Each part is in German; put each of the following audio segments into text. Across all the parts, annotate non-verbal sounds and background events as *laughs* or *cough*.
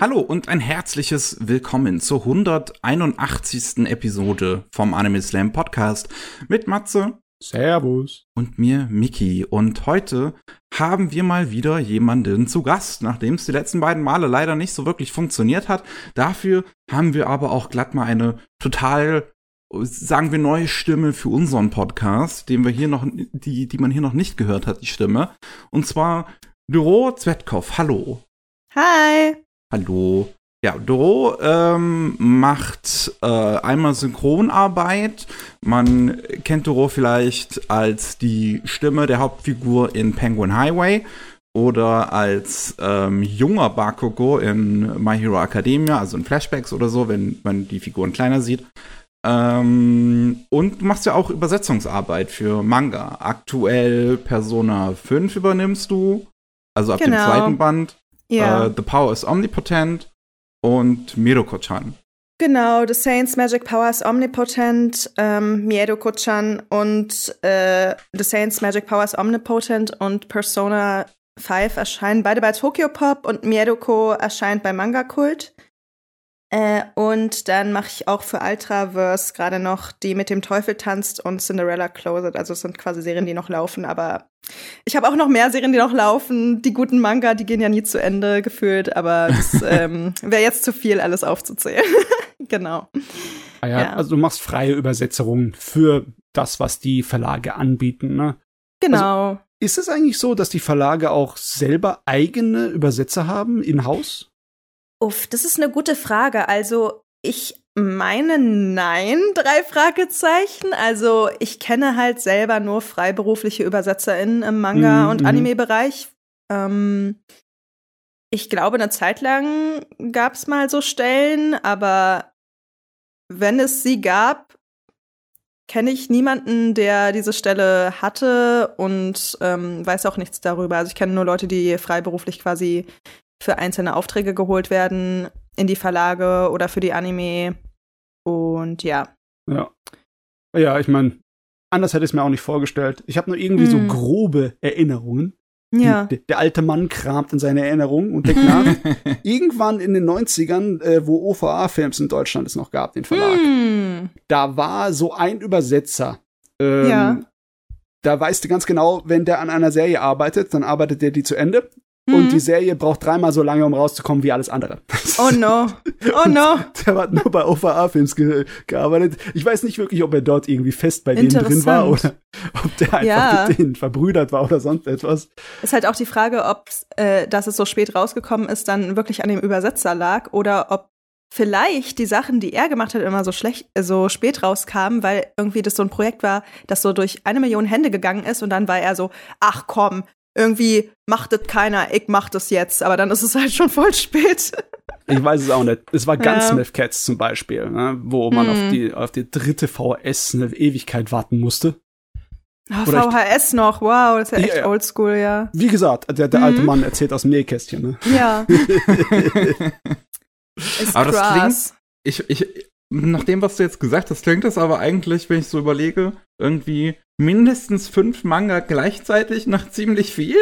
Hallo und ein herzliches Willkommen zur 181. Episode vom Anime Slam Podcast mit Matze. Servus. Und mir, Miki. Und heute haben wir mal wieder jemanden zu Gast, nachdem es die letzten beiden Male leider nicht so wirklich funktioniert hat. Dafür haben wir aber auch glatt mal eine total, sagen wir, neue Stimme für unseren Podcast, den wir hier noch, die, die man hier noch nicht gehört hat, die Stimme. Und zwar Duro Zwetkov. Hallo. Hi. Hallo. Ja, Doro ähm, macht äh, einmal Synchronarbeit. Man kennt Doro vielleicht als die Stimme der Hauptfigur in Penguin Highway oder als ähm, junger Bakugo in My Hero Academia, also in Flashbacks oder so, wenn man die Figuren kleiner sieht. Ähm, und du machst ja auch Übersetzungsarbeit für Manga. Aktuell Persona 5 übernimmst du, also ab Genau. dem zweiten Band. Ja. Äh, The Power is Omnipotent und Miroko-chan. Genau, The Saints Magic Power is Omnipotent, ähm, Miedo-Chan und äh, The Saints Magic Power is Omnipotent und Persona 5 erscheinen beide bei Tokyo Pop und Miedoko erscheint bei Manga Kult. Äh, und dann mache ich auch für Ultraverse gerade noch die mit dem Teufel tanzt und Cinderella Closet. Also es sind quasi Serien, die noch laufen, aber ich habe auch noch mehr Serien, die noch laufen. Die guten Manga, die gehen ja nie zu Ende gefühlt, aber das *laughs* ähm, wäre jetzt zu viel, alles aufzuzählen. *laughs* genau. Ah ja, Ja. Also du machst freie Übersetzungen für das, was die Verlage anbieten. Ne? Genau. Ist es eigentlich so, dass die Verlage auch selber eigene Übersetzer haben in-house? Uff, das ist eine gute Frage. Also, ich meine nein, *laughs* drei Fragezeichen. Also, ich kenne halt selber nur freiberufliche UbersetzerInnen im Manga- Mhm, und mhm. Anime-Bereich. Ähm, ich glaube, eine Zeit lang gab es mal so Stellen, aber wenn es sie gab, kenne ich niemanden, der diese Stelle hatte und ähm, weiß auch nichts darüber. Also ich kenne nur Leute, die freiberuflich quasi für einzelne Aufträge geholt werden in die Verlage oder für die Anime. Und ja. Ja. Ja, ich meine, anders hätte ich es mir auch nicht vorgestellt. Ich habe nur irgendwie so Mhm. grobe Erinnerungen. Ja. Der, der alte Mann kramt in seine Erinnerungen und denkt nach. *laughs* Irgendwann in den 90ern, äh, wo OVA-Films in Deutschland es noch gab, den Verlag. Hm. da war so ein Übersetzer. Ähm, Ja. Da weißt du ganz genau, wenn der an einer Serie arbeitet, dann arbeitet der die zu Ende. Mhm. Und die Serie braucht dreimal so lange, um rauszukommen, wie alles andere. Oh no. *laughs* Oh no. Der hat nur bei OVA-Films ge gearbeitet. Ich weiß nicht wirklich, ob er dort irgendwie fest bei denen drin war oder ob der einfach Ja. mit denen verbrüdert war oder sonst etwas. Ist halt auch die Frage, ob äh, dass es so spät rausgekommen ist, dann wirklich an dem Übersetzer lag oder ob vielleicht die Sachen, die er gemacht hat, immer so schlecht, so spät rauskamen, weil irgendwie das so ein Projekt war, das so durch eine Million Hände gegangen ist und dann war er so, ach komm, irgendwie macht das keiner, ich mach das jetzt, aber dann ist es halt schon voll spät. Ich weiß es auch nicht. Es war Ja. Gunsmith Cats zum Beispiel, ne, wo man Mhm. auf, die, auf die dritte VS eine Ewigkeit warten musste. Oh, ich- VHS noch, wow, das ist ja Ja, echt ja. oldschool, ja. Wie gesagt, der, der Mhm. alte Mann erzählt aus dem Nähkästchen. Ne? Ja. *laughs* ist Aber das krass. ich, ich, nach dem, was du jetzt gesagt hast, klingt das aber eigentlich, wenn ich so überlege, irgendwie mindestens fünf Manga gleichzeitig nach ziemlich viel.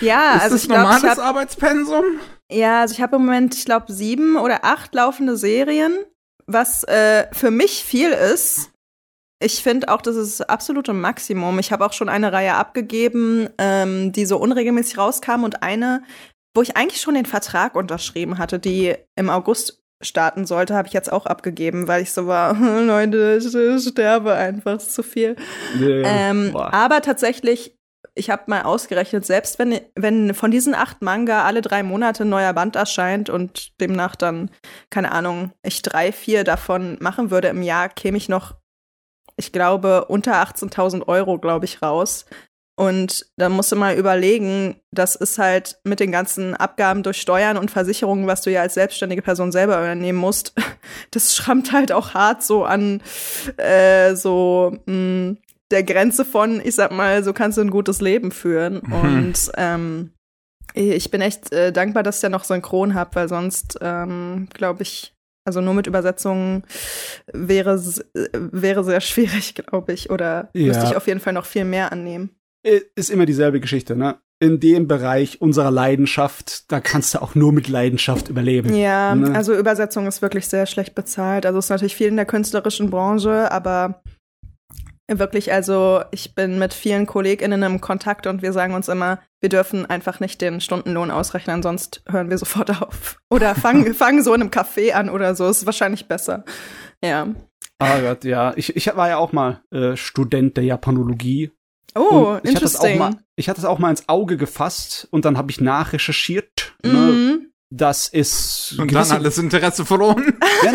Ja, ist also das ich normales ich hab, Arbeitspensum? ja, also ich habe im Moment, ich glaube, sieben oder acht laufende Serien, was äh, für mich viel ist. Ich finde auch, das ist das absolute Maximum. Ich habe auch schon eine Reihe abgegeben, ähm, die so unregelmäßig rauskam und eine, wo ich eigentlich schon den Vertrag unterschrieben hatte, die im August starten sollte, habe ich jetzt auch abgegeben, weil ich so war, *laughs* Leute, ich sterbe einfach, ist zu viel. Ähm, boah. aber tatsächlich, ich habe mal ausgerechnet, selbst wenn, wenn von diesen acht Manga alle drei Monate ein neuer Band erscheint und demnach dann, keine Ahnung, ich drei, vier davon machen würde im Jahr, käme ich noch, ich glaube, unter 18.000 Euro, glaube ich, raus. Und da musst du mal überlegen, das ist halt mit den ganzen Abgaben durch Steuern und Versicherungen, was du ja als selbstständige Person selber übernehmen musst, *laughs* das schrammt halt auch hart so an äh, so mh, der Grenze von, ich sag mal, so kannst du ein gutes Leben führen. Mhm. Und ähm, ich bin echt äh, dankbar, dass ich ja noch synchron habe, weil sonst ähm, glaube ich, also nur mit Übersetzungen wäre äh, wäre sehr *laughs* schwierig, glaube ich. Oder Ja. müsste ich auf jeden Fall noch viel mehr annehmen. Ist immer dieselbe Geschichte, ne? In dem Bereich unserer Leidenschaft, da kannst du auch nur mit Leidenschaft überleben. Ja, ne? also Übersetzung ist wirklich sehr schlecht bezahlt. Also es ist natürlich viel in der künstlerischen Branche, aber wirklich, also ich bin mit vielen KollegInnen im Kontakt und wir sagen uns immer, wir dürfen einfach nicht den Stundenlohn ausrechnen, sonst hören wir sofort *laughs* auf. Oder fangen, *laughs* fangen so in einem Café an oder so, ist wahrscheinlich besser. Ja. Ah Gott, ja. Ich, ich war ja auch mal äh, Student der Japanologie. Oh, Und ich hatte, das auch mal, ich hatte das auch mal ins Auge gefasst und dann habe ich nachrecherchiert. Ne? Mhm. Das ist Und dann alles Interesse verloren. *laughs* Ja,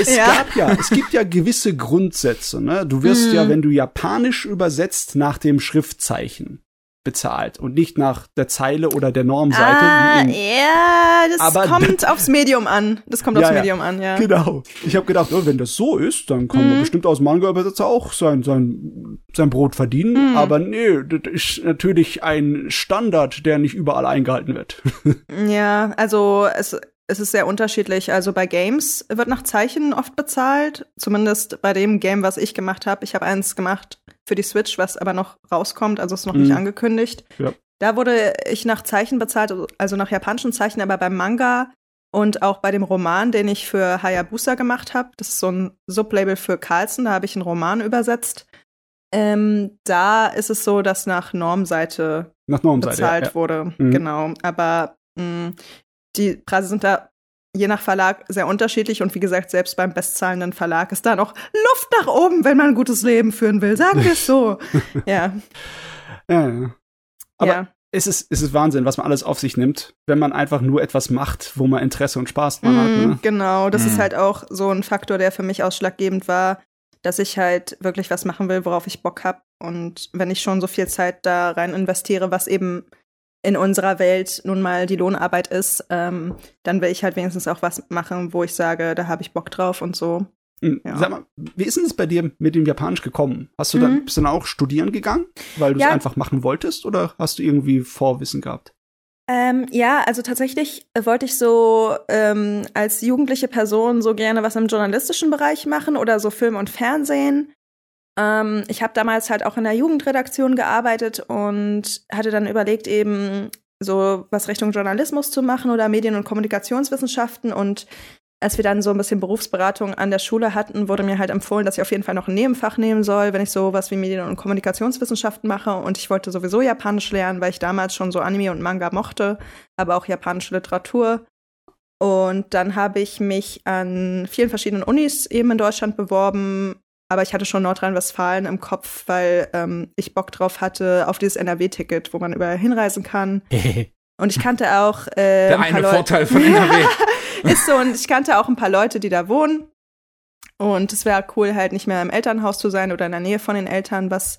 es Ja. gab ja, es gibt ja gewisse Grundsätze. Ne? Du wirst Mhm. ja, wenn du Japanisch übersetzt, nach dem Schriftzeichen bezahlt und nicht nach der Zeile oder der Normseite. Ah, ja, das Aber- kommt aufs Medium an. Das kommt Ja, aufs ja. Medium an, ja. Genau. Ich habe gedacht, oh, wenn das so ist, dann kann man Mhm. bestimmt aus Manga-Übersetzer auch sein, sein, sein Brot verdienen. Mhm. Aber nee, das ist natürlich ein Standard, der nicht überall eingehalten wird. *laughs* Ja, also es, es ist sehr unterschiedlich. Also bei Games wird nach Zeichen oft bezahlt. Zumindest bei dem Game, was ich gemacht habe. Ich habe eins gemacht für die Switch, was aber noch rauskommt, also ist noch nicht Mhm. angekündigt. Ja. Da wurde ich nach Zeichen bezahlt, also nach japanischen Zeichen, aber beim Manga und auch bei dem Roman, den ich für Hayabusa gemacht habe. Das ist so ein Sublabel für Carlsen, da habe ich einen Roman übersetzt. Ähm, da ist es so, dass nach Normseite Nach Normseite. bezahlt ja, ja. wurde. Mhm. Genau. Aber mh, die Preise sind da je nach Verlag sehr unterschiedlich und wie gesagt, selbst beim bestzahlenden Verlag ist da noch Luft nach oben, wenn man ein gutes Leben führen will. Sagen wir es so. *laughs* ja. Ja. Aber ja. es ist, es ist Wahnsinn, was man alles auf sich nimmt, wenn man einfach nur etwas macht, wo man Interesse und Spaß dran hat. Mm, Ne? Genau, das ist Mm. halt auch so ein Faktor, der für mich ausschlaggebend war, dass ich halt wirklich was machen will, worauf ich Bock habe. Und wenn ich schon so viel Zeit da rein investiere, was eben in unserer Welt nun mal die Lohnarbeit ist, ähm, dann will ich halt wenigstens auch was machen, wo ich sage, da habe ich Bock drauf und so. Mm, Ja. Sag mal, wie ist denn es bei dir mit dem Japanisch gekommen? Hast du dann, Mhm. bist du dann auch studieren gegangen, weil du es Ja. einfach machen wolltest oder hast du irgendwie Vorwissen gehabt? Ähm, ja, also tatsächlich wollte ich so ähm, als jugendliche Person so gerne was im journalistischen Bereich machen oder so Film und Fernsehen. Ähm, ich habe damals halt auch in der Jugendredaktion gearbeitet und hatte dann überlegt, eben so was Richtung Journalismus zu machen oder Medien- und Kommunikationswissenschaften. Und als wir dann so ein bisschen Berufsberatung an der Schule hatten, wurde mir halt empfohlen, dass ich auf jeden Fall noch ein Nebenfach nehmen soll, wenn ich so was wie Medien- und Kommunikationswissenschaften mache. Und ich wollte sowieso Japanisch lernen, weil ich damals schon so Anime und Manga mochte, aber auch japanische Literatur. Und dann habe ich mich an vielen verschiedenen Unis eben in Deutschland beworben. Aber ich hatte schon Nordrhein-Westfalen im Kopf, weil ähm, ich Bock drauf hatte auf dieses NRW-Ticket, wo man überall hinreisen kann. *laughs* Und ich kannte auch äh, Der ein eine Leute- Vorteil von *laughs* NRW. ist so, und ich kannte auch ein paar Leute, die da wohnen. Und es wäre cool, halt nicht mehr im Elternhaus zu sein oder in der Nähe von den Eltern, was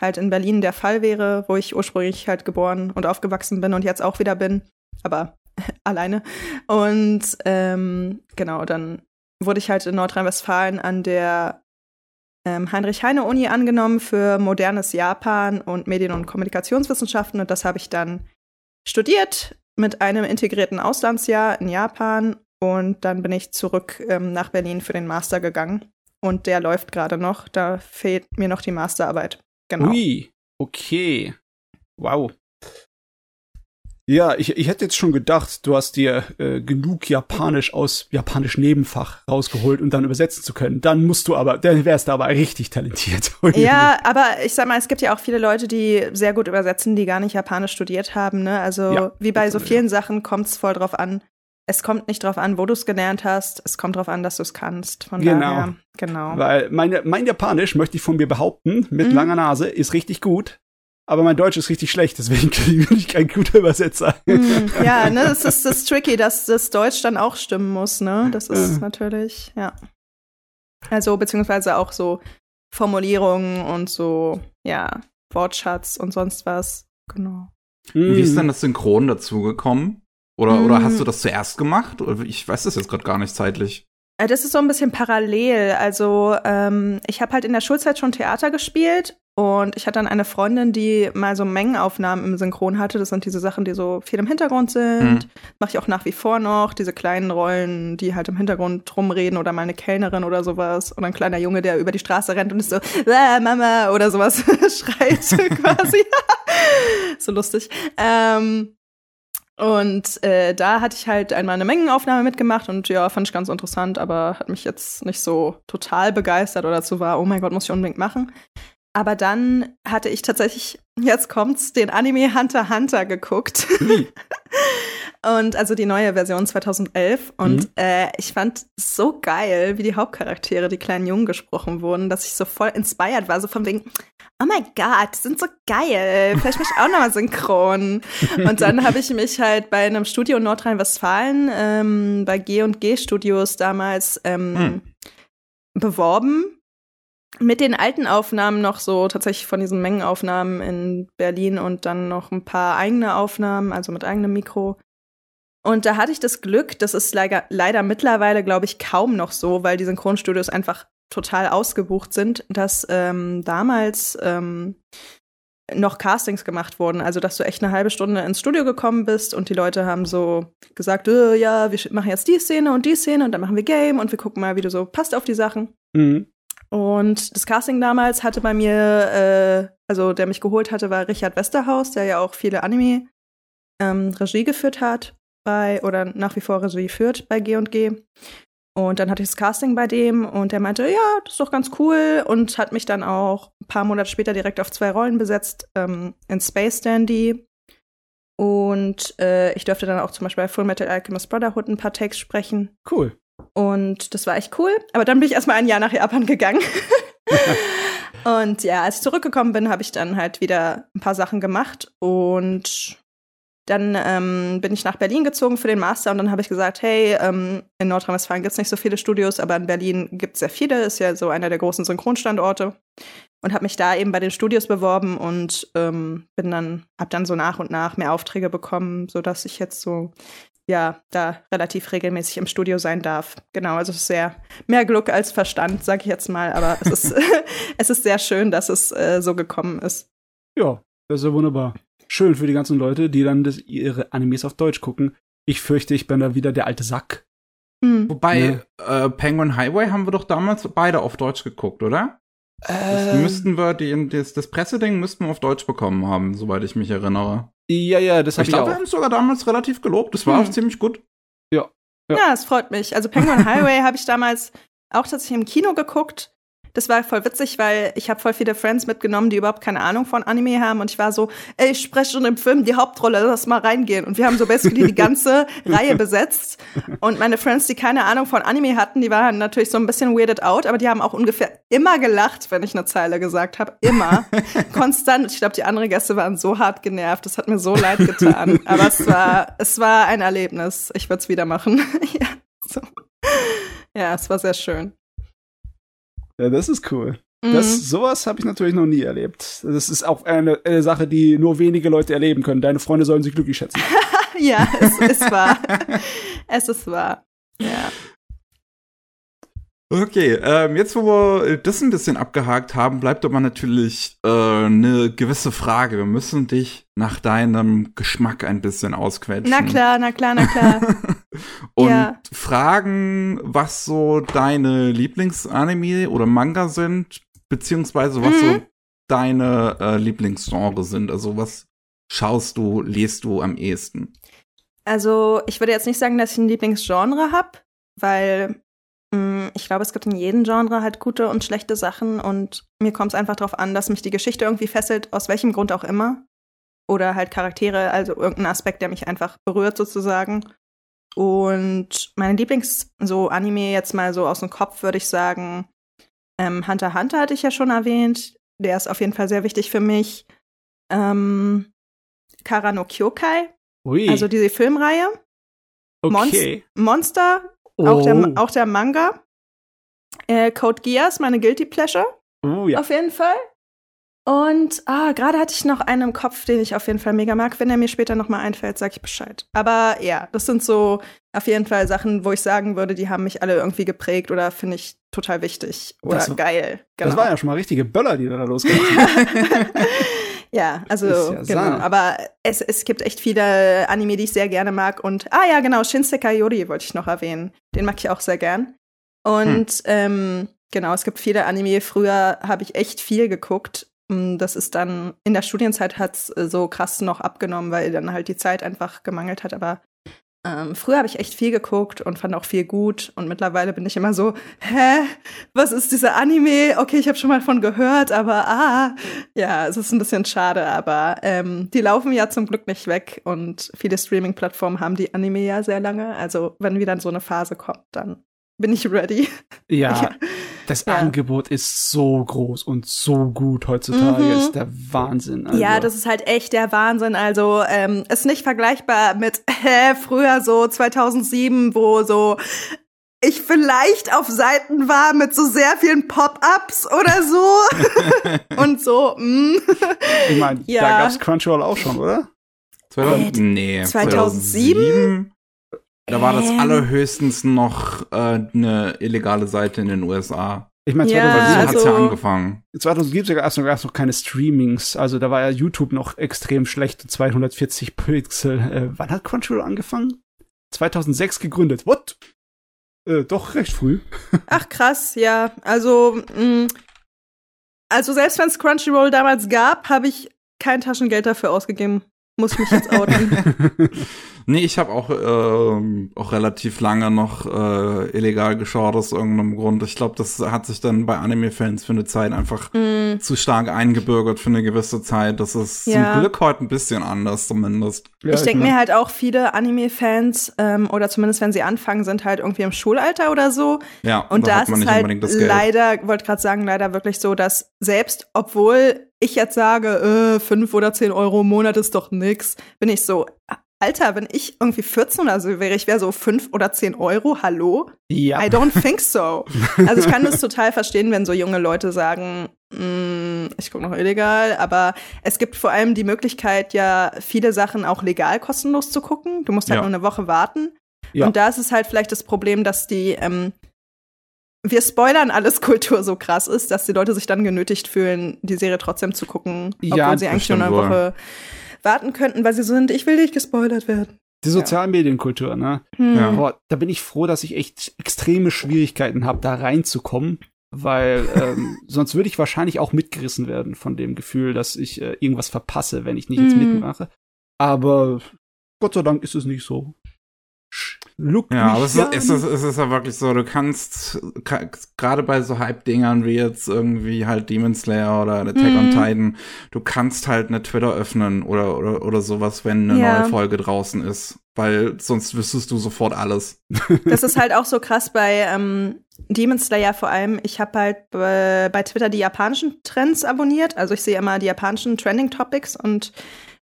halt in Berlin der Fall wäre, wo ich ursprünglich halt geboren und aufgewachsen bin und jetzt auch wieder bin, aber *laughs* alleine. Und ähm, genau, dann wurde ich halt in Nordrhein-Westfalen an der Heinrich-Heine-Uni angenommen für modernes Japan und Medien- und Kommunikationswissenschaften. Und das habe ich dann studiert mit einem integrierten Auslandsjahr in Japan. Und dann bin ich zurück ähm, nach Berlin für den Master gegangen. Und der läuft gerade noch. Da fehlt mir noch die Masterarbeit. Genau. Ui, okay. Wow. Ja, ich, ich hätte jetzt schon gedacht, du hast dir äh, genug Japanisch aus Japanisch Nebenfach rausgeholt, um dann übersetzen zu können. Dann musst du aber, dann wärst du aber richtig talentiert. *laughs* Ja, aber ich sag mal, es gibt ja auch viele Leute, die sehr gut übersetzen, die gar nicht Japanisch studiert haben. Ne? Also Ja, wie bei so ja. vielen Sachen kommt es voll drauf an. Es kommt nicht drauf an, wo du es gelernt hast. Es kommt drauf an, dass du es kannst. Von Genau. daher, genau. Weil meine, mein Japanisch, möchte ich von mir behaupten, mit Mhm. langer Nase, ist richtig gut. Aber mein Deutsch ist richtig schlecht, deswegen *laughs* bin ich kein guter Übersetzer. Hm, ja, *laughs* ne, das ist das tricky, dass das Deutsch dann auch stimmen muss, ne? Das ist Äh. natürlich, ja. Also, beziehungsweise auch so Formulierungen und so, ja, Wortschatz und sonst was. Genau. Wie ist denn das Synchron dazu gekommen? Oder, oder Mm. hast du das zuerst gemacht? Oder Ich weiß das jetzt gerade gar nicht zeitlich. Äh, Das ist so ein bisschen parallel. Also ähm, ich habe halt in der Schulzeit schon Theater gespielt und ich hatte dann eine Freundin, die mal so Mengenaufnahmen im Synchron hatte. Das sind diese Sachen, die so viel im Hintergrund sind. Mhm. Mache ich auch nach wie vor noch. Diese kleinen Rollen, die halt im Hintergrund rumreden oder mal eine Kellnerin oder sowas. Oder ein kleiner Junge, der über die Straße rennt und ist so, ah, Mama oder sowas *laughs* schreit *laughs* quasi. *laughs* so lustig. Ähm, und äh, da hatte ich halt einmal eine Mengenaufnahme mitgemacht und ja, fand ich ganz interessant, aber hat mich jetzt nicht so total begeistert oder dazu war, oh mein Gott, muss ich unbedingt machen. Aber dann hatte ich tatsächlich, jetzt kommt's, den Anime Hunter Hunter geguckt. *laughs* Und also die neue Version 2011. Und Mhm. äh, ich fand so geil, wie die Hauptcharaktere, die kleinen Jungen gesprochen wurden, dass ich so voll inspired war, so von wegen, oh mein Gott, die sind so geil, vielleicht mich auch nochmal synchron. *laughs* Und dann habe ich mich halt bei einem Studio in Nordrhein-Westfalen, ähm, bei G&G Studios damals ähm, Hm. beworben. Mit den alten Aufnahmen noch so tatsächlich von diesen Mengenaufnahmen in Berlin und dann noch ein paar eigene Aufnahmen, also mit eigenem Mikro. Und da hatte ich das Glück, das ist leider, leider mittlerweile, glaube ich, kaum noch so, weil die Synchronstudios einfach total ausgebucht sind, dass ähm, damals ähm, noch Castings gemacht wurden. Also, dass du echt eine halbe Stunde ins Studio gekommen bist und die Leute haben so gesagt, äh, ja, wir machen jetzt die Szene und die Szene und dann machen wir Game und wir gucken mal, wie du so passt auf die Sachen. Mhm. Und das Casting damals hatte bei mir, äh, also der mich geholt hatte, war Richard Westerhaus, der ja auch viele Anime ähm, Regie geführt hat bei oder nach wie vor Regie führt bei G&G. Und dann hatte ich das Casting bei dem und der meinte, ja, das ist doch ganz cool und hat mich dann auch ein paar Monate später direkt auf zwei Rollen besetzt ähm, in Space Dandy. Und äh, ich durfte dann auch zum Beispiel bei Full Metal Alchemist Brotherhood ein paar Takes sprechen. Cool. Und das war echt cool. Aber dann bin ich erstmal ein Jahr nach Japan gegangen. *laughs* und ja, als ich zurückgekommen bin, habe ich dann halt wieder ein paar Sachen gemacht. Und dann ähm, bin ich nach Berlin gezogen für den Master und dann habe ich gesagt, hey, ähm, in Nordrhein-Westfalen gibt es nicht so viele Studios, aber in Berlin gibt es sehr viele, ist ja so einer der großen Synchronstandorte. Und habe mich da eben bei den Studios beworben und ähm, bin dann, habe dann so nach und nach mehr Aufträge bekommen, sodass ich jetzt so ja, da relativ regelmäßig im Studio sein darf. Genau, also es ist sehr mehr Glück als Verstand, sage ich jetzt mal, aber es ist, *laughs* *laughs* es ist sehr schön, dass es äh, so gekommen ist. Ja, das ist ja wunderbar. Schön für die ganzen Leute, die dann das, ihre Animes auf Deutsch gucken. Ich fürchte, ich bin da wieder der alte Sack. Hm. Wobei, äh, Penguin Highway haben wir doch damals beide auf Deutsch geguckt, oder? Das Ähm, müssten wir, die, das, das Presseding müssten wir auf Deutsch bekommen haben, soweit ich mich erinnere. Ja, ja, das habe Ich ich, glaube, wir haben es sogar damals relativ gelobt. Das war Hm. auch ziemlich gut. Ja. Ja, es freut mich. Also Penguin *laughs* Highway habe ich damals auch tatsächlich im Kino geguckt. Das war voll witzig, weil ich habe voll viele Friends mitgenommen, die überhaupt keine Ahnung von Anime haben. Und ich war so, ey, ich spreche schon im Film die Hauptrolle, lass mal reingehen. Und wir haben so basically die ganze *laughs* Reihe besetzt. Und meine Friends, die keine Ahnung von Anime hatten, die waren natürlich so ein bisschen weirded out, aber die haben auch ungefähr immer gelacht, wenn ich eine Zeile gesagt habe. Immer. *laughs* Konstant. Ich glaube, die anderen Gäste waren so hart genervt. Das hat mir so leid getan. *laughs* Aber es war, es war ein Erlebnis. Ich würde es wieder machen. ja, so. ja, es war sehr schön. Ja, das ist cool. Mhm. Das, sowas habe ich natürlich noch nie erlebt. Das ist auch eine, eine Sache, die nur wenige Leute erleben können. Deine Freunde sollen sich glücklich schätzen. *laughs* ja, es ist wahr. es ist wahr. Ja. Okay, ähm, jetzt wo wir das ein bisschen abgehakt haben, bleibt aber natürlich äh, eine gewisse Frage. Wir müssen dich nach deinem Geschmack ein bisschen ausquetschen. Na klar, na klar, na klar. *laughs* Und Ja. fragen, was so deine Lieblingsanime oder Manga sind, beziehungsweise was so Mhm. deine äh, Lieblingsgenre sind. Also was schaust du, liest du am ehesten? Also, ich würde jetzt nicht sagen, dass ich ein Lieblingsgenre habe, weil ich glaube, es gibt in jedem Genre halt gute und schlechte Sachen und mir kommt es einfach darauf an, dass mich die Geschichte irgendwie fesselt, aus welchem Grund auch immer. Oder halt Charaktere, also irgendein Aspekt, der mich einfach berührt sozusagen. Und meine Lieblings, so Anime jetzt mal so aus dem Kopf, würde ich sagen, ähm, Hunter Hunter hatte ich ja schon erwähnt. Der ist auf jeden Fall sehr wichtig für mich. Ähm, Kara no Kyokai, Ui. also diese Filmreihe. okay. Monster, Oh. auch, der, auch der Manga. Äh, Code Geass, meine Guilty Pleasure, oh, ja. auf jeden Fall. Und ah, gerade hatte ich noch einen im Kopf, den ich auf jeden Fall mega mag. Wenn er mir später noch mal einfällt, sag ich Bescheid. Aber ja, das sind so auf jeden Fall Sachen, wo ich sagen würde, die haben mich alle irgendwie geprägt oder finde ich total wichtig oder Das war- geil. Genau. Das waren ja schon mal richtige Böller, die da hast. *laughs* Ja, also ja genau. Sahne. Aber es, es gibt echt viele Anime, die ich sehr gerne mag. Und ah ja, genau, Shinsekai Yori wollte ich noch erwähnen. Den mag ich auch sehr gern. Und ähm, genau, es gibt viele Anime. Früher habe ich echt viel geguckt. Mm, Das ist dann in der Studienzeit hat's äh, so krass noch abgenommen, weil dann halt die Zeit einfach gemangelt hat. Aber ähm, früher habe ich echt viel geguckt und fand auch viel gut. Und mittlerweile bin ich immer so, hä, was ist dieser Anime? Okay, ich habe schon mal von gehört, aber ah, ja, es ist ein bisschen schade, aber ähm, die laufen ja zum Glück nicht weg und viele Streaming-Plattformen haben die Anime ja sehr lange. Also wenn wieder so eine Phase kommt, dann bin ich ready. Ja, *laughs* das Ja. Angebot ist so groß und so gut heutzutage. Mhm. Ist der Wahnsinn. Also, Ja, das ist halt echt der Wahnsinn. Also ähm, ist nicht vergleichbar mit *laughs* äh, früher so 2007, wo so ich vielleicht auf Seiten war mit so sehr vielen Pop-ups oder so *laughs* und so. mm. Ich meine, Ja. da gab's Crunchyroll auch schon, oder? 2000, Äh, nee, 2007? 2007? Da war das Ähm. allerhöchstens noch äh, eine illegale Seite in den USA. Ich meine, Ja, Weil so Ah, 2007, hat's ja also- angefangen. 2007 gab es noch, noch keine Streamings. Also da war ja YouTube noch extrem schlecht. 240 Pixel. Äh, wann hat Crunchyroll angefangen? 2006 gegründet. What? Äh, doch recht früh. *laughs* Ach krass, ja. Also, mh, also selbst wenn es Crunchyroll damals gab, habe ich kein Taschengeld dafür ausgegeben. Muss ich mich jetzt outen. *laughs* Nee, ich habe auch, ähm, auch relativ lange noch äh, illegal geschaut aus irgendeinem Grund. Ich glaube, das hat sich dann bei Anime-Fans für eine Zeit einfach Mm, zu stark eingebürgert für eine gewisse Zeit. Das ist Ja. zum Glück heute ein bisschen anders zumindest. Ja, ich denke mein- mir halt auch, viele Anime-Fans, ähm, oder zumindest wenn sie anfangen, sind halt irgendwie im Schulalter oder so. Ja, Und da, hat ist man es nicht halt unbedingt das Geld. leider, wollte gerade sagen, leider wirklich so, dass selbst, obwohl ich jetzt sage, äh, fünf oder zehn Euro im Monat ist doch nix, bin ich so, Alter, wenn ich irgendwie 14 oder so wäre, ich wäre so fünf oder zehn Euro, hallo? ja. I don't think so. *laughs* Also ich kann das total verstehen, wenn so junge Leute sagen, mm, ich gucke noch illegal, aber es gibt vor allem die Möglichkeit, ja viele Sachen auch legal kostenlos zu gucken. Du musst halt Ja. nur eine Woche warten. Ja. Und da ist es halt vielleicht das Problem, dass die ähm, wir spoilern alles *laughs* Kultur so krass ist, dass die Leute sich dann genötigt fühlen, die Serie trotzdem zu gucken, obwohl Ja, sie eigentlich nur eine wohl. Woche warten könnten, weil sie so sind, ich will nicht gespoilert werden. Die Sozialmedienkultur, ne? Hm. Ja. Boah, da bin ich froh, dass ich echt extreme Schwierigkeiten habe, da reinzukommen, weil *laughs* ähm, sonst würde ich wahrscheinlich auch mitgerissen werden von dem Gefühl, dass ich äh, irgendwas verpasse, wenn ich nicht jetzt Mhm. mitmache. Aber Gott sei Dank ist es nicht so. Sch- Look Ja, aber es ist, es, ist, es ist ja wirklich so, du kannst ka- gerade bei so Hype-Dingern wie jetzt irgendwie halt Demon Slayer oder Attack on Mhm. Titan, du kannst halt eine Twitter öffnen oder, oder, oder sowas, wenn eine Ja. neue Folge draußen ist. Weil sonst wüsstest du sofort alles. *laughs* Das ist halt auch so krass bei ähm, Demon Slayer vor allem. Ich habe halt bei, bei Twitter die japanischen Trends abonniert. Also ich sehe immer die japanischen Trending Topics und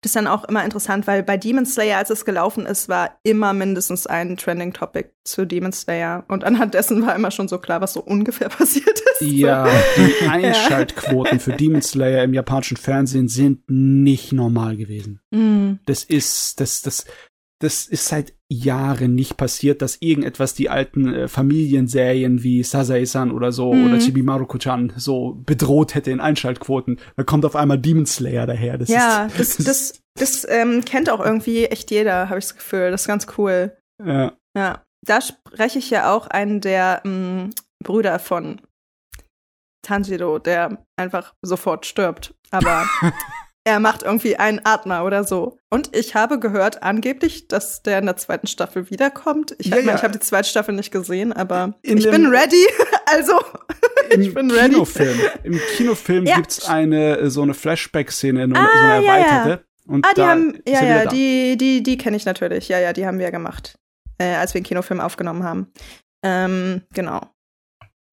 das ist dann auch immer interessant, weil bei Demon Slayer, als es gelaufen ist, war immer mindestens ein Trending Topic zu Demon Slayer. Und anhand dessen war immer schon so klar, was so ungefähr *laughs* passiert ist. Ja, die *laughs* Einschaltquoten für Demon Slayer im japanischen Fernsehen sind nicht normal gewesen. Mm. Das ist, das, das, das ist seit Jahren nicht passiert, dass irgendetwas die alten äh, Familienserien wie Sazae-san oder so Mhm. oder Chibi Maruko-chan so bedroht hätte in Einschaltquoten. Da kommt auf einmal Demon Slayer daher. Das Ja, ist, das, *laughs* das, das ähm, kennt auch irgendwie echt jeder, habe ich das Gefühl. Das ist ganz cool. ja. Ja, da spreche ich ja auch einen der ähm, Brüder von Tanjiro, der einfach sofort stirbt. Aber *laughs* er macht irgendwie einen Atmer oder so. Und ich habe gehört, angeblich, dass der in der zweiten Staffel wiederkommt. Ich, Ja, ja. ich habe die zweite Staffel nicht gesehen, aber In ich bin ready. *laughs* Also, Im *laughs* Ich bin ready. Kinofilm, im Kinofilm Ja. gibt's eine äh, so eine Flashback-Szene, so Ah, eine ja, ja. erweiterte. Und ah, die haben, ja, ja, die, die, die kenne ich natürlich. Ja, ja, die haben wir gemacht, äh, als wir einen Kinofilm aufgenommen haben. Ähm, genau.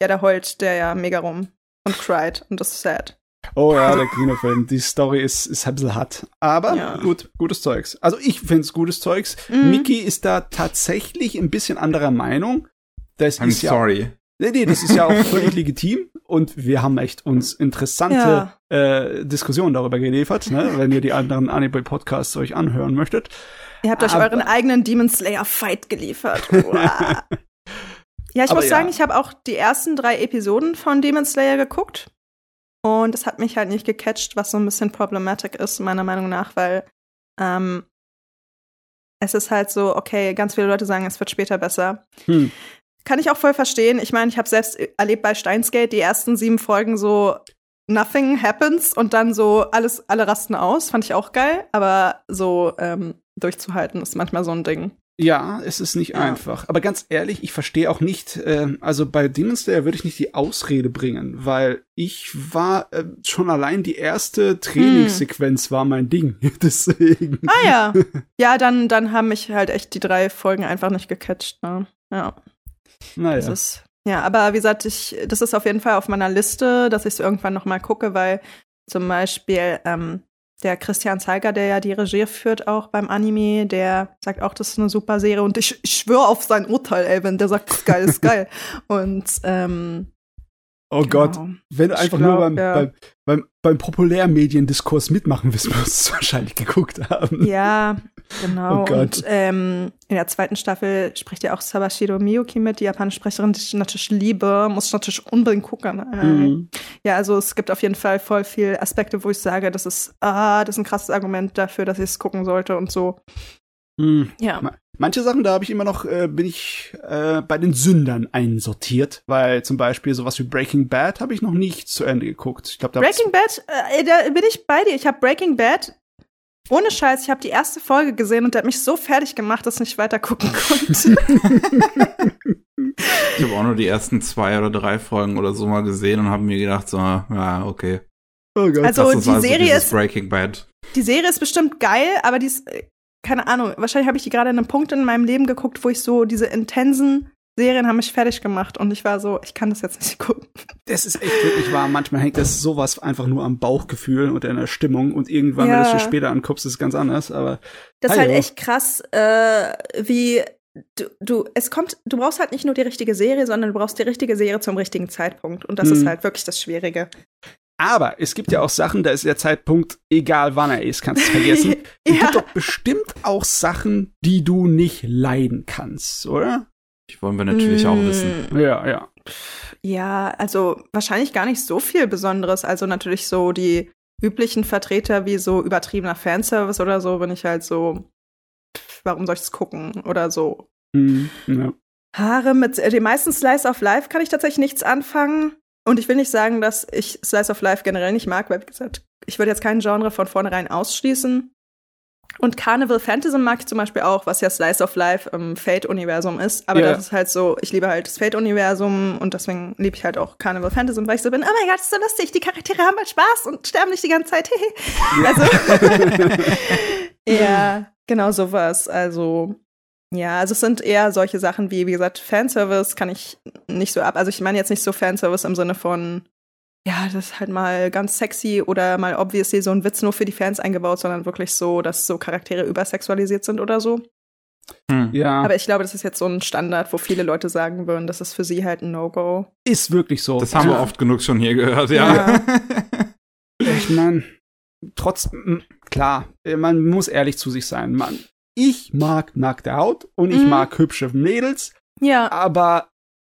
Ja, da heult der ja mega rum und cried und das ist sad. Oh ja, der Kinofilm. Die Story ist, ist ein bisschen hart. Aber Ja. gut, gutes Zeugs. Also ich find's gutes Zeugs. Mhm. Mickey ist da tatsächlich ein bisschen anderer Meinung. Das I'm ist ja sorry. Nee, nee, das ist ja auch völlig legitim und wir haben echt uns interessante ja. äh, Diskussionen darüber geliefert, ne, wenn ihr die anderen Anime-Podcasts euch anhören möchtet. Ihr habt euch Aber euren eigenen Demon Slayer Fight geliefert. *laughs* ja, ich Aber muss sagen, ich habe auch die ersten drei Episoden von Demon Slayer geguckt. Und es hat mich halt nicht gecatcht, was so ein bisschen problematic ist, meiner Meinung nach, weil ähm, es ist halt so, okay, ganz viele Leute sagen, es wird später besser. Hm. Kann ich auch voll verstehen. Ich meine, ich habe selbst erlebt bei Steinsgate die ersten sieben Folgen so nothing happens und dann so alles, alle rasten aus. Fand ich auch geil, aber so ähm, durchzuhalten ist manchmal so ein Ding. Ja, es ist nicht ja. einfach. Aber ganz ehrlich, ich verstehe auch nicht, äh, also bei Demon Slayer würde ich nicht die Ausrede bringen, weil ich war äh, schon allein die erste Trainingssequenz hm. war mein Ding. *laughs* Deswegen. Ah ja. Ja, dann, dann haben mich halt echt die drei Folgen einfach nicht gecatcht. Ne? Ja. Naja. Das ist, ja, aber wie gesagt, ich, das ist auf jeden Fall auf meiner Liste, dass ich es irgendwann noch mal gucke, weil zum Beispiel ähm, der Christian Zeiger, der ja die Regie führt auch beim Anime, der sagt auch, das ist eine super Serie und ich, ich schwöre auf sein Urteil, ey, wenn der sagt, das ist geil, ist geil. *laughs* und ähm, Oh genau. Gott, wenn du einfach glaub, nur beim, ja. beim, beim, beim Populärmediendiskurs mitmachen willst, musst du wahrscheinlich geguckt haben. Ja, genau. Oh Gott. Und ähm, in der zweiten Staffel spricht ja auch Sabashiro Miyuki mit, die japanische Sprecherin, die ich natürlich liebe, muss ich natürlich unbedingt gucken. Mhm. Ja, also es gibt auf jeden Fall voll viel Aspekte, wo ich sage, das ist, ah, das ist ein krasses Argument dafür, dass ich es gucken sollte und so. Mhm. Ja. Manche Sachen, da habe ich immer noch, äh, bin ich äh, bei den Sündern einsortiert, weil zum Beispiel sowas wie Breaking Bad habe ich noch nicht zu Ende geguckt. Ich glaub, da Breaking Bad, äh, da bin ich bei dir. Ich habe Breaking Bad ohne Scheiß, ich habe die erste Folge gesehen und der hat mich so fertig gemacht, dass ich nicht weiter gucken konnte. *laughs* ich habe auch nur die ersten zwei oder drei Folgen oder so mal gesehen und habe mir gedacht, so, ja, okay. Oh Gott. Also das die also Serie ist Breaking Bad. Die Serie ist bestimmt geil, aber die ist keine Ahnung, wahrscheinlich habe ich die gerade an einem Punkt in meinem Leben geguckt, wo ich so diese intensen Serien haben mich fertig gemacht und ich war so, ich kann das jetzt nicht gucken. Das ist echt wirklich wahr. Manchmal hängt das sowas einfach nur am Bauchgefühl und in der Stimmung und irgendwann, ja. wenn du es später anguckst, ist es ganz anders. Aber das ist halt echt krass, äh, wie du, du, es kommt, du brauchst halt nicht nur die richtige Serie, sondern du brauchst die richtige Serie zum richtigen Zeitpunkt und das mhm. ist halt wirklich das Schwierige. Aber es gibt ja auch Sachen, da ist der Zeitpunkt, egal wann er ist, kannst du vergessen. *laughs* ja. Es gibt doch bestimmt auch Sachen, die du nicht leiden kannst, oder? Die wollen wir natürlich mm. auch wissen. Ja, ja. Ja, also wahrscheinlich gar nicht so viel Besonderes. Also natürlich so die üblichen Vertreter wie so übertriebener Fanservice oder so, bin ich halt so, warum soll ich das gucken oder so. Mm, ja. Haare mit äh, den meisten Slice of Life kann ich tatsächlich nichts anfangen. Und ich will nicht sagen, dass ich Slice of Life generell nicht mag, weil, wie gesagt, ich würde jetzt kein Genre von vornherein ausschließen. Und Carnival Phantasm mag ich zum Beispiel auch, was ja Slice of Life im Fate-Universum ist. Aber yeah. das ist halt so, ich liebe halt das Fate-Universum und deswegen liebe ich halt auch Carnival Phantasm, weil ich so bin, oh mein Gott, ist so lustig, die Charaktere haben halt Spaß und sterben nicht die ganze Zeit. *laughs* also, *laughs* ja, genau sowas. Also, ja, also es sind eher solche Sachen wie, wie gesagt, Fanservice kann ich nicht so ab. Also ich meine jetzt nicht so Fanservice im Sinne von, ja, das ist halt mal ganz sexy oder mal obviously so ein Witz nur für die Fans eingebaut, sondern wirklich so, dass so Charaktere übersexualisiert sind oder so. Hm. Ja. Aber ich glaube, das ist jetzt so ein Standard, wo viele Leute sagen würden, das ist für sie halt ein No-Go. Ist wirklich so. Das haben wir oft genug schon hier gehört, ja. ja. *laughs* ich meine, trotzdem, klar, man muss ehrlich zu sich sein. Man, ich mag nackte Haut und ich mhm. mag hübsche Mädels. Ja. Aber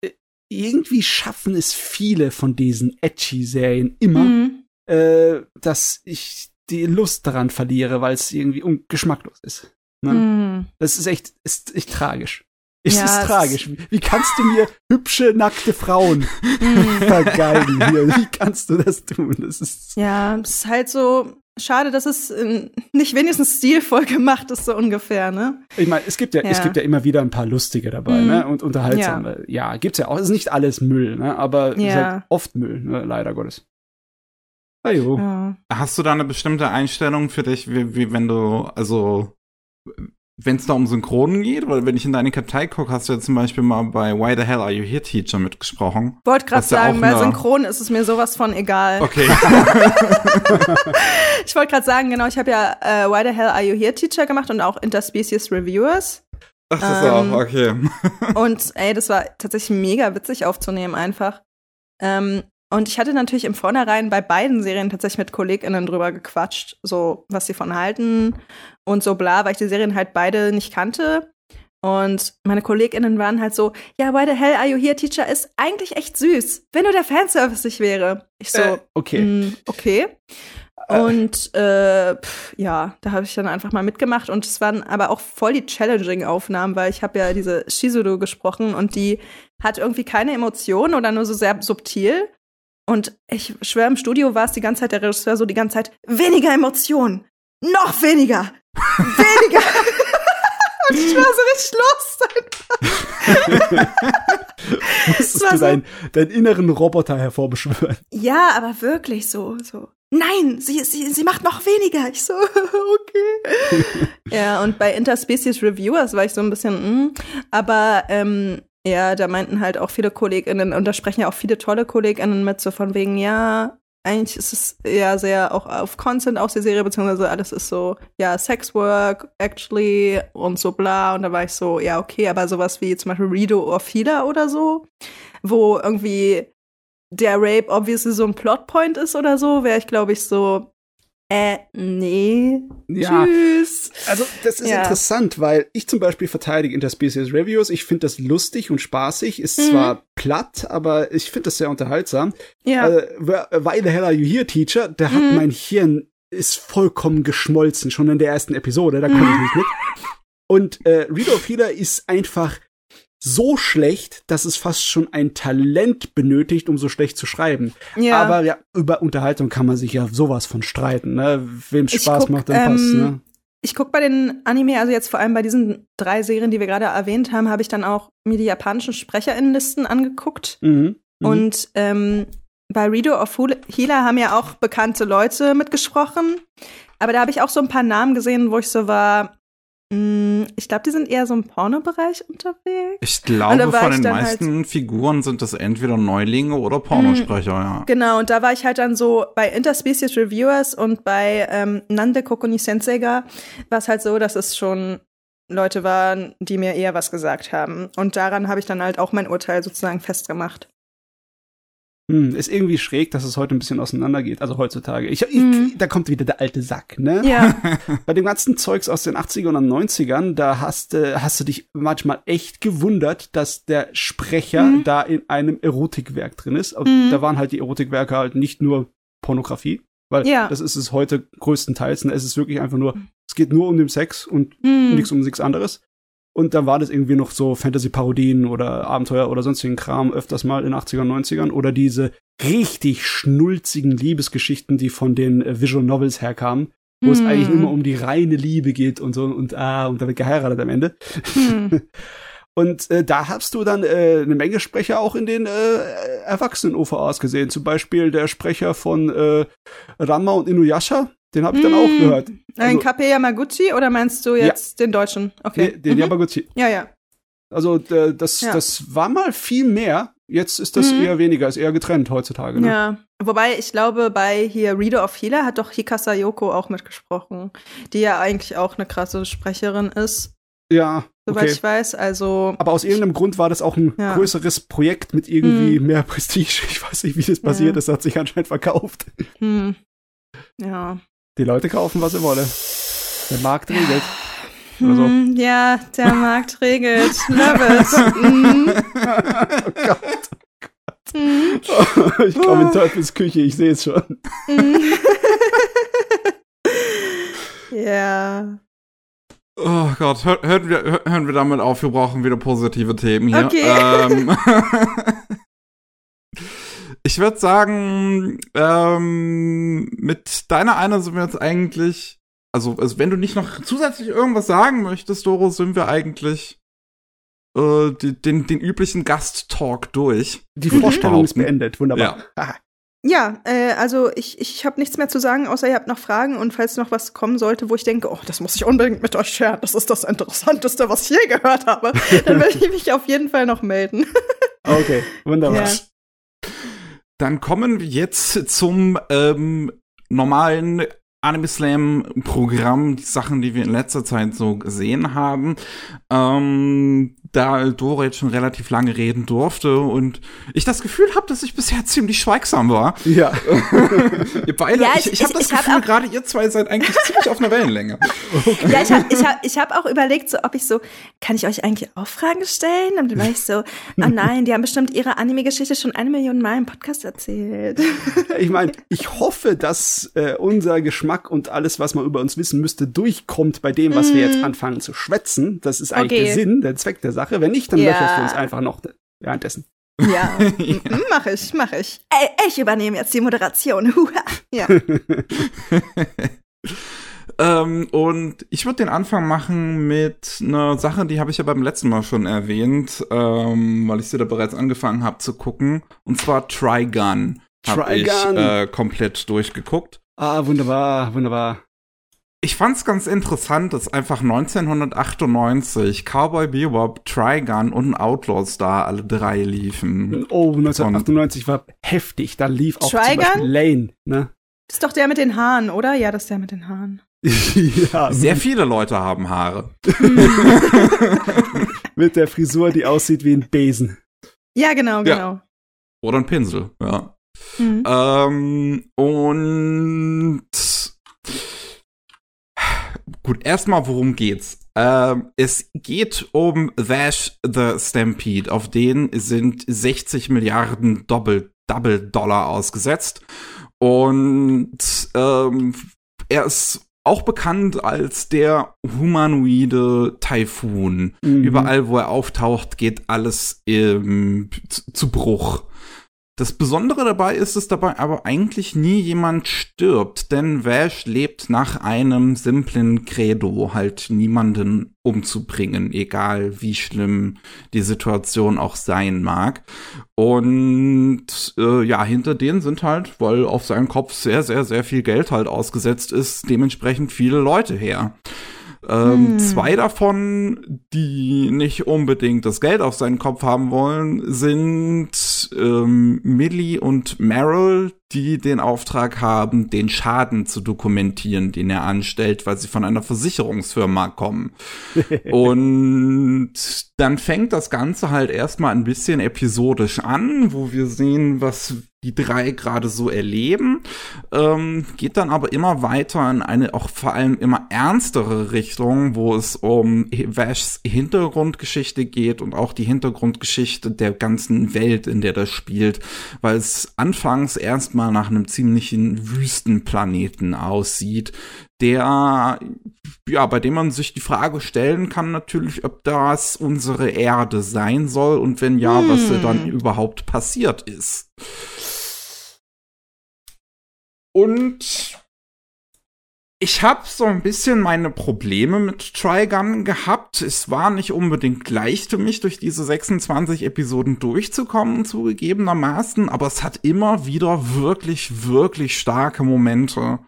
äh, irgendwie schaffen es viele von diesen Edgy-Serien immer, mhm. äh, dass ich die Lust daran verliere, weil es irgendwie geschmacklos ist. Ne? Mhm. Das ist echt, ist echt tragisch. Es ja, ist tragisch. Wie kannst du mir hübsche, nackte Frauen mhm. *laughs* vergeigen hier? Wie kannst du das tun? Das ist ja, es ist halt so, Schade, dass es äh, nicht wenigstens stilvoll gemacht ist, so ungefähr, ne? Ich meine, es gibt ja, ja, es gibt ja immer wieder ein paar lustige dabei, mm. ne? Und unterhaltsame. Ja. ja, gibt's ja auch. Es ist nicht alles Müll, ne? Aber ja. es ist halt oft Müll, ne? leider Gottes. Ajo. Ja. Hast du da eine bestimmte Einstellung für dich, wie, wie wenn du, also wenn es da um Synchronen geht, oder wenn ich in deine Kartei gucke, hast du ja zum Beispiel mal bei Why the Hell Are You Here Teacher mitgesprochen. Wollte gerade sagen, bei Synchronen ist es mir sowas von egal. Okay. *laughs* ich wollte gerade sagen, genau, ich habe ja äh, Why the Hell Are You Here Teacher gemacht und auch Interspecies Reviewers. Ach, das Ähm, auch, okay. Und ey, das war tatsächlich mega witzig aufzunehmen einfach. Ähm, und ich hatte natürlich im Vornherein bei beiden Serien tatsächlich mit KollegInnen drüber gequatscht, so was sie von halten und so bla, weil ich die Serien halt beide nicht kannte. Und meine KollegInnen waren halt so, ja, why the hell are you here, Teacher? Ist eigentlich echt süß, wenn nur der Fanservice nicht wäre. Ich so, Äh, okay. Mm, okay. Und äh, pf, ja, da habe ich dann einfach mal mitgemacht und es waren aber auch voll die challenging Aufnahmen, weil ich habe ja diese Shizuru gesprochen und die hat irgendwie keine Emotionen oder nur so sehr subtil. Und ich schwöre, im Studio war es die ganze Zeit der Regisseur so die ganze Zeit weniger Emotionen, noch weniger, weniger. *laughs* und ich war so richtig lost Musstest war du so- deinen, deinen inneren Roboter hervorbeschwören. Ja, aber wirklich so, so. Nein, sie, sie, sie macht noch weniger. Ich so, *laughs* okay. *laughs* ja, und bei Interspecies Reviewers war ich so ein bisschen, mm, aber ähm, ja, da meinten halt auch viele KollegInnen, und da sprechen ja auch viele tolle KollegInnen mit, so von wegen, ja, eigentlich ist es ja sehr auch auf Content aus der Serie, beziehungsweise alles ist so, ja, Sexwork, actually, und so bla. Und da war ich so, ja, okay, aber sowas wie zum Beispiel Rido or Fila oder so, wo irgendwie der Rape obviously so ein Plotpoint ist oder so, wäre ich, glaube ich, so, äh, nee, Ja. tschüss. Also, das ist Ja. interessant, weil ich zum Beispiel verteidige Interspecies Reviews. Ich finde das lustig und spaßig. Ist Mhm. zwar platt, aber ich finde das sehr unterhaltsam. Ja, Also, wh- why the hell are you here, Teacher? Da hat Mhm. mein Hirn ist vollkommen geschmolzen, schon in der ersten Episode. Da konnte ich nicht mit. Und äh, Read of Healer ist einfach so schlecht, dass es fast schon ein Talent benötigt, um so schlecht zu schreiben. ja. Aber ja, über Unterhaltung kann man sich ja sowas von streiten, ne? Wem Spaß guck, macht, dann passt, ähm, ne? Ich gucke bei den Anime, also jetzt vor allem bei diesen drei Serien, die wir gerade erwähnt haben, habe ich dann auch mir die japanischen SprecherInnenlisten angeguckt. Mhm. Mhm. Und ähm, bei Reader of Healer haben ja auch bekannte Leute mitgesprochen. Aber da habe ich auch so ein paar Namen gesehen, wo ich so war, ich glaube, die sind eher so im Pornobereich unterwegs. Ich glaube, von den dann halt- meisten Figuren sind das entweder Neulinge oder Pornosprecher, ja. Genau, und da war ich halt dann so bei Interspecies Reviewers und bei ähm, Nande Kokoni Senseiga war es halt so, dass es schon Leute waren, die mir eher was gesagt haben. Und daran habe ich dann halt auch mein Urteil sozusagen festgemacht. Hm, ist irgendwie schräg, dass es heute ein bisschen auseinandergeht, also heutzutage. Ich, ich, Mhm. Da kommt wieder der alte Sack, ne? Ja, *laughs* Bei dem ganzen Zeugs aus den 80ern und 90ern, da hast, äh, hast du dich manchmal echt gewundert, dass der Sprecher Mhm. da in einem Erotikwerk drin ist. Mhm. Da waren halt die Erotikwerke halt nicht nur Pornografie, weil Ja. das ist es heute größtenteils. Ne? Es ist wirklich einfach nur, es geht nur um den Sex und Hm. nichts um nichts anderes. Und dann war das irgendwie noch so Fantasy-Parodien oder Abenteuer oder sonstigen Kram öfters mal in 80ern, 90ern oder diese richtig schnulzigen Liebesgeschichten, die von den äh, Visual Novels herkamen, wo es Hm. eigentlich immer um die reine Liebe geht und so und ah, und da wird geheiratet am Ende. Hm. *laughs* Und äh, da hast du dann äh, eine Menge Sprecher auch in den äh, Erwachsenen-OVAs gesehen. Zum Beispiel der Sprecher von äh, Ranma und Inuyasha, den habe ich dann auch Hm. gehört. Ein Kape Yamaguchi oder meinst du Ja. jetzt den Deutschen? Okay. Nee, den Mhm. Yamaguchi. Ja, ja. Also äh, das, Ja. das war mal viel mehr. Jetzt ist das Mhm. eher weniger, ist eher getrennt heutzutage. Ne? Ja. Wobei ich glaube, bei hier Reader of Healer hat doch Hikasa Yoko auch mitgesprochen, die ja eigentlich auch eine krasse Sprecherin ist, ja soweit okay. ich weiß. Also Aber aus irgendeinem Grund war das auch ein Ja. größeres Projekt mit irgendwie Mhm. mehr Prestige. Ich weiß nicht, wie das passiert Ja. ist. Hat sich anscheinend verkauft. hm. ja. Die Leute kaufen, was sie wollen. Der Markt regelt. Oder so. Hm, ja, der Markt regelt. Love it. Mhm. oh Gott. Mhm. ich komme in Teufels Küche, ich sehe es schon. Mhm. *laughs* ja. Oh Gott, hör, hören, wir, hör- hören wir damit auf, wir brauchen wieder positive Themen hier. Okay. Ähm, *laughs* ich würde sagen, ähm, mit deiner einer sind wir jetzt eigentlich, also, also wenn du nicht noch zusätzlich irgendwas sagen möchtest, Doro, sind wir eigentlich äh, die, den, den üblichen Gast-Talk durch. Die. Vorstellung ist beendet. Wunderbar. Ah, Ja, äh, also ich, ich habe nichts mehr zu sagen, außer ihr habt noch Fragen und falls noch was kommen sollte, wo ich denke, oh, das muss ich unbedingt mit euch sharen, das ist das Interessanteste, was ich je gehört habe, *laughs* dann werde ich mich auf jeden Fall noch melden. *laughs* Okay, wunderbar. Ja. Dann kommen wir jetzt zum ähm, normalen Anime Slam Programm, die Sachen, die wir in letzter Zeit so gesehen haben. Ähm, da Dora jetzt schon relativ lange reden durfte und ich das Gefühl habe, dass ich bisher ziemlich schweigsam war. Ja. *laughs* ihr beide, Ja, ich, ich- ich, habe das ich Gefühl, gerade ihr zwei seid eigentlich ziemlich auf einer Wellenlänge. *laughs* Ja, ich habe ich hab, ich hab auch überlegt, so, ob ich so, kann ich euch eigentlich auch Fragen stellen? Und dann war ich so, ah nein, die haben bestimmt ihre Anime-Geschichte schon eine Million Mal im Podcast erzählt. Ich meine, *laughs* ich hoffe, dass äh, unser Geschmack und alles, was man über uns wissen müsste, durchkommt bei dem, was wir jetzt anfangen zu schwätzen. Das ist eigentlich Okay. der Sinn, der Zweck der Sache. Wenn nicht, dann Ja. löcherst du uns einfach noch währenddessen. Ja, *laughs* Mhm, mach ich, mach ich. Ey, ich übernehme jetzt die Moderation. *laughs* Ja. *laughs* Ähm, und ich würde den Anfang machen mit einer Sache, die habe ich ja beim letzten Mal schon erwähnt, ähm, weil ich sie da bereits angefangen habe zu gucken. Und zwar Trigun. Habe ich Trigun. äh, komplett durchgeguckt. Ah, wunderbar, wunderbar. Ich fand's ganz interessant, dass einfach 1998 Cowboy Bebop, Trigun und ein Outlaw Star alle drei liefen. Oh, 1998 war heftig. Da lief auch zum Trigun? Beispiel Lane. Ne? Das ist doch der mit den Haaren, oder? Ja, das ist der mit den Haaren. *laughs* ja, Sehr viele Leute haben Haare. *laughs* mit der Frisur, die aussieht wie ein Besen. Ja, genau, Ja. genau. Oder ein Pinsel, ja. Mhm. Ähm, und gut, erstmal, worum geht's? Ähm, es geht um Vash the Stampede. Auf den sind 60 Milliarden Doppel, Double Dollar ausgesetzt. Und ähm, er ist auch bekannt als der humanoide Taifun. Mhm. Überall, wo er auftaucht, geht alles ähm, zu Bruch. Das Besondere dabei ist, dass dabei aber eigentlich nie jemand stirbt, denn Vash lebt nach einem simplen Credo, halt niemanden umzubringen, egal wie schlimm die Situation auch sein mag. Und äh, ja, hinter denen sind halt, weil auf seinem Kopf sehr, sehr, sehr viel Geld halt ausgesetzt ist, dementsprechend viele Leute her. Ähm, Hm. Zwei davon, die nicht unbedingt das Geld auf seinen Kopf haben wollen, sind ähm, Millie und Meryl, die den Auftrag haben, den Schaden zu dokumentieren, den er anstellt, weil sie von einer Versicherungsfirma kommen. *laughs* Und dann fängt das Ganze halt erstmal ein bisschen episodisch an, wo wir sehen, was die drei gerade so erleben, ähm, geht dann aber immer weiter in eine auch vor allem immer ernstere Richtung, wo es um Vashs Hintergrundgeschichte geht und auch die Hintergrundgeschichte der ganzen Welt, in der das spielt, weil es anfangs erstmal nach einem ziemlichen Wüstenplaneten aussieht, der ja, bei dem man sich die Frage stellen kann natürlich, ob das unsere Erde sein soll und wenn ja, was Hm. dann überhaupt passiert ist. Und ich habe so ein bisschen meine Probleme mit Trigun gehabt. Es war nicht unbedingt leicht für mich, durch diese 26 Episoden durchzukommen, zugegebenermaßen, aber es hat immer wieder wirklich, wirklich starke Momente.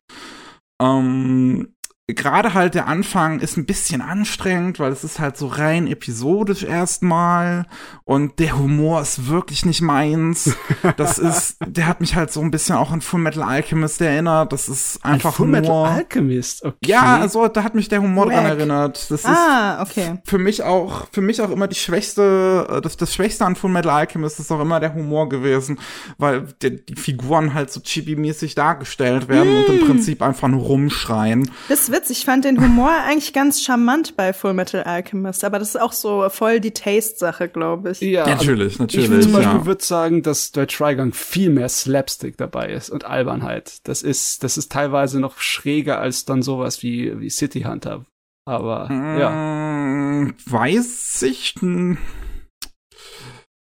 Ähm, Gerade halt der Anfang ist ein bisschen anstrengend, weil es ist halt so rein episodisch erstmal und der Humor ist wirklich nicht meins. Das *laughs* ist, der hat mich halt so ein bisschen auch an Full Metal Alchemist erinnert. Das ist einfach Full Metal nur. Alchemist, okay. Ja, also da hat mich der Humor dran Wack. erinnert. Das Ah, okay. für mich auch, für mich auch immer die schwächste, das, das Schwächste an Full Metal Alchemist ist auch immer der Humor gewesen, weil die, die Figuren halt so chibi-mäßig dargestellt werden und im Prinzip einfach nur rumschreien. Das ist witzig. Ich fand den Humor *laughs* eigentlich ganz charmant bei Full Metal Alchemist, aber das ist auch so voll die Taste-Sache, glaube ich. Ja, Natürlich, also Ich natürlich, zum Beispiel ja. würde sagen, dass bei Trigun viel mehr Slapstick dabei ist und Albernheit. Das ist, das ist teilweise noch schräger als dann sowas wie, wie City Hunter. Aber ja. Mm, Weiß ich,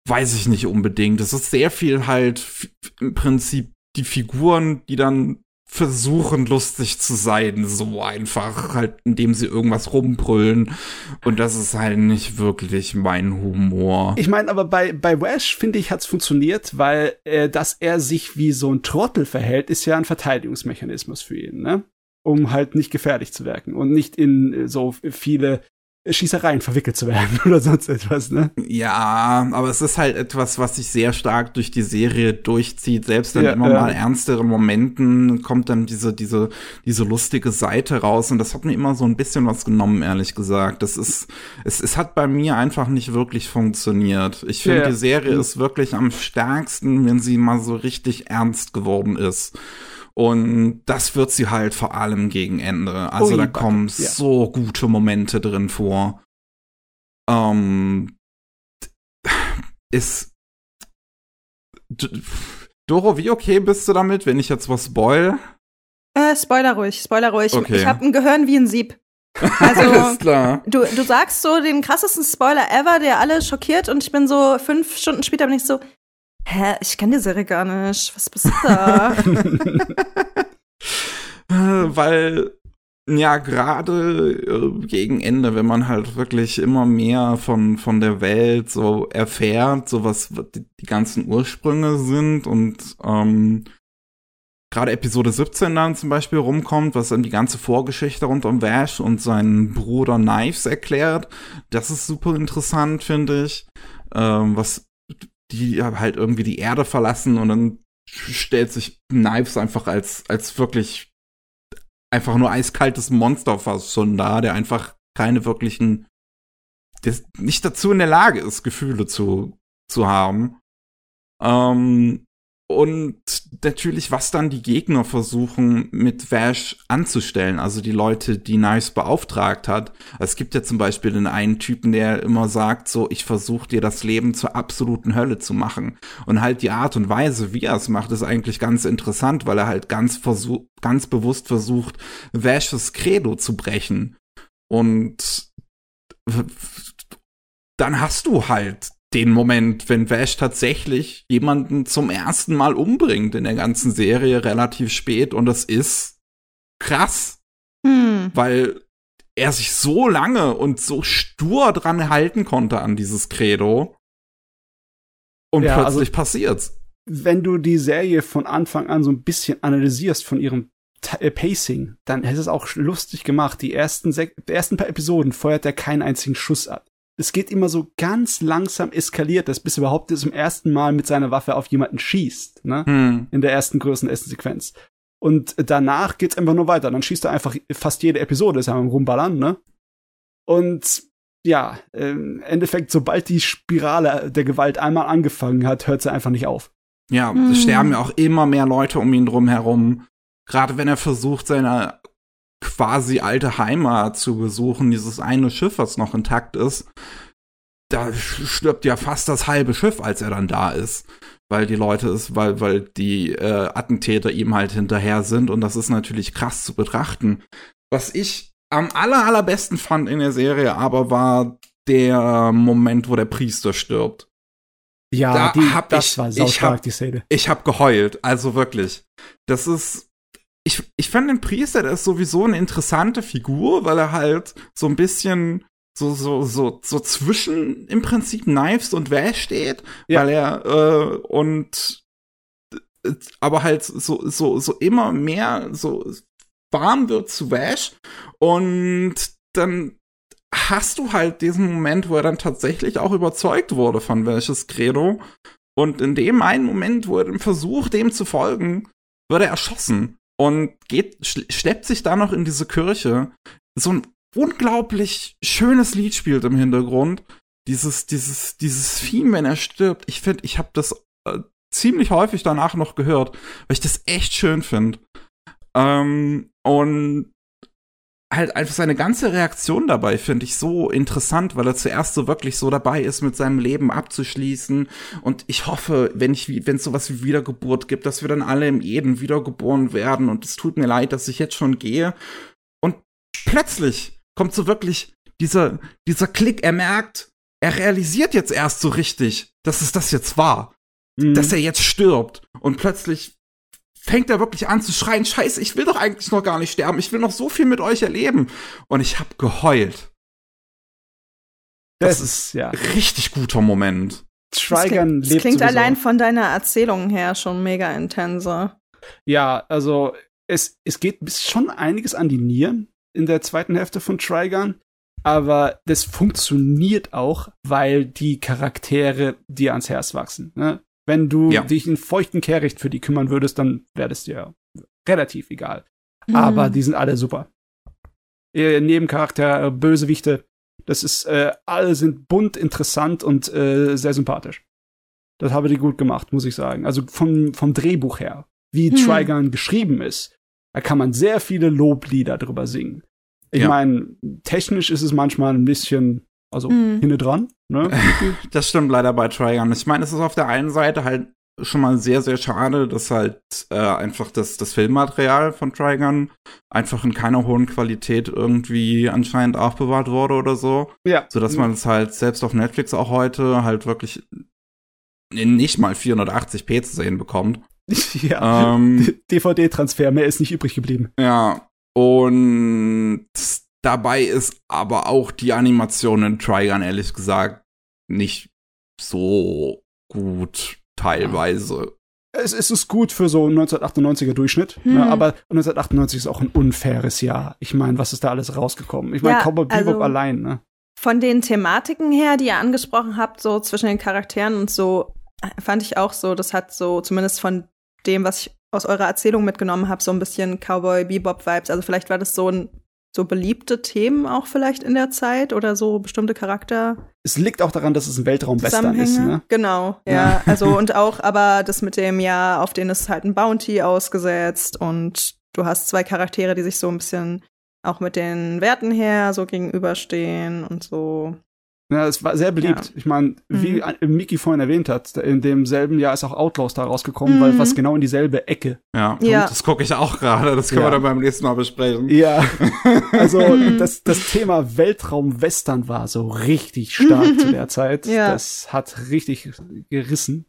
weiß ich nicht unbedingt. Es ist sehr viel halt im Prinzip die Figuren, die dann versuchen lustig zu sein, so einfach halt, indem sie irgendwas rumbrüllen. Und das ist halt nicht wirklich mein Humor. Ich meine, aber bei, bei Wash, finde ich, hat's funktioniert, weil äh, dass er sich wie so ein Trottel verhält, ist ja ein Verteidigungsmechanismus für ihn, ne? Um halt nicht gefährlich zu wirken und nicht in äh, so viele Schießereien verwickelt zu werden *laughs* oder sonst etwas, ne? Ja, aber es ist halt etwas, was sich sehr stark durch die Serie durchzieht. Selbst in Ja, immer ja. mal ernsteren Momenten kommt dann diese, diese, diese lustige Seite raus und das hat mir immer so ein bisschen was genommen, ehrlich gesagt. Das ist, es, es hat bei mir einfach nicht wirklich funktioniert. Ich finde, Ja. die Serie ist wirklich am stärksten, wenn sie mal so richtig ernst geworden ist. Und das wird sie halt vor allem gegen Ende. Also Ui, da kommen ja. so gute Momente drin vor. Ähm, ist. D- Doro, wie okay bist du damit, wenn ich jetzt was spoil? Äh, Spoiler ruhig, Spoiler ruhig. Okay. Ich habe ein Gehirn wie ein Sieb. *laughs* Also, Alles klar. du, du sagst so den krassesten Spoiler ever, der alle schockiert und ich bin so fünf Stunden später bin ich so, hä, ich kenne die Serie gar nicht. Was bist du da? *laughs* Weil, ja, gerade äh, gegen Ende, wenn man halt wirklich immer mehr von, von der Welt so erfährt, so was die, die ganzen Ursprünge sind und ähm, gerade Episode 17 dann zum Beispiel rumkommt, was dann die ganze Vorgeschichte rund um Vash und seinen Bruder Knives erklärt. Das ist super interessant, finde ich. Ähm, was die halt irgendwie die Erde verlassen und dann stellt sich Knives einfach als, als wirklich einfach nur eiskaltes Monster fast schon da, der einfach keine wirklichen, der nicht dazu in der Lage ist, Gefühle zu, zu haben. Ähm, und natürlich, was dann die Gegner versuchen, mit Vash anzustellen, also die Leute, die Knives beauftragt hat. Es gibt ja zum Beispiel den einen Typen, der immer sagt, so, ich versuche dir das Leben zur absoluten Hölle zu machen. Und halt die Art und Weise, wie er es macht, ist eigentlich ganz interessant, weil er halt ganz versuch, ganz bewusst versucht, Vashes Credo zu brechen. Und dann hast du halt den Moment, wenn Vash tatsächlich jemanden zum ersten Mal umbringt in der ganzen Serie relativ spät und das ist krass, hm. weil er sich so lange und so stur dran halten konnte an dieses Credo und Ja, also- plötzlich passiert's. Wenn du die Serie von Anfang an so ein bisschen analysierst von ihrem äh, Pacing, dann ist es auch lustig gemacht. Die ersten, sech- die ersten paar Episoden feuert er keinen einzigen Schuss ab. Es geht immer so ganz langsam eskaliert das, bis er überhaupt zum ersten Mal mit seiner Waffe auf jemanden schießt, ne? Hm. In der ersten größten Sequenz. Und danach geht's einfach nur weiter. Dann schießt er einfach fast jede Episode, ist einfach am Rumballern, ne? Und ja, im Endeffekt, sobald die Spirale der Gewalt einmal angefangen hat, hört sie einfach nicht auf. Ja, Hm. es sterben ja auch immer mehr Leute um ihn drum herum. Gerade wenn er versucht, seine quasi alte Heimat zu besuchen, dieses eine Schiff, was noch intakt ist, da stirbt ja fast das halbe Schiff, als er dann da ist. Weil die Leute ist, weil, weil die äh, Attentäter ihm halt hinterher sind und das ist natürlich krass zu betrachten. Was ich am aller, allerbesten fand in der Serie aber war der Moment, wo der Priester stirbt. Ja, Da die, hab das ich- war ich saustark, hab- die Szene. Ich habe geheult, also wirklich. Das ist. Ich, ich fand den Priester, der ist sowieso eine interessante Figur, weil er halt so ein bisschen so, so, so, so zwischen im Prinzip Knives und Vash steht, Ja. weil er äh, und aber halt so, so, so immer mehr so warm wird zu Vash und dann hast du halt diesen Moment, wo er dann tatsächlich auch überzeugt wurde von Vashes Credo. Und in dem einen Moment, wo er versucht, dem zu folgen, wird er erschossen und geht, schl- schleppt sich da noch in diese Kirche. So ein unglaublich schönes Lied spielt im Hintergrund. Dieses, dieses, dieses Theme, wenn er stirbt. Ich finde, ich habe das äh, ziemlich häufig danach noch gehört, weil ich das echt schön finde. Ähm, und halt einfach seine ganze Reaktion dabei finde ich so interessant, weil er zuerst so wirklich so dabei ist, mit seinem Leben abzuschließen. Und ich hoffe, wenn ich, wenn es sowas wie Wiedergeburt gibt, dass wir dann alle im Eden wiedergeboren werden. Und es tut mir leid, dass ich jetzt schon gehe. Und plötzlich kommt so wirklich dieser, dieser Klick. Er merkt, er realisiert jetzt erst so richtig, dass es das jetzt war Mhm. dass er jetzt stirbt. Und plötzlich fängt er wirklich an zu schreien, scheiße, ich will doch eigentlich noch gar nicht sterben, ich will noch so viel mit euch erleben. Und ich hab geheult. das, das ist, ja. Richtig guter Moment. Das Trigun klingt, das lebt klingt sowieso. allein von deiner Erzählung her schon mega intense. Ja, also es, es geht bis schon einiges an die Nieren in der zweiten Hälfte von Trigun. aber das funktioniert auch, weil die Charaktere dir ans Herz wachsen. Ne? Wenn du Ja. dich in feuchten Kehricht für die kümmern würdest, dann wäre das dir relativ egal. Mhm. Aber die sind alle super. Äh, Nebencharakter, äh, Bösewichte, das ist, äh, alle sind bunt, interessant und äh, sehr sympathisch. Das habe die gut gemacht, muss ich sagen. Also vom, vom Drehbuch her, wie Hm. Trigun geschrieben ist, da kann man sehr viele Loblieder drüber singen. Ich Ja. meine, technisch ist es manchmal ein bisschen, also Hm. hinne dran, ne? *laughs* Das stimmt leider bei Trigun. Ich meine, es ist auf der einen Seite halt schon mal sehr, sehr schade, dass halt äh, einfach das, das Filmmaterial von Trigun einfach in keiner hohen Qualität irgendwie anscheinend aufbewahrt wurde oder so. ja. Sodass man es halt selbst auf Netflix auch heute halt wirklich in nicht mal 480p zu sehen bekommt. *laughs* ja. Ähm, DVD-Transfer, mehr ist nicht übrig geblieben. ja, und dabei ist aber auch die Animation in Trigun ehrlich gesagt nicht so gut teilweise. Es, es ist gut für so 1998er Durchschnitt, Hm. ne, aber 1998 ist auch ein unfaires Jahr. Ich meine, was ist da alles rausgekommen? Ich meine, Ja, Cowboy Bebop also- allein, ne? Von den Thematiken her, die ihr angesprochen habt, so zwischen den Charakteren und so, fand ich auch so, das hat so zumindest von dem, was ich aus eurer Erzählung mitgenommen habe, so ein bisschen Cowboy Bebop Vibes. Also vielleicht war das so ein so beliebte Themen auch vielleicht in der Zeit oder so bestimmte Charakter Es liegt auch daran, dass es ein Weltraumwestern ist, ne? Genau, ja. Ja. *laughs* Also und auch, *laughs* aber das mit dem Jahr, auf den ist halt ein Bounty ausgesetzt und du hast zwei Charaktere, die sich so ein bisschen auch mit den Werten her so gegenüberstehen und so. Ja, es war sehr beliebt. Ja. Ich meine, wie Mhm. Miki vorhin erwähnt hat, in demselben Jahr ist auch Outlaws da rausgekommen, weil Mhm. fast genau in dieselbe Ecke. Ja, Ja. das gucke ich auch gerade. Das können Ja. wir dann beim nächsten Mal besprechen. Ja, *laughs* also Mhm. das, das Thema Weltraumwestern war so richtig stark zu der Zeit. Ja. Das hat richtig gerissen.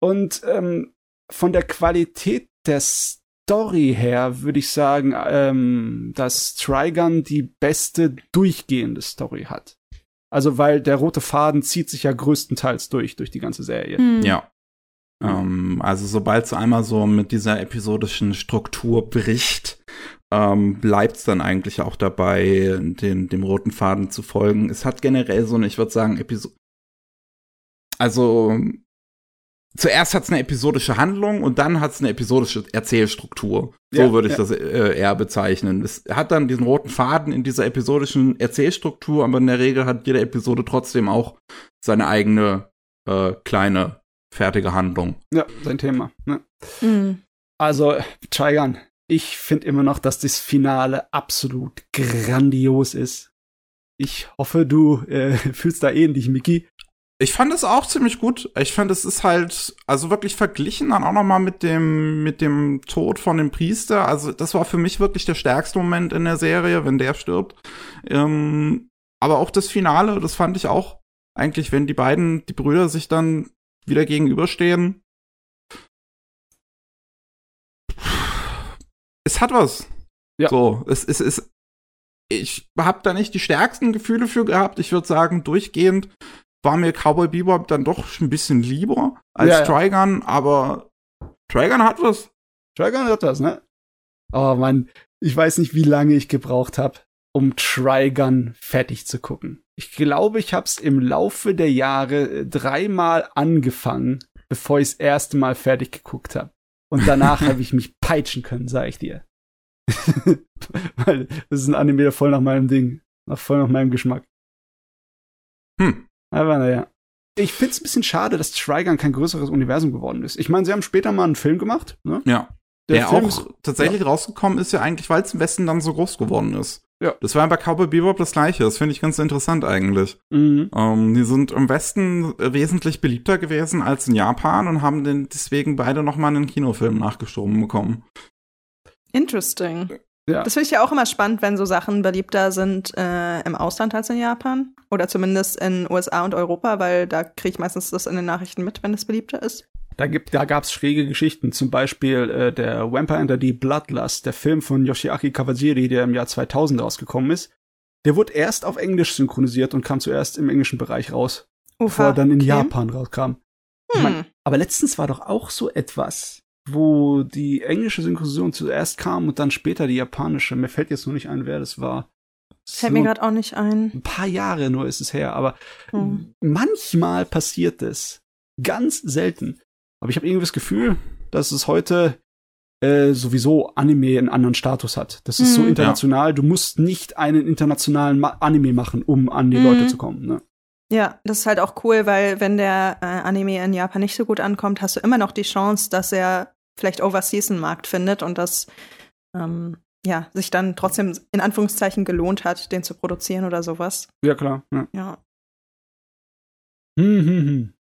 Und ähm, von der Qualität der Story her würde ich sagen, ähm, dass Trigun die beste durchgehende Story hat. Also weil der rote Faden zieht sich ja größtenteils durch, durch die ganze Serie. Hm. Ja. Ähm, also sobald es einmal so mit dieser episodischen Struktur bricht, ähm, bleibt es dann eigentlich auch dabei, den, dem roten Faden zu folgen. Es hat generell so eine, ich würde sagen, Episode. Also zuerst hat es eine episodische Handlung und dann hat es eine episodische Erzählstruktur. So Ja, würde ich ja. das äh, eher bezeichnen. Es hat dann diesen roten Faden in dieser episodischen Erzählstruktur, aber in der Regel hat jede Episode trotzdem auch seine eigene äh, kleine fertige Handlung. Ja, sein Thema. Ne? Hm. Also, Trigun, ich finde immer noch, dass das Finale absolut grandios ist. Ich hoffe, du äh, *laughs* fühlst da ähnlich, Miki. Ich fand es auch ziemlich gut. Ich fand, es ist halt, also wirklich verglichen dann auch noch mal mit dem, mit dem Tod von dem Priester. Also das war für mich wirklich der stärkste Moment in der Serie, wenn der stirbt. Ähm, aber auch das Finale, das fand ich auch eigentlich, wenn die beiden, die Brüder sich dann wieder gegenüberstehen. Es hat was. Ja. So, es, es ist, ich habe da nicht die stärksten Gefühle für gehabt. Ich würde sagen, durchgehend war mir Cowboy Bebop dann doch ein bisschen lieber als Ja, ja. Trigun, aber Trigun hat was. Trigun hat das, ne? Oh Mann, ich weiß nicht, wie lange ich gebraucht habe, um Trigun fertig zu gucken. Ich glaube, ich habe es im Laufe der Jahre äh, dreimal angefangen, bevor ich das erste Mal fertig geguckt habe. Und danach *laughs* habe ich mich peitschen können, sag ich dir. *laughs* Weil das ist ein Anime der voll nach meinem Ding, nach voll nach meinem Geschmack. Hm. Aber naja. Ich find's ein bisschen schade, dass Trigun kein größeres Universum geworden ist. Ich meine, sie haben später mal einen Film gemacht, ne? Ja. Der, Der, Film auch ist, tatsächlich rausgekommen ist ja eigentlich, weil es im Westen dann so groß geworden ist. Ja. Das war bei Cowboy Bebop das gleiche. Das finde ich ganz interessant eigentlich. Mhm. Ähm, die sind im Westen wesentlich beliebter gewesen als in Japan und haben den deswegen beide noch mal einen Kinofilm nachgeschoben bekommen. Interesting. Ja. Das finde ich ja auch immer spannend, wenn so Sachen beliebter sind äh, im Ausland als in Japan. Oder zumindest in USA und Europa, weil da kriege ich meistens das in den Nachrichten mit, wenn es beliebter ist. Da, gibt, da gab's schräge Geschichten. Zum Beispiel äh, der Vampire Under the Bloodlust, der Film von Yoshiaki Kawajiri, der im Jahr 2000 rausgekommen ist. Der wurde erst auf Englisch synchronisiert und kam zuerst im englischen Bereich raus, bevor er dann in okay. Japan rauskam. Ich mein, Hm. Aber letztens war doch auch so etwas, wo die englische Synchronisation zuerst kam und dann später die japanische. Mir fällt jetzt nur nicht ein, wer das war. Fällt mir gerade auch nicht ein. Ein paar Jahre nur ist es her, aber Hm. manchmal passiert es. Ganz selten. Aber ich habe irgendwie das Gefühl, dass es heute äh, sowieso Anime einen anderen Status hat. Das ist so Mhm. international. Du musst nicht einen internationalen Ma Anime machen, um an die Mhm. Leute zu kommen. Ne? Ja, das ist halt auch cool, weil wenn der äh, Anime in Japan nicht so gut ankommt, hast du immer noch die Chance, dass er vielleicht overseas einen Markt findet und das ähm, ja, sich dann trotzdem in Anführungszeichen gelohnt hat, den zu produzieren oder sowas. Ja, klar. Ja. Ja. Hm, hm, hm.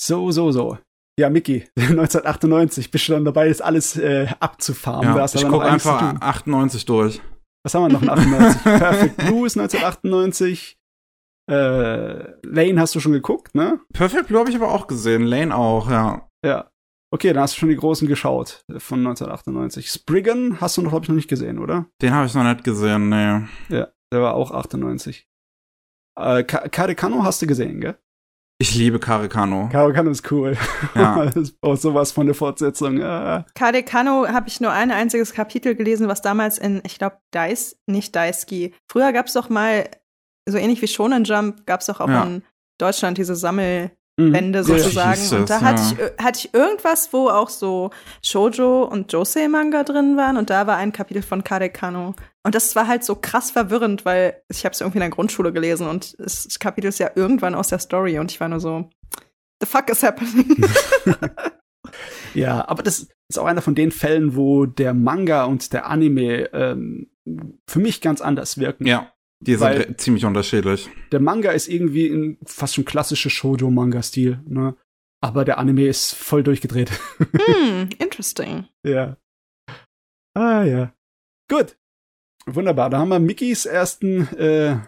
So, so, so. Ja, Mickey, *laughs* 1998, bist du dann dabei, das alles äh, abzufarmen. Ja, ich gucke einfach tun. 98 durch. Was haben wir noch in 98? *laughs* Perfect Blue ist 1998. Äh, Lane hast du schon geguckt, ne? Perfect Blue habe ich aber auch gesehen. Lane auch, ja. Ja. Okay, dann hast du schon die großen geschaut äh, von 1998. Spriggan hast du noch, glaube ich, noch nicht gesehen, oder? Den habe ich noch nicht gesehen, nee. Ja, der war auch 98. Äh, Karikano hast du gesehen, gell? Ich liebe Karikano. Karikano ist cool. Ja. *laughs* auch sowas von der Fortsetzung. Ah. Habe ich nur ein einziges Kapitel gelesen, was damals in, ich glaube, Dice, nicht Daisuke. Früher gab es doch mal, so ähnlich wie Shonen Jump, gab es doch auch Ja. in Deutschland diese Sammelbände Mhm. Ja, sozusagen. hieß und da hatte, ja. ich, äh, hatte ich irgendwas, wo auch so Shoujo und Josei-Manga drin waren und da war ein Kapitel von Kade Kano. Und das war halt so krass verwirrend, weil ich habe es irgendwie in der Grundschule gelesen und das Kapitel ist ja irgendwann aus der Story und ich war nur so, the fuck is happening? *laughs* Ja, aber das ist auch einer von den Fällen, wo der Manga und der Anime ähm, für mich ganz anders wirken. Ja, die sind ziemlich unterschiedlich. Der Manga ist irgendwie in fast schon klassische Shoujo-Manga-Stil, ne? Aber der Anime ist voll durchgedreht. *laughs* hm, interesting. ja. Ah, ja. Gut. Wunderbar. Da haben wir Mickeys ersten, äh,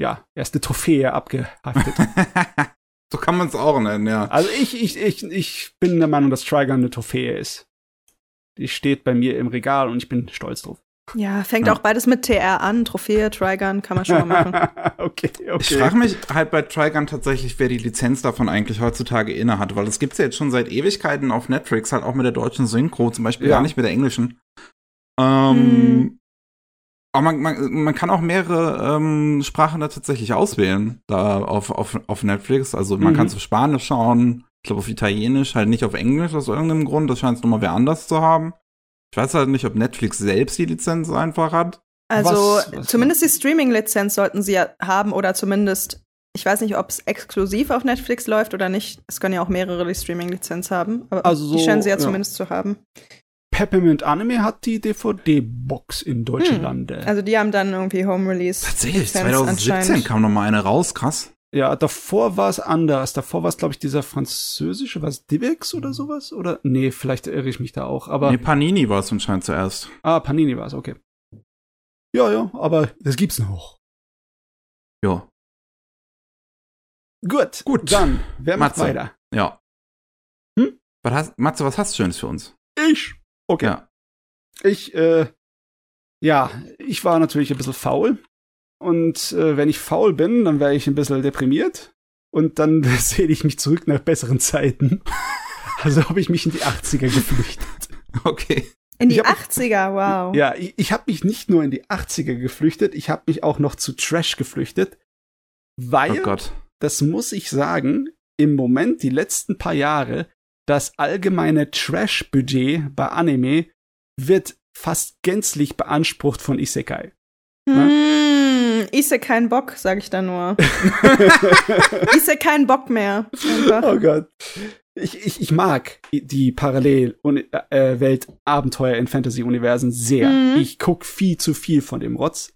ja, erste Trophäe abgehaftet. *laughs* so kann man es auch nennen, ja. also ich, ich, ich, ich bin der Meinung, dass Trigun eine Trophäe ist. Die steht bei mir im Regal und ich bin stolz drauf. Ja, fängt Ja. auch beides mit TR an. Trophäe, Trigun, kann man schon mal machen. *laughs* okay, okay. Ich frage mich halt bei Trigun tatsächlich, wer die Lizenz davon eigentlich heutzutage inne hat, weil es gibt's ja jetzt schon seit Ewigkeiten auf Netflix, halt auch mit der deutschen Synchro, zum Beispiel Ja. gar nicht mit der englischen. Ähm, Hm. Aber man, man, man kann auch mehrere ähm, Sprachen da tatsächlich auswählen, da auf, auf, auf Netflix. Also man Mhm. kann auf Spanisch schauen, ich glaube auf Italienisch, halt nicht auf Englisch aus irgendeinem Grund. Das scheint es nochmal wer anders zu haben. Ich weiß halt nicht, ob Netflix selbst die Lizenz einfach hat. Also Was- was- zumindest die Streaming-Lizenz sollten sie ja haben oder zumindest, ich weiß nicht, ob es exklusiv auf Netflix läuft oder nicht. Es können ja auch mehrere die Streaming-Lizenz haben, aber Also so, die scheinen sie ja, ja. zumindest zu haben. Peppermint Anime hat die DVD-Box in Hm. Lande. Also die haben dann irgendwie Home-Release. Tatsächlich, Lizenz 2017 anscheinend. kam noch mal eine raus, krass. Ja, davor war es anders. Davor war es, glaube ich, dieser französische, was Divex oder sowas? Oder? Nee, vielleicht irre ich mich da auch. Aber, nee, Panini war es anscheinend zuerst. ah, Panini war es, okay. Ja, ja, aber das gibt's noch. Ja. Gut, Gut. Dann, wer macht Matze. weiter? Ja. Hm? Was hast, Matze, was hast du Schönes für uns? Ich. Okay. Ja. Ich, äh, ja, ich war natürlich ein bisschen faul. Und äh, wenn ich faul bin, dann wäre ich ein bisschen deprimiert. Und dann *laughs* sehne ich mich zurück nach besseren Zeiten. *laughs* Also habe ich mich in die 80er geflüchtet. Okay. In die hab- 80er, wow. Ja, ich, ich habe mich nicht nur in die 80er geflüchtet, ich habe mich auch noch zu Trash geflüchtet. Weil, Oh Gott. das muss ich sagen, im Moment, die letzten paar Jahre, das allgemeine Trash-Budget bei Anime wird fast gänzlich beansprucht von Isekai. Hm, Isse kein Bock, sag ich da nur. *laughs* Isse kein Bock mehr. Einfach. Oh Gott. Ich, ich, ich mag die Parallelwelt-Abenteuer in Fantasy-Universen sehr. Mhm. Ich guck viel zu viel von dem Rotz.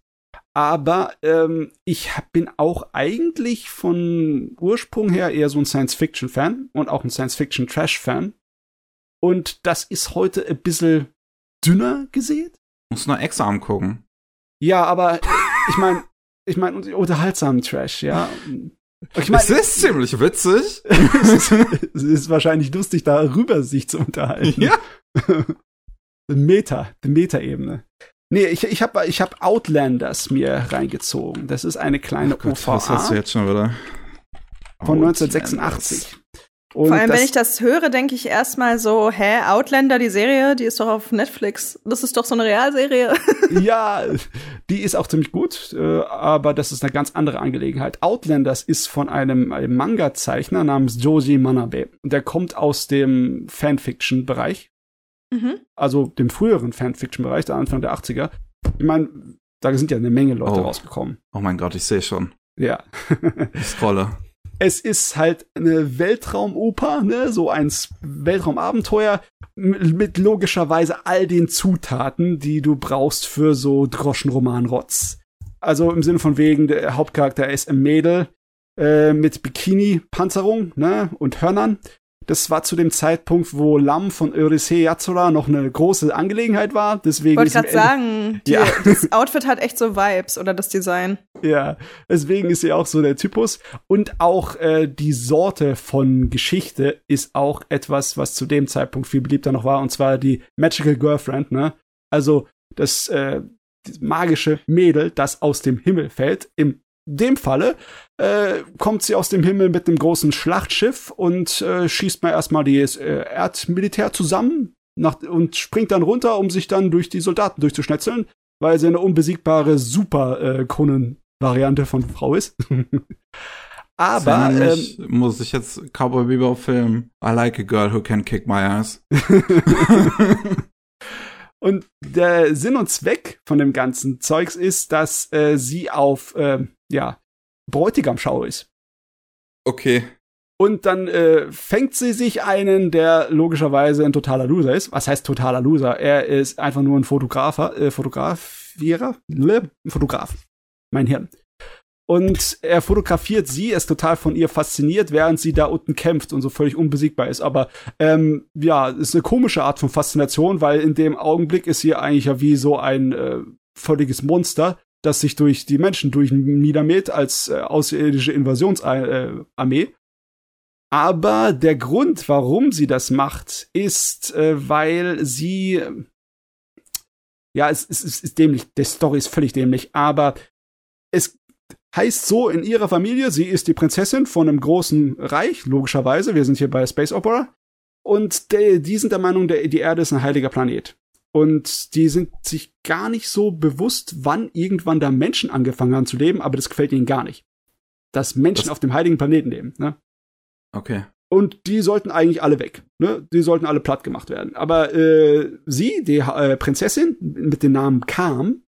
Aber ähm, ich hab- bin auch eigentlich von Ursprung her eher so ein Science-Fiction-Fan und auch ein Science-Fiction-Trash-Fan. Und das ist heute ein bisschen dünner gesät. Musst nur extra gucken. Ja, aber äh, ich meine, ich meine, unterhaltsamen Trash, ja. *laughs* Ich mein, es ist ziemlich witzig. *laughs* es, ist, es ist wahrscheinlich lustig, darüber sich zu unterhalten. Ja. *laughs* Meta, die Meta-Ebene. Nee, ich, ich habe ich hab Outlanders mir reingezogen. Das ist eine kleine Oh Gott, was hast du OVA jetzt schon wieder? von Outlanders. 1986. Und Vor allem, wenn ich das höre, denke ich erstmal so, hä, Outlander, die Serie, die ist doch auf Netflix. Das ist doch so eine Realserie. *laughs* ja, die ist auch ziemlich gut, äh, aber das ist eine ganz andere Angelegenheit. Outlanders ist von einem, einem Manga-Zeichner namens Joji Manabe. Und der kommt aus dem Fanfiction-Bereich. Mhm. Also dem früheren Fanfiction-Bereich, der Anfang der 80er. Ich meine, da sind ja eine Menge Leute oh. rausgekommen. Oh mein Gott, ich sehe schon. Ja. *laughs* ich scrolle es ist halt eine Weltraumoper, ne, so ein Weltraumabenteuer mit logischerweise all den Zutaten, die du brauchst für so Droschenroman-Rotz. Also im Sinne von wegen, der Hauptcharakter ist ein Mädel äh, mit Bikini-Panzerung, ne, und Hörnern. Das war zu dem Zeitpunkt, wo Lam von Eurysee Yatsura noch eine große Angelegenheit war. Deswegen Wollte gerade sagen, die, ja. *laughs* das Outfit hat echt so Vibes oder das Design. Ja, deswegen ist sie auch so der Typus. Und auch äh, die Sorte von Geschichte ist auch etwas, was zu dem Zeitpunkt viel beliebter noch war. Und zwar die Magical Girlfriend, ne? Also das, äh, das magische Mädel, das aus dem Himmel fällt. Im dem Falle äh, kommt sie aus dem Himmel mit einem großen Schlachtschiff und äh, schießt mal erstmal das äh, Erdmilitär zusammen nach, und springt dann runter, um sich dann durch die Soldaten durchzuschnetzeln, weil sie eine unbesiegbare Super-Conan-Variante von Frau ist. *laughs* Aber nämlich, ähm, muss ich jetzt Cowboy Bebop filmen. I like a girl who can kick my ass. *laughs* und der Sinn und Zweck von dem ganzen Zeugs ist, dass äh, sie auf äh, ja, Bräutigamschau ist. Okay. Und dann äh, fängt sie sich einen, der logischerweise ein totaler Loser ist. Was heißt totaler Loser? Er ist einfach nur ein Fotografer, äh, Fotografierer, ein Fotograf. Mein Hirn. Und er fotografiert sie, ist total von ihr fasziniert, während sie da unten kämpft und so völlig unbesiegbar ist. Aber ähm, ja, ist eine komische Art von Faszination, weil in dem Augenblick ist sie eigentlich ja wie so ein äh, völliges Monster, das sich durch die Menschen durch niedermäht als äh, außerirdische Invasionsarmee. Äh, Aber der Grund, warum sie das macht, ist, äh, weil sie ja, es, es, es ist dämlich, die Story ist völlig dämlich, aber es heißt so in ihrer Familie, sie ist die Prinzessin von einem großen Reich, logischerweise, wir sind hier bei Space Opera, und die, die sind der Meinung, der, die Erde ist ein heiliger Planet. Und die sind sich gar nicht so bewusst, wann irgendwann da Menschen angefangen haben zu leben, aber das gefällt ihnen gar nicht. Dass Menschen das auf dem heiligen Planeten leben, ne? Okay. Und die sollten eigentlich alle weg. Ne? Die sollten alle platt gemacht werden. Aber äh, sie, die äh, Prinzessin mit dem Namen Kam,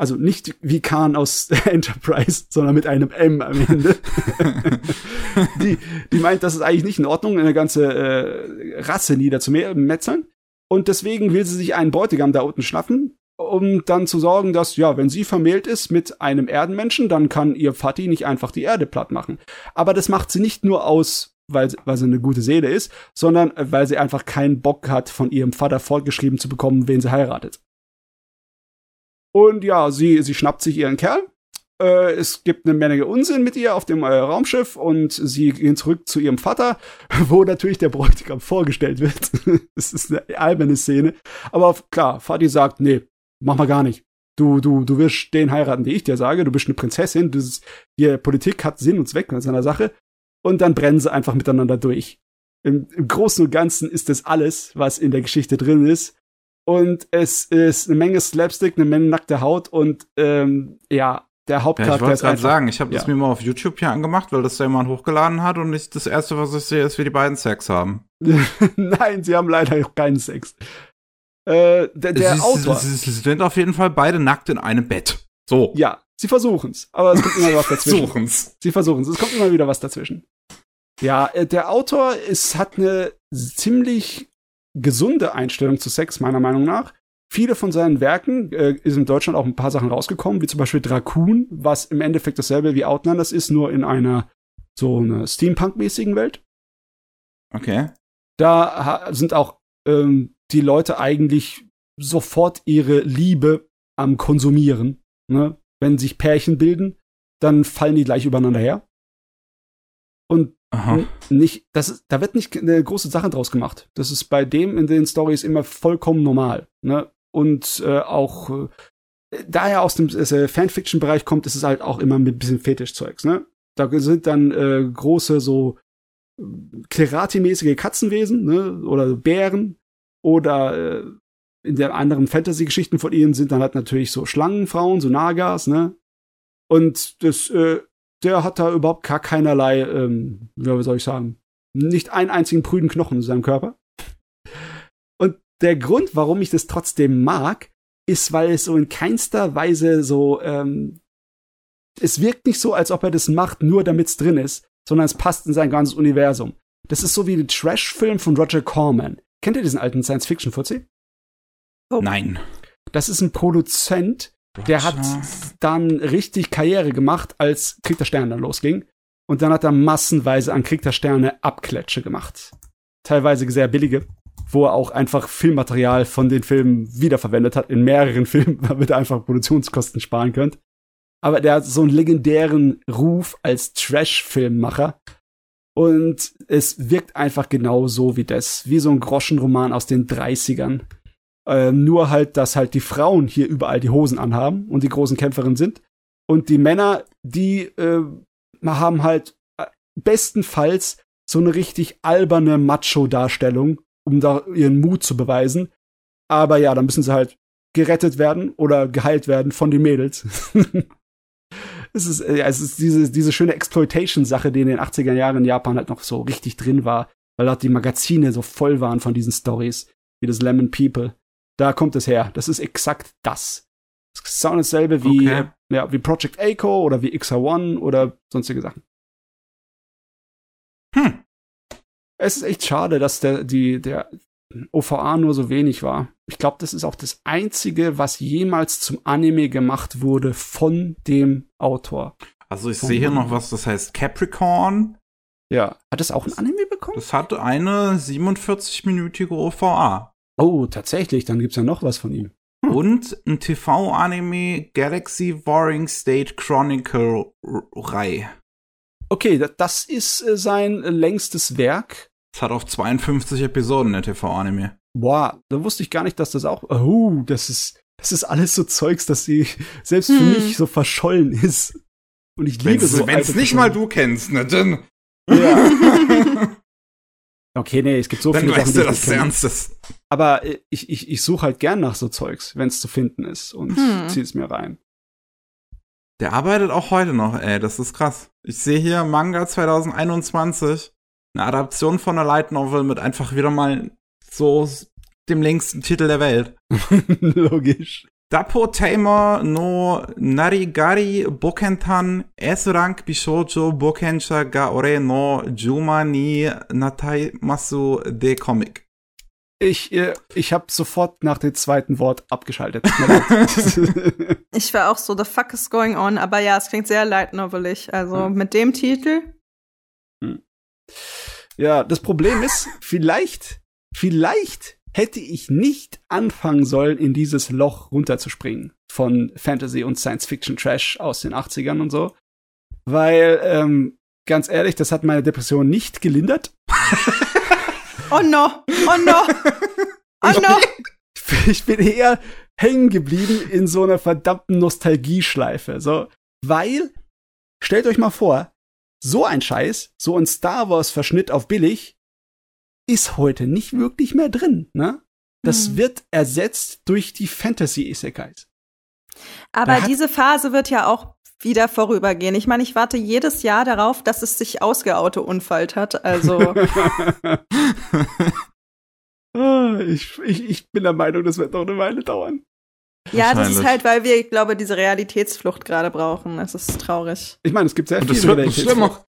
also nicht wie Khan aus *laughs* Enterprise, sondern mit einem M am Ende. *laughs* die, die meint, das ist eigentlich nicht in Ordnung, eine ganze äh, Rasse niederzumetzeln. Und deswegen will sie sich einen Bräutigam da unten schnappen, um dann zu sorgen, dass, ja, wenn sie vermählt ist mit einem Erdenmenschen, dann kann ihr Vati nicht einfach die Erde platt machen. Aber das macht sie nicht nur aus, weil, weil sie eine gute Seele ist, sondern weil sie einfach keinen Bock hat, von ihrem Vater fortgeschrieben zu bekommen, wen sie heiratet. Und ja, sie, sie schnappt sich ihren Kerl äh, es gibt eine Menge Unsinn mit ihr auf dem äh, Raumschiff und sie gehen zurück zu ihrem Vater, *laughs* wo natürlich der Bräutigam vorgestellt wird. *laughs* das ist eine alberne Szene. Aber klar, Vati sagt, nee, mach mal gar nicht. Du, du, du wirst den heiraten, die ich dir sage. Du bist eine Prinzessin. Ist, die Politik hat Sinn und Zweck in seiner Sache. Und dann brennen sie einfach miteinander durch. Im, Im Großen und Ganzen ist das alles, was in der Geschichte drin ist. Und es ist eine Menge Slapstick, eine Menge nackte Haut und ähm, ja, der Hauptcharakter ja, ich wollte gerade sagen, ich habe ja. das mir mal auf YouTube hier angemacht, weil das da jemand hochgeladen hat und ich, das erste, was ich sehe, ist, wie die beiden Sex haben. *laughs* Nein, sie haben leider keinen Sex. Äh, der der sie, Autor. Sie, sie, sind auf jeden Fall beide nackt in einem Bett. So. Ja, sie versuchen's, aber es kommt immer was dazwischen. sie versuchen's. Sie versuchen's. Es kommt immer wieder was dazwischen. Ja, äh, der Autor ist, hat eine ziemlich gesunde Einstellung zu Sex, meiner Meinung nach. Viele von seinen Werken äh, ist in Deutschland auch ein paar Sachen rausgekommen, wie zum Beispiel Dracun, was im Endeffekt dasselbe wie Outlanders ist, nur in einer so einer Steampunk-mäßigen Welt. Okay. Da sind auch ähm, die Leute eigentlich sofort ihre Liebe am Konsumieren. Ne? Wenn sich Pärchen bilden, dann fallen die gleich übereinander her. Und Aha. nicht, das ist, da wird nicht eine große Sache draus gemacht. Das ist bei dem in den Stories immer vollkommen normal. Ne? und äh, auch äh, da er aus dem äh, Fanfiction-Bereich kommt, ist es halt auch immer ein bisschen Fetischzeugs, ne? Da sind dann äh, große so Klerati-mäßige Katzenwesen, ne, oder Bären, oder äh, in der anderen Fantasy-Geschichten von ihnen sind dann halt natürlich so Schlangenfrauen, so Nagas, ne? Und das, äh, der hat da überhaupt gar keinerlei, ähm, wie soll ich sagen, nicht einen einzigen prüden Knochen in seinem Körper. Und der Grund, warum ich das trotzdem mag, ist, weil es so in keinster Weise so, ähm, es wirkt nicht so, als ob er das macht, nur damit es drin ist, sondern es passt in sein ganzes Universum. Das ist so wie der Trash-Film von Roger Corman. Kennt ihr diesen alten Science-Fiction-Fuzzi? Oh. Nein. Das ist ein Produzent, der hat dann richtig Karriere gemacht, als Krieg der Sterne dann losging. Und dann hat er massenweise an Krieg der Sterne Abklätsche gemacht. Teilweise sehr billige, wo er auch einfach Filmmaterial von den Filmen wiederverwendet hat in mehreren *laughs* Filmen, damit er einfach Produktionskosten sparen könnte. Aber der hat so einen legendären Ruf als Trash-Filmmacher. Und es wirkt einfach genau so wie das, wie so ein Groschenroman aus den 30ern. Äh, nur halt, dass halt die Frauen hier überall die Hosen anhaben und die großen Kämpferinnen sind. Und die Männer, die äh, haben halt äh, bestenfalls so eine richtig alberne Macho-Darstellung, um da ihren Mut zu beweisen. Aber ja, dann müssen sie halt gerettet werden oder geheilt werden von den Mädels. *laughs* es ist, ja, es ist diese, diese schöne Exploitation-Sache, die in den 80er Jahren in Japan halt noch so richtig drin war, weil dort die Magazine so voll waren von diesen Stories, wie das Lemon People. Da kommt es her. Das ist exakt das. Das ist genau dasselbe wie, okay. ja, wie Project Aco oder wie XR1 oder sonstige Sachen. Hm. Es ist echt schade, dass der, die, der OVA nur so wenig war. Ich glaube, das ist auch das einzige, was jemals zum Anime gemacht wurde von dem Autor. Also ich sehe hier noch was, das heißt Capricorn. Ja. Hat es auch ein Anime bekommen? Das hatte eine 47-minütige OVA. Oh, tatsächlich, dann gibt's ja noch was von ihm. Hm. Und ein TV-Anime Galaxy Warring State Chronicle Reihe. Okay, das ist äh, sein längstes Werk. Es hat auch 52 Episoden, der TV-Anime. Boah, da wusste ich gar nicht, dass das auch. Oh, das ist, das ist alles so Zeugs, dass sie *laughs* selbst hm. für mich so verschollen ist. Und ich liebe wenn's, so. Wenn es nicht mal du kennst, ne, dann. Ja. *laughs* *laughs* okay, nee, es gibt so dann viele weißt Sachen, du, dass es ernst ist. Aber äh, ich, ich, ich suche halt gern nach so Zeugs, wenn es zu finden ist und hm. ziehe es mir rein. Der arbeitet auch heute noch, ey, das ist krass. Ich sehe hier Manga 2021, eine Adaption von einer Light Novel mit einfach wieder mal so dem längsten Titel der Welt. *laughs* Logisch. Dapo Tamer no Narigari Bokentan S-Rank Bishoujo Bokensha ga Ore no Juma ni Nataimasu de Comic. Ich, äh, ich habe sofort nach dem zweiten Wort abgeschaltet. *laughs* ich war auch so, the fuck is going on? Aber ja, es klingt sehr light novelig. Also hm. mit dem Titel. Hm. Ja, das Problem ist, vielleicht, vielleicht hätte ich nicht anfangen sollen, in dieses Loch runterzuspringen von Fantasy und Science Fiction Trash aus den 80ern und so. Weil, ähm, ganz ehrlich, das hat meine Depression nicht gelindert. *laughs* Oh no, oh no, *laughs* oh no. Ich bin eher hängen geblieben in so einer verdammten Nostalgieschleife. So, weil, stellt euch mal vor, so ein Scheiß, so ein Star Wars Verschnitt auf billig, ist heute nicht wirklich mehr drin, ne? Das hm. wird ersetzt durch die Fantasy Isekais. Aber diese Phase wird ja auch wieder vorübergehen. Ich meine, ich warte jedes Jahr darauf, dass es sich ausgeauto-unfallt hat. Also. *laughs* Ah, ich, ich, ich bin der Meinung, das wird noch eine Weile dauern. Ja, das ist halt, weil wir, ich glaube, diese Realitätsflucht gerade brauchen. Es ist traurig. Ich meine, es gibt sehr viele das Realitätsflucht.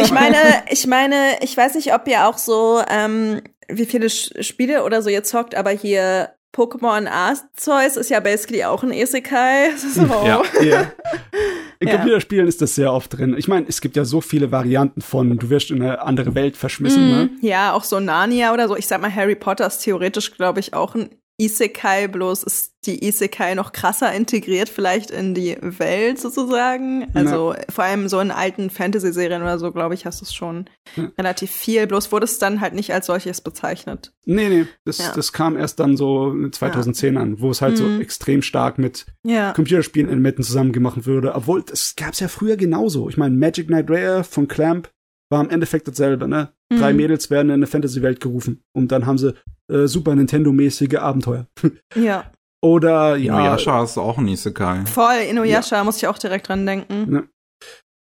Ich meine, ich meine, ich weiß nicht, ob ihr auch so, ähm, wie viele Spiele oder so ihr zockt, aber hier Pokémon Arceus ist ja basically auch ein Isekai. *laughs* So. Ja, ja. *laughs* In ja. Computerspielen ist das sehr oft drin. Ich meine, es gibt ja so viele Varianten von, du wirst in eine andere Welt verschmissen, mm, ne? Ja, auch so Narnia oder so. Ich sag mal, Harry Potter ist theoretisch, glaube ich, auch ein Isekai, bloß ist die Isekai noch krasser integriert vielleicht in die Welt sozusagen. Also ja. vor allem so in alten Fantasy-Serien oder so, glaube ich, hast du es schon ja. relativ viel. Bloß wurde es dann halt nicht als solches bezeichnet. Nee, nee, das, ja. das kam erst dann so 2010 an, wo es halt mhm. so extrem stark mit Computerspielen in Metten zusammen gemacht würde. Obwohl, das gab es ja früher genauso. Ich meine, Magic Knight Rare von Clamp war im Endeffekt dasselbe, ne? Drei Mhm. Mädels werden in eine Fantasy-Welt gerufen und dann haben sie äh, Super Nintendo-mäßige Abenteuer. *laughs* Ja, Oder ja, Inuyasha ist auch ein Isekai. voll. Inuyasha muss ich auch direkt dran denken.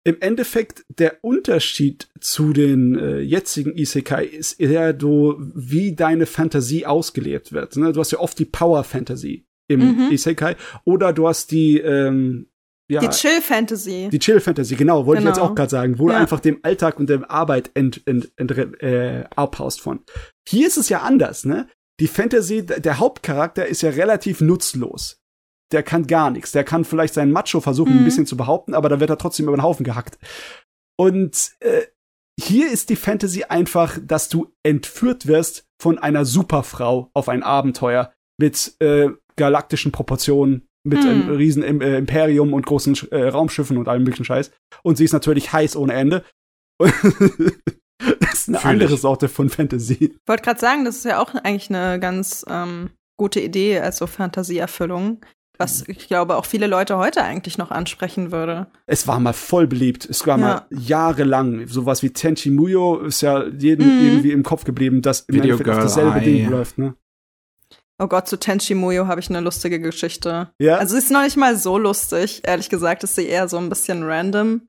im Endeffekt der Unterschied zu den äh, jetzigen Isekai ist eher so, wie deine Fantasie ausgelebt wird. Ne? Du hast ja oft die Power-Fantasy im Mhm. Isekai oder du hast die ähm, ja, Die Chill-Fantasy. die Chill-Fantasy, genau, wollte ich Genau. jetzt auch gerade sagen, wo du Ja. einfach dem Alltag und der Arbeit ent, ent, ent, äh, abhaust von. Hier ist es ja anders, ne? Die Fantasy, der Hauptcharakter ist ja relativ nutzlos. Der kann gar nichts. Der kann vielleicht seinen Macho versuchen, ein Mhm. bisschen zu behaupten, aber da wird er trotzdem über den Haufen gehackt. Und äh, hier ist die Fantasy einfach, dass du entführt wirst von einer Superfrau auf ein Abenteuer mit äh, galaktischen Proportionen, mit Hm. einem riesen äh, Imperium und großen äh, Raumschiffen und allem möglichen Scheiß. Und sie ist natürlich heiß ohne Ende. *laughs* das ist eine Fühl andere ich. Sorte von Fantasy. Ich wollte gerade sagen, das ist ja auch eigentlich eine ganz ähm, gute Idee als so Fantasieerfüllung, was ich glaube auch viele Leute heute eigentlich noch ansprechen würde. Es war mal voll beliebt. Es war Ja. mal jahrelang. Sowas wie Tenchi Muyo ist ja jedem Mhm. irgendwie im Kopf geblieben, dass im Video Endeffekt dasselbe Eye. Ding läuft, ne? Oh Gott, zu Tenchi Muyo habe ich eine lustige Geschichte. Ja. Also sie ist noch nicht mal so lustig. Ehrlich gesagt ist sie eher so ein bisschen random.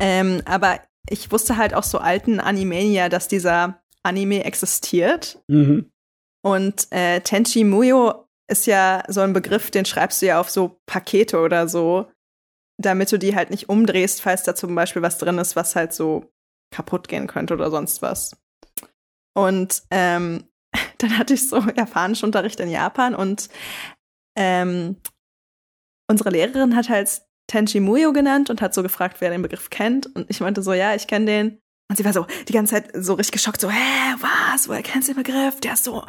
Ähm, aber ich wusste halt auch so alten Animania, dass dieser Anime existiert. mhm. Und äh, Tenchi Muyo ist ja so ein Begriff, den schreibst du ja auf so Pakete oder so, damit du die halt nicht umdrehst, falls da zum Beispiel was drin ist, was halt so kaputt gehen könnte oder sonst was. Und ähm, *laughs* dann hatte ich so Japanischunterricht in Japan und ähm, unsere Lehrerin hat halt Tenchi Muyo genannt und hat so gefragt, wer den Begriff kennt. Und ich meinte so, ja, ich kenne den. Und sie war so die ganze Zeit so richtig geschockt, so, hä, was, woher kennst du den Begriff? Der ist so,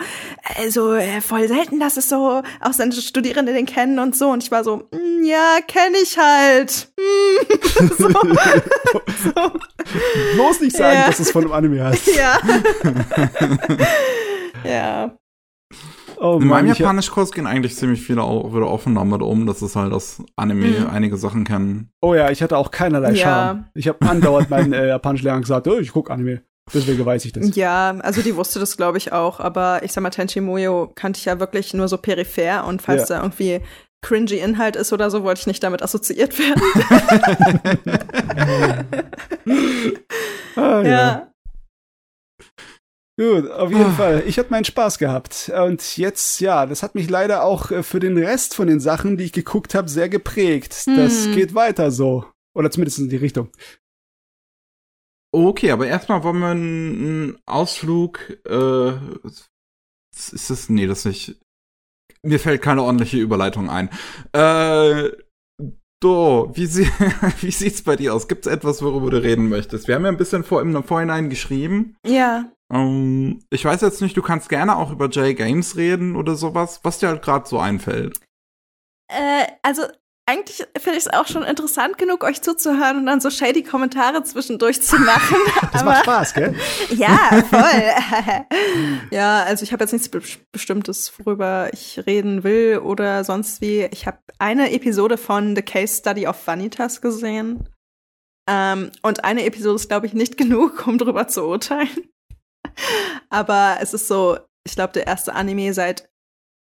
äh, so äh, voll selten, dass es so ausländische Studierende den kennen und so. Und ich war so, "Mm, ja, kenne ich halt. Mm. *laughs* so, so, Bloß nicht sagen, Ja. dass es von einem Anime heißt. *laughs* ja. Ja. Oh In meinem Mann, ich, Japanischkurs gehen eigentlich ziemlich viele auch wieder offen damit um, dass es halt das Anime Mhm. einige Sachen kennen. oh ja, ich hatte auch keinerlei Ja. Charme. Ich habe andauernd meinen äh, Japanischlehrer gesagt, oh, ich guck Anime. Deswegen weiß ich das. Ja, also die wusste das, glaube ich, auch. Aber ich sag mal, Tenchi Muyo kannte ich ja wirklich nur so peripher. Und falls Ja. da irgendwie cringy Inhalt ist oder so, wollte ich nicht damit assoziiert werden. *laughs* *laughs* Ah, ja. Gut, auf jeden Ah. Fall. Ich hatte meinen Spaß gehabt. Und jetzt, ja, das hat mich leider auch äh, für den Rest von den Sachen, die ich geguckt habe, sehr geprägt. Das Hm. geht weiter so. Oder zumindest in die Richtung. Okay, aber erstmal wollen wir einen Ausflug. Äh, ist das? Nee, das nicht. Mir fällt keine ordentliche Überleitung ein. Äh, Do, wie, sie, *laughs* wie sieht's bei dir aus? Gibt's etwas, worüber du reden möchtest? Wir haben ja ein bisschen vor, im Vorhinein geschrieben. Ja. Ähm, ich weiß jetzt nicht, du kannst gerne auch über J-Games reden oder sowas, was dir halt gerade so einfällt. Äh, also eigentlich finde ich es auch schon interessant genug, euch zuzuhören und dann so shady Kommentare zwischendurch zu machen. *laughs* Das Aber macht Spaß, gell? *laughs* ja, voll. *laughs* ja, also ich habe jetzt nichts Be Bestimmtes, worüber ich reden will oder sonst wie. Ich habe eine Episode von The Case Study of Vanitas gesehen. Ähm, und eine Episode ist, glaube ich, nicht genug, um drüber zu urteilen. Aber es ist so, ich glaube, der erste Anime seit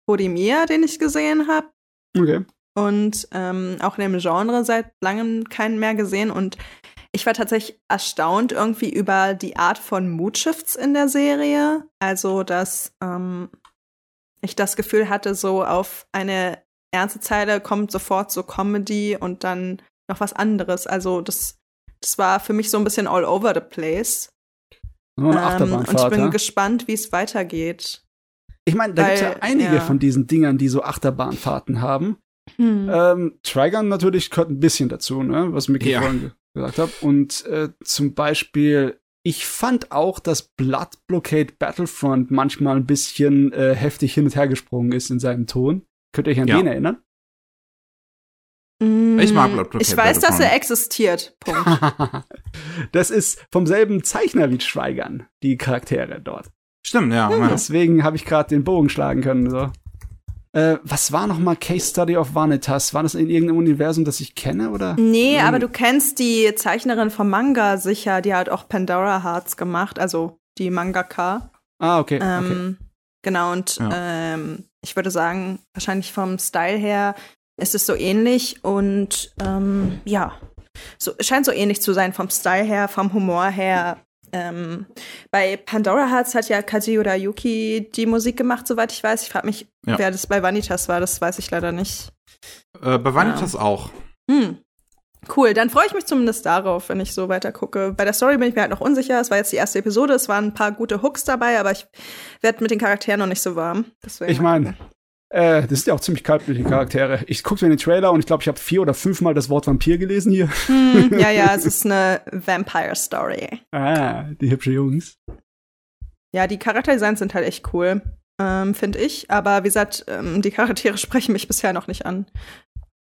Hodimia, den ich gesehen habe Okay. und ähm, auch in dem Genre seit langem keinen mehr gesehen. Und ich war tatsächlich erstaunt irgendwie über die Art von Moodshifts in der Serie. Also, dass ähm, ich das Gefühl hatte, so auf eine ernste Zeile kommt sofort so Comedy und dann noch was anderes. Also, das, das war für mich so ein bisschen all over the place. Nur eine Ähm, und ich bin ja? gespannt, wie es weitergeht. Ich meine, da gibt's ja weil, einige ja. von diesen Dingern, die so Achterbahnfahrten haben. Hm. Ähm, Trigun natürlich gehört ein bisschen dazu, ne, was Mickey Ja. vorhin ge gesagt hat. Und äh, zum Beispiel, ich fand auch, dass Blood Blockade Battlefront manchmal ein bisschen äh, heftig hin und her gesprungen ist in seinem Ton. Könnt ihr euch an Ja. den erinnern? Ich mag Blood Blockade Ich weiß, dass er existiert. Punkt. *laughs* das ist vom selben Zeichner wie Schweigern, die Charaktere dort. Stimmt, ja. Ja. Deswegen habe ich gerade den Bogen schlagen können. So. Äh, was war noch mal Case Study of Vanitas? War das in irgendeinem Universum, das ich kenne, oder? Nee, Hm. aber du kennst die Zeichnerin vom Manga sicher, die hat auch Pandora Hearts gemacht, also die Mangaka. Ah, okay. okay. Ähm, Genau, und Ja. ähm, ich würde sagen, wahrscheinlich vom Style her ist es so ähnlich und ähm, ja, so, es scheint so ähnlich zu sein vom Style her, vom Humor her. Ähm, bei Pandora Hearts hat ja Kajiura Yuki die Musik gemacht, soweit ich weiß. Ich frage mich, Ja. wer das bei Vanitas war, das weiß ich leider nicht. Äh, bei Vanitas auch. Hm. Cool, dann freue ich mich zumindest darauf, wenn ich so weiter gucke. Bei der Story bin ich mir halt noch unsicher. Es war jetzt die erste Episode, es waren ein paar gute Hooks dabei, aber ich werde mit den Charakteren noch nicht so warm. Deswegen Ich meine, äh, das sind ja auch ziemlich kaltblütige Charaktere. Ich gucke mir den Trailer und ich glaube, ich habe vier oder fünfmal das Wort Vampir gelesen hier. hm, ja, ja, *laughs* es ist eine Vampire Story. Ah, die hübsche Jungs. Ja, die Charakterdesigns sind halt echt cool, ähm, finde ich. Aber wie gesagt, ähm, die Charaktere *laughs* sprechen mich bisher noch nicht an.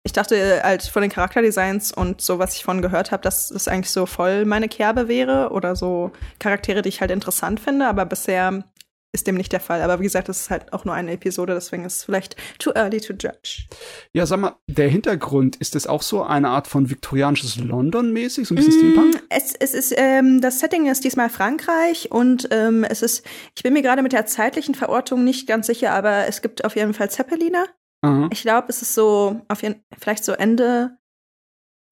Ich dachte halt von den Charakterdesigns und so, was ich von gehört habe, dass das eigentlich so voll meine Kerbe wäre oder so Charaktere, die ich halt interessant finde, aber bisher ist dem nicht der Fall. Aber wie gesagt, es ist halt auch nur eine Episode, deswegen ist es vielleicht too early to judge. Ja, sag mal, der Hintergrund, ist das auch so eine Art von viktorianisches London mäßig, so ein bisschen Steampunk? Mm, Es, es ist, ähm, das Setting ist diesmal Frankreich und ähm, es ist, ich bin mir gerade mit der zeitlichen Verortung nicht ganz sicher, aber es gibt auf jeden Fall Zeppeliner. Aha. Ich glaube, es ist so, auf jeden, vielleicht so Ende,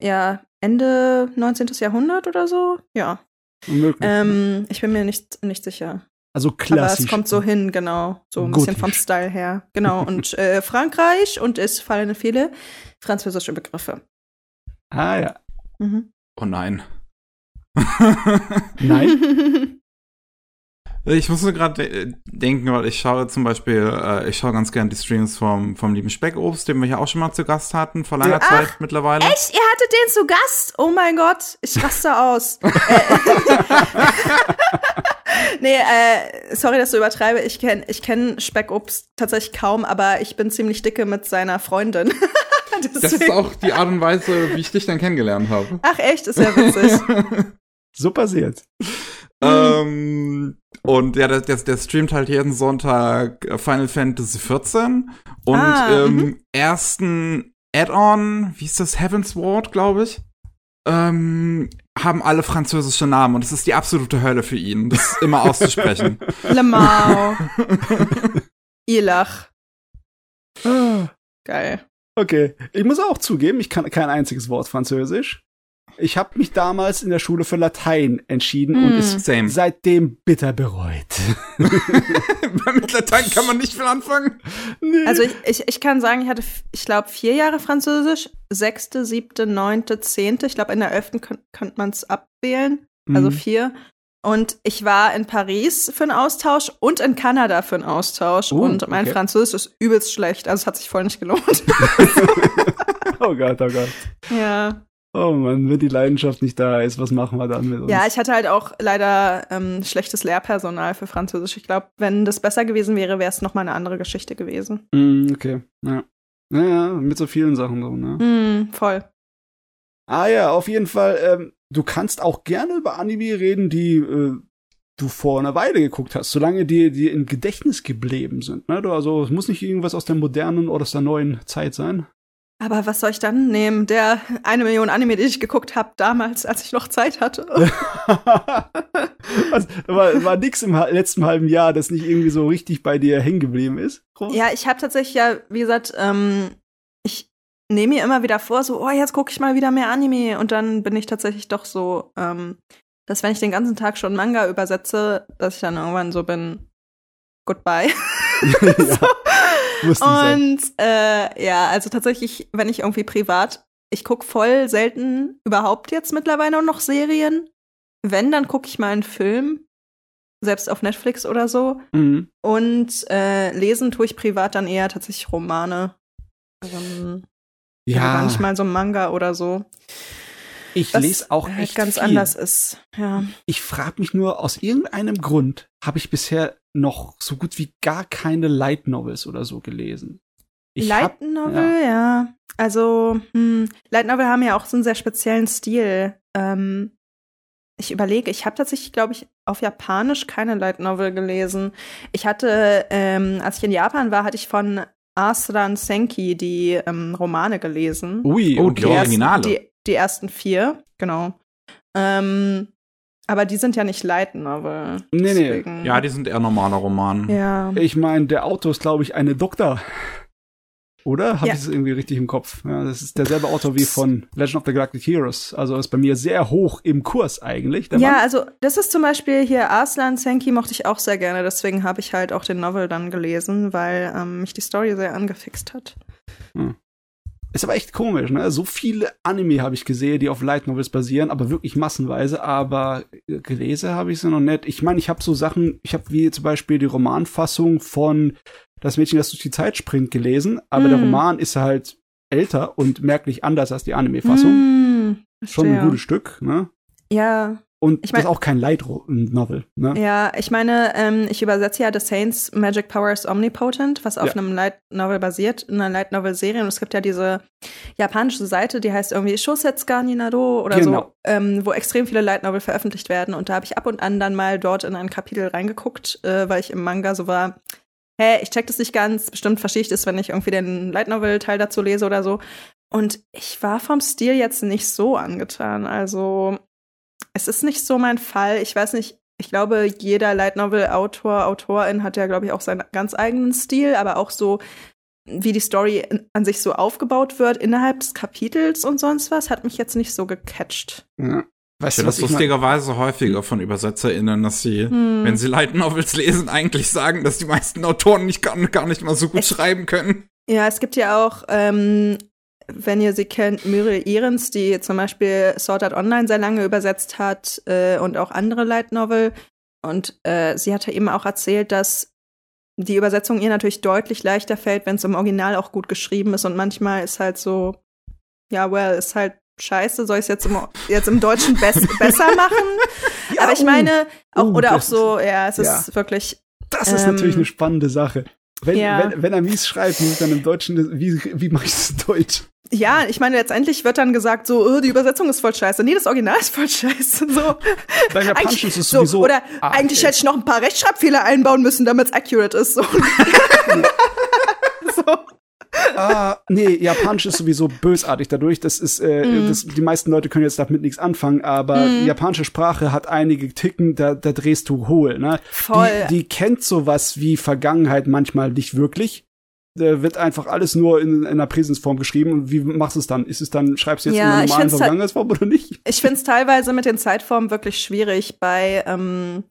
ja, Ende 19. Jahrhundert oder so. Ja. Unmöglich. Ähm, ich bin mir nicht, nicht sicher. Also Aber klassisch. es kommt so hin, genau. So ein bisschen vom Gotisch. Style her. Genau. Und *laughs* äh, Frankreich und es fallen viele französische Begriffe. Ah ja. Mhm. Oh nein. *laughs* Nein. Ich muss nur gerade de denken, weil ich schaue zum Beispiel, äh, ich schaue ganz gern die Streams vom, vom lieben Speckobst, den wir hier auch schon mal zu Gast hatten, vor langer Ja. Zeit mittlerweile. Echt? Ihr hattet den zu Gast? Oh mein Gott, ich raste aus. *laughs* *laughs* Nee, äh, sorry, dass ich übertreibe. Ich kenne ich kenn Speckobst tatsächlich kaum, aber ich bin ziemlich dicke mit seiner Freundin. *laughs* Das ist auch die Art und Weise, wie ich dich dann kennengelernt habe. Ach echt, ist ja witzig. *laughs* so passiert. Ähm, und ja, der, der, der streamt halt jeden Sonntag Final Fantasy 14 und Ah, im ersten Add-on, wie ist das, Heaven's Ward, glaube ich, ähm, haben alle französische Namen und es ist die absolute Hölle für ihn, das immer auszusprechen. *laughs* Le Mau. *laughs* Ilach. Geil. Okay, ich muss auch zugeben, ich kann kein einziges Wort Französisch. Ich habe mich damals in der Schule für Latein entschieden und Mm. es Same. seitdem bitter bereut. *laughs* Mit Latein kann man nicht viel anfangen. nee. Also ich, ich, ich kann sagen, ich hatte, ich glaube, vier Jahre Französisch. Sechste, siebte, neunte, zehnte. Ich glaube, in der elften könnt, könnte man es abwählen. Also Mhm. vier. Und ich war in Paris für einen Austausch und in Kanada für einen Austausch. Oh, und mein okay. Französisch ist übelst schlecht. Also es hat sich voll nicht gelohnt. *laughs* *laughs* oh Gott, oh Gott. ja. Oh Mann, wenn die Leidenschaft nicht da ist, was machen wir dann mit uns? Ja, ich hatte halt auch leider ähm, schlechtes Lehrpersonal für Französisch. Ich glaube, wenn das besser gewesen wäre, wäre es nochmal eine andere Geschichte gewesen. Mm, okay, ja. Naja, mit so vielen Sachen so, ne? Mm, voll. Ah ja, auf jeden Fall, ähm, du kannst auch gerne über Anime reden, die äh, du vor einer Weile geguckt hast, solange die dir im Gedächtnis geblieben sind. Ne? Du, also es muss nicht irgendwas aus der modernen oder aus der neuen Zeit sein. Aber was soll ich dann nehmen? Der eine Million Anime, die ich geguckt habe damals, als ich noch Zeit hatte. *laughs* *laughs* also, war, war nix im letzten halben Jahr, das nicht irgendwie so richtig bei dir hängen geblieben ist. Groß? ja, ich habe tatsächlich ja, wie gesagt, ähm, ich nehme mir immer wieder vor, so, oh, jetzt gucke ich mal wieder mehr Anime. Und dann bin ich tatsächlich doch so, ähm, dass wenn ich den ganzen Tag schon Manga übersetze, dass ich dann irgendwann so bin, goodbye. *laughs* ja, muss. Und äh, ja, also tatsächlich, wenn ich irgendwie privat, ich guck voll selten überhaupt jetzt mittlerweile noch Serien. Wenn, dann gucke ich mal einen Film, selbst auf Netflix oder so. Mhm. Und äh, lesen tue ich privat dann eher tatsächlich Romane. Also, Ja, manchmal so Manga oder so. ich Was lese auch halt echt ganz viel. anders ist. Ja. Ich frage mich nur, aus irgendeinem Grund habe ich bisher noch so gut wie gar keine Light Novels oder so gelesen. Ich Light hab- Novel, ja. Also, hm, Light Novel haben ja auch so einen sehr speziellen Stil. Ähm, ich überlege, ich habe tatsächlich, glaube ich, auf Japanisch keine Light Novel gelesen. Ich hatte, ähm, als ich in Japan war, hatte ich von Arslan Senki die ähm, Romane gelesen. Ui, Oh, okay. die Originale. Die, die ersten vier, genau. Ähm, aber die sind ja nicht Light Novel. Nee, nee. Ja, die sind eher normaler Roman. ja. Ich meine, der Autor ist, glaube ich, eine Doktor. Oder? Habe Ja. ich es irgendwie richtig im Kopf? Ja, das ist derselbe Autor wie von Legend of the Galactic Heroes. Also ist bei mir sehr hoch im Kurs eigentlich. Der Ja, Mann. also das ist zum Beispiel hier Arslan Senki mochte ich auch sehr gerne, deswegen habe ich halt auch den Novel dann gelesen, weil ähm, mich die Story sehr angefixt hat. Ist aber echt komisch, ne? So viele Anime habe ich gesehen, die auf Light Novels basieren, aber wirklich massenweise. Aber gelesen habe ich sie noch nicht. Ich meine, ich habe so Sachen, ich habe wie zum Beispiel die Romanfassung von Das Mädchen, das durch die Zeit springt, gelesen. Aber der Hm. Roman ist halt älter und merklich anders als die Anime-Fassung. Hm, Schon ein gutes Stück, ne? Ja, Und Ich mein- das ist auch kein Light-Novel, ne? ja, ich meine, ähm, ich übersetze ja The Saints Magic Power is Omnipotent, was auf Ja. einem Light Novel basiert, einer Light Novel Serie. Und es gibt ja diese japanische Seite, die heißt irgendwie Shosetsuka Ninado oder Genau. so, ähm, wo extrem viele Light Novel veröffentlicht werden. Und da habe ich ab und an dann mal dort in ein Kapitel reingeguckt, äh, weil ich im Manga so war, hä, ich check das nicht ganz, bestimmt verstehe ich das, wenn ich irgendwie den Light Novel Teil dazu lese oder so. Und ich war vom Stil jetzt nicht so angetan. Also, es ist nicht so mein Fall. Ich weiß nicht, ich glaube, jeder Light Novel Autor, Autorin hat ja, glaube ich, auch seinen ganz eigenen Stil, aber auch so, wie die Story an sich so aufgebaut wird innerhalb des Kapitels und sonst was, hat mich jetzt nicht so gecatcht. Ja. Ich Weißt du, finde was das ich lustigerweise häufiger von UbersetzerInnen, dass sie, Hm. wenn sie Light Novels lesen, eigentlich sagen, dass die meisten Autoren nicht gar, gar nicht mal so gut Es- schreiben können. Ja, es gibt ja auch, ähm, wenn ihr sie kennt, Muriel Ehrens, die zum Beispiel Sword Art Online sehr lange übersetzt hat äh, und auch andere Light Novel. Und äh, sie hatte eben auch erzählt, dass die Übersetzung ihr natürlich deutlich leichter fällt, wenn es im Original auch gut geschrieben ist. Und manchmal ist halt so, ja, well, ist halt scheiße, soll ich es jetzt im, jetzt im Deutschen bess *laughs* besser machen? Ja, Aber ich oh, meine, auch, oh, oder auch so, ja, es ja. ist wirklich, Das ist Ähm, natürlich eine spannende Sache. Wenn, ja. wenn, wenn er mies schreibt, muss ich dann im Deutschen, wie, wie mache ich es in Deutsch? Ja, ich meine, letztendlich wird dann gesagt, so, oh, die Übersetzung ist voll scheiße. Nee, das Original ist voll scheiße. So. Japanischen Eigentlich- ist es so, sowieso. Oder Ah, eigentlich okay. hätte ich noch ein paar Rechtschreibfehler einbauen müssen, damit es accurate ist. So. *laughs* *laughs* so. Ah, nee, Japanisch ist sowieso bösartig dadurch. Das ist, äh, Mhm. das, die meisten Leute können jetzt damit nichts anfangen, aber Mhm. die japanische Sprache hat einige Ticken, da, da drehst du hohl, ne? Voll. Die, die kennt sowas wie Vergangenheit manchmal nicht wirklich. Da wird einfach alles nur in, in einer Präsensform geschrieben. Und wie machst du es dann? Ist es dann, schreibst du jetzt Ja, in einer normalen halt- Vergangenheitsform oder nicht? Ich finde es teilweise mit den Zeitformen wirklich schwierig. Bei ähm,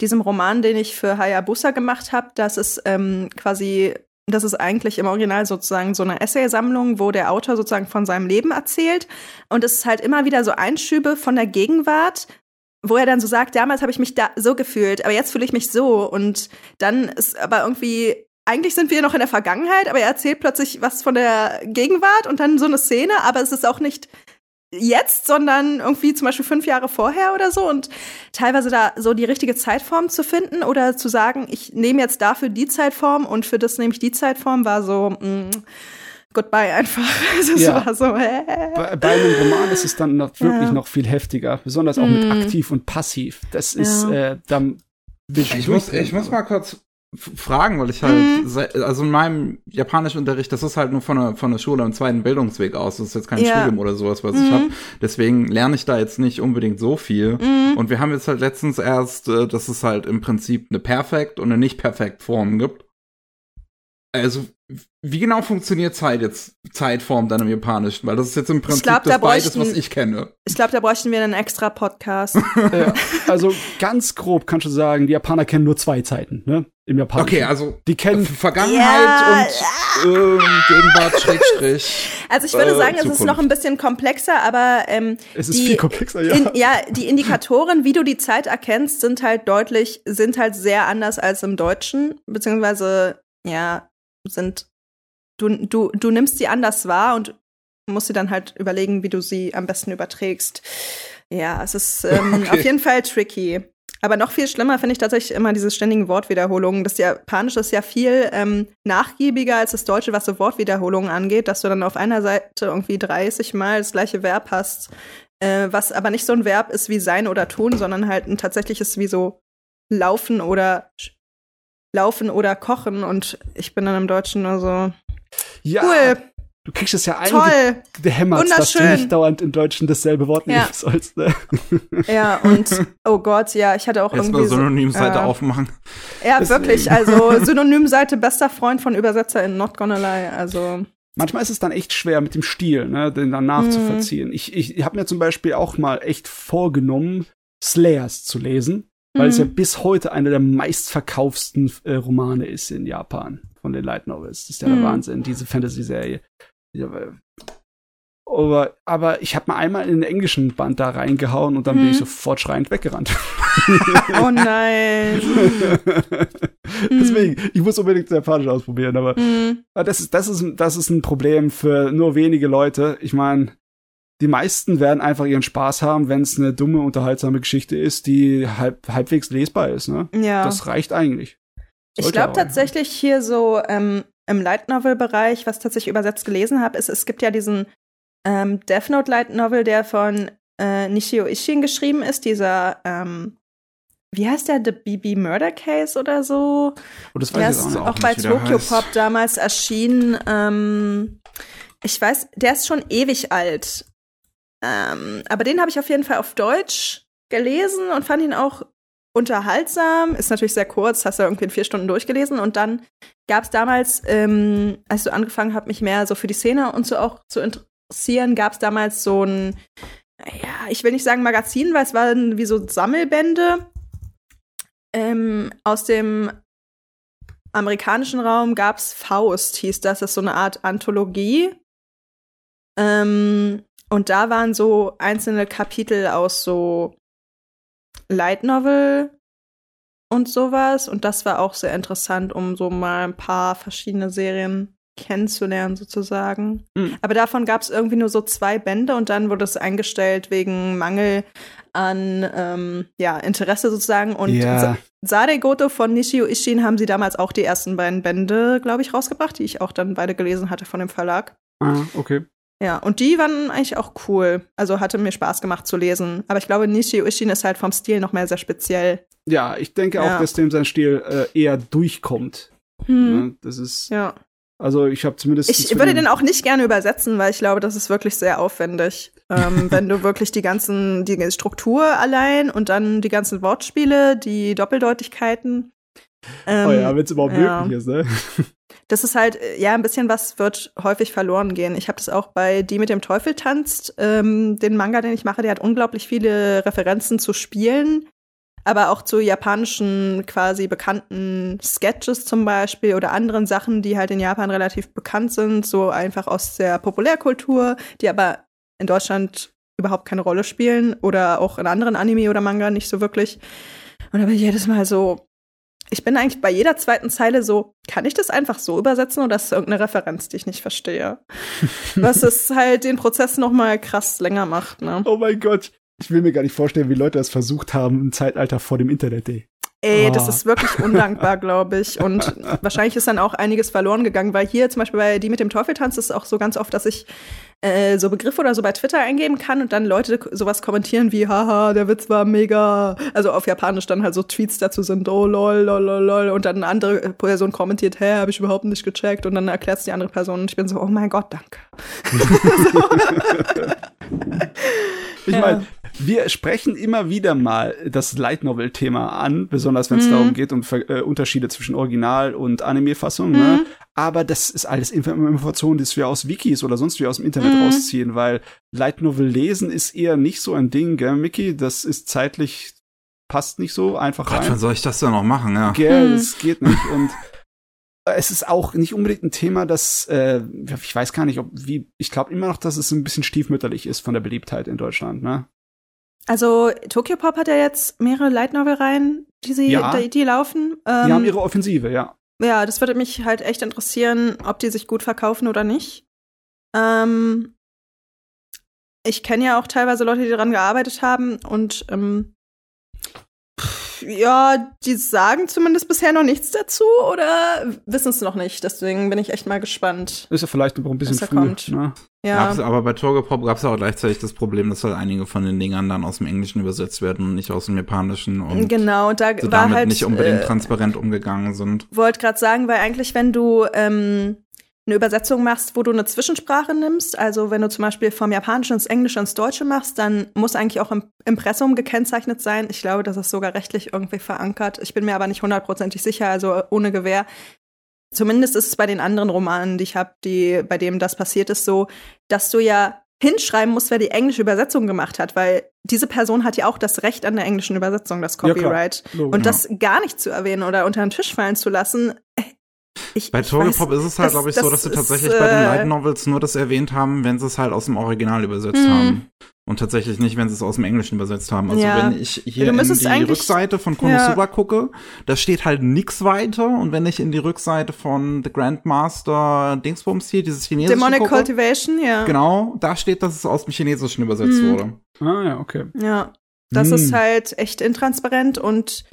diesem Roman, den ich für Hayabusa gemacht habe, das ist ähm, quasi, das ist eigentlich im Original sozusagen so eine Essaysammlung, wo der Autor sozusagen von seinem Leben erzählt. Und es ist halt immer wieder so Einschübe von der Gegenwart, wo er dann so sagt, damals habe ich mich da so gefühlt, aber jetzt fühle ich mich so. Und dann ist aber irgendwie, eigentlich sind wir noch in der Vergangenheit, aber er erzählt plötzlich was von der Gegenwart und dann so eine Szene, aber es ist auch nicht jetzt, sondern irgendwie zum Beispiel fünf Jahre vorher oder so und teilweise da so die richtige Zeitform zu finden oder zu sagen, ich nehme jetzt dafür die Zeitform und für das nehme ich die Zeitform, war so, mh, goodbye einfach. *laughs* Also es Ja. war so, hä? Bei, bei einem Roman ist es dann noch wirklich Ja. noch viel heftiger, besonders auch mit Mhm. aktiv und passiv. Das ist, Ja. äh, dann ich, muss, ich muss mal kurz fragen, weil ich halt, Mhm. also in meinem Japanischunterricht, das ist halt nur von der, von der Schule im zweiten Bildungsweg aus. Das ist jetzt kein Ja. Studium oder sowas, was ich Mhm. habe. Deswegen lerne ich da jetzt nicht unbedingt so viel. Mhm. Und wir haben jetzt halt letztens erst, äh, dass es halt im Prinzip eine Perfekt und eine Nicht-Perfekt-Form gibt. Also, wie genau funktioniert Zeit jetzt, Zeitform dann im Japanischen? Weil das ist jetzt im Prinzip glaub, da das beides, bräuchten- was ich kenne. Ich glaube, da bräuchten wir einen extra Podcast. *laughs* Ja, also ganz grob kannst du sagen, die Japaner kennen nur zwei Zeiten, ne? Im Japanischen. Okay, also die kennen Vergangenheit Ja, und ähm, Gegenwart, Schrägstrich. *laughs* Also ich würde Äh, sagen, es ist noch ein bisschen komplexer, aber ähm, es ist die, viel komplexer, ja. In, ja, die Indikatoren, wie du die Zeit erkennst, sind halt deutlich, sind halt sehr anders als im Deutschen, beziehungsweise, ja, sind, du, du, du nimmst sie anders wahr und musst dir dann halt überlegen, wie du sie am besten überträgst. Ja, es ist ähm, *laughs* Okay. auf jeden Fall tricky. Aber noch viel schlimmer finde ich tatsächlich immer diese ständigen Wortwiederholungen. Das Japanische ist ja viel ähm, nachgiebiger als das Deutsche, was so Wortwiederholungen angeht, dass du dann auf einer Seite irgendwie 30 Mal das gleiche Verb hast, äh, was aber nicht so ein Verb ist wie sein oder tun, sondern halt ein tatsächliches wie so laufen oder laufen oder kochen. Und ich bin dann im Deutschen nur so, Ja, Cool, du kriegst es ja toll. eingehämmert, dass du Wunderschön. nicht dauernd in Deutschen dasselbe Wort Ja. nehmen sollst. Ne? *laughs* Ja, und oh Gott, ja, ich hatte auch Erstmal irgendwie. so- Synonymseite äh, aufmachen. Ja, Deswegen. wirklich. Also *laughs* Synonymseite bester Freund von Übersetzer in Not Gonna Lie. Also Manchmal ist es dann echt schwer mit dem Stil, ne, den dann nachzuvollziehen. Ich, ich habe mir zum Beispiel auch mal echt vorgenommen, Slayers zu lesen, weil es ja Mhm. bis heute einer der meistverkaufsten äh, Romane ist in Japan von den Light Novels. Das ist ja der Mhm. Wahnsinn, diese Fantasy-Serie. Ja, aber- Aber, ich habe mal einmal in den englischen Band da reingehauen und dann bin Mhm. ich sofort schreiend weggerannt. *laughs* oh nein. *laughs* Deswegen, ich muss unbedingt Japanisch ausprobieren, aber Hm. Das ist, das ist, das ist ein Problem für nur wenige Leute. Ich meine, die meisten werden einfach ihren Spaß haben, wenn es eine dumme, unterhaltsame Geschichte ist, die halb, halbwegs lesbar ist. Ne? Ja. Das reicht eigentlich. Ich Sollte glaube aber. tatsächlich hier so ähm, im Light Novel Bereich, was tatsächlich übersetzt gelesen habe, ist, es gibt ja diesen ähm, Death Note Light Novel, der von äh, Nishio Ishin geschrieben ist, dieser ähm, wie heißt der, The BB Murder Case oder so? Und das Der weiß ich ist auch auch, bei der Tokyo. Pop damals erschienen. Ähm, ich weiß, der ist schon ewig alt. Ähm, aber den habe ich auf jeden Fall auf Deutsch gelesen und fand ihn auch unterhaltsam. Ist natürlich sehr kurz, hast du irgendwie in vier Stunden durchgelesen. Und dann gab es damals, ähm, als du angefangen hast, mich mehr so für die Szene und so auch zu interessieren, gab es damals so ein, ja, ich will nicht sagen Magazin, weil es waren wie so Sammelbände ähm, aus dem amerikanischen Raum gab's Faust, hieß das. Das ist so eine Art Anthologie. Ähm, und da waren so einzelne Kapitel aus so Light Novel und sowas. Und das war auch sehr interessant, um so mal ein paar verschiedene Serien kennenzulernen, sozusagen. Mhm. Aber davon gab es irgendwie nur so zwei Bände und dann wurde es eingestellt wegen Mangel an ähm, ja, Interesse sozusagen. Und Ja. Sade Goto von Nishio Ishin haben sie damals auch die ersten beiden Bände, glaube ich, rausgebracht, die ich auch dann beide gelesen hatte von dem Verlag. Ah, okay. Ja, und die waren eigentlich auch cool. Also hatte mir Spaß gemacht zu lesen. Aber ich glaube, Nishio Ishin ist halt vom Stil noch mehr sehr speziell. Ja, ich denke Ja. auch, dass dem sein Stil äh, eher durchkommt. Hm. Ne? Das ist, Ja. also ich habe zumindest. Ich würde den auch nicht gerne übersetzen, weil ich glaube, das ist wirklich sehr aufwendig. ähm, *laughs* wenn du wirklich die ganzen, die Struktur allein und dann die ganzen Wortspiele, die Doppeldeutigkeiten. Ähm, Oh ja, wenn es überhaupt ja. möglich ist, ne? *laughs* das ist halt, äh, ja, ein bisschen was wird häufig verloren gehen. Ich habe das auch bei Die mit dem Teufel tanzt. Ähm, den Manga, den ich mache, der hat unglaublich viele Referenzen zu Spielen, aber auch zu japanischen quasi bekannten Sketches zum Beispiel oder anderen Sachen, die halt in Japan relativ bekannt sind, so einfach aus der Populärkultur, die aber in Deutschland überhaupt keine Rolle spielen oder auch in anderen Anime oder Manga nicht so wirklich. Und da bin ich jedes Mal so, ich bin eigentlich bei jeder zweiten Zeile so, kann ich das einfach so übersetzen oder ist es irgendeine Referenz, die ich nicht verstehe? *laughs* Was es halt den Prozess noch mal krass länger macht, ne? Oh mein Gott. Ich will mir gar nicht vorstellen, wie Leute das versucht haben im Zeitalter vor dem Internet, ey. Ey, Oh. das ist wirklich undankbar, glaube ich. Und wahrscheinlich ist dann auch einiges verloren gegangen, weil hier zum Beispiel bei Die mit dem Teufel tanzt ist es auch so ganz oft, dass ich äh, so Begriffe oder so bei Twitter eingeben kann und dann Leute sowas kommentieren wie, haha, der Witz war mega. Also auf Japanisch dann halt so Tweets dazu sind, oh lol, lol, lol, lol. Und dann eine andere Person kommentiert, hä, habe ich überhaupt nicht gecheckt. Und dann erklärt es die andere Person und ich bin so, oh mein Gott, danke. *laughs* *laughs* Ich meine, wir sprechen immer wieder mal das Light Novel Thema an, besonders wenn es Mhm. darum geht um Ver äh, Unterschiede zwischen Original und Anime-Fassung. Ne? Mhm. Aber das ist alles Inf Informationen, die wir aus Wikis oder sonst wie aus dem Internet Mhm. rausziehen, weil Light Novel lesen ist eher nicht so ein Ding, gell, Mickey? Das ist zeitlich passt nicht so einfach Gott, rein. wann soll ich das denn noch machen, ja? Gell, das geht nicht. Und *laughs* es ist auch nicht unbedingt ein Thema, das, äh, ich weiß gar nicht, ob, wie, ich glaube immer noch, dass es ein bisschen stiefmütterlich ist von der Beliebtheit in Deutschland, ne? Also Tokyo Pop hat ja jetzt mehrere Light Novel Reihen, die sie, Ja. die, die laufen. Die Ähm, haben ihre Offensive, ja. Ja, das würde mich halt echt interessieren, ob die sich gut verkaufen oder nicht. Ähm, ich kenne ja auch teilweise Leute, die daran gearbeitet haben und ähm, ja, die sagen zumindest bisher noch nichts dazu oder wissen es noch nicht. Deswegen bin ich echt mal gespannt. Ist ja vielleicht noch ein bisschen früh, kommt. ne? Ja, Gab's, aber bei Torgepop gab es auch gleichzeitig das Problem, dass halt einige von den Dingern dann aus dem Englischen übersetzt werden und nicht aus dem Japanischen und genau. Da so war damit halt nicht unbedingt äh, transparent umgegangen sind. wollte gerade sagen, weil eigentlich, wenn du ähm, eine Übersetzung machst, wo du eine Zwischensprache nimmst, also wenn du zum Beispiel vom Japanischen ins Englische ins Deutsche machst, dann muss eigentlich auch im Impressum gekennzeichnet sein. Ich glaube, das ist sogar rechtlich irgendwie verankert. Ich bin mir aber nicht hundertprozentig sicher, also ohne Gewähr. Zumindest ist es bei den anderen Romanen, die ich habe, die bei dem das passiert ist, so, dass du ja hinschreiben musst, wer die englische Übersetzung gemacht hat, weil diese Person hat ja auch das Recht an der englischen Übersetzung, das Copyright. Ja, und das gar nicht zu erwähnen oder unter den Tisch fallen zu lassen, äh, ich, bei Togelpop ist es halt, glaube ich, so, dass sie tatsächlich ist, bei den Light Novels nur das erwähnt haben, wenn sie es halt aus dem Original übersetzt mh. haben. Und tatsächlich nicht, wenn sie es aus dem Englischen übersetzt haben. Also ja. wenn ich hier in die Rückseite von Konosuba ja. gucke, da steht halt nix weiter. Und wenn ich in die Rückseite von The Grandmaster Dingsbums hier, dieses chinesische Demonic gucke, Cultivation, ja. Genau, da steht, dass es aus dem Chinesischen übersetzt mhm. wurde. Ah ja, okay. Ja, das mhm. ist halt echt intransparent und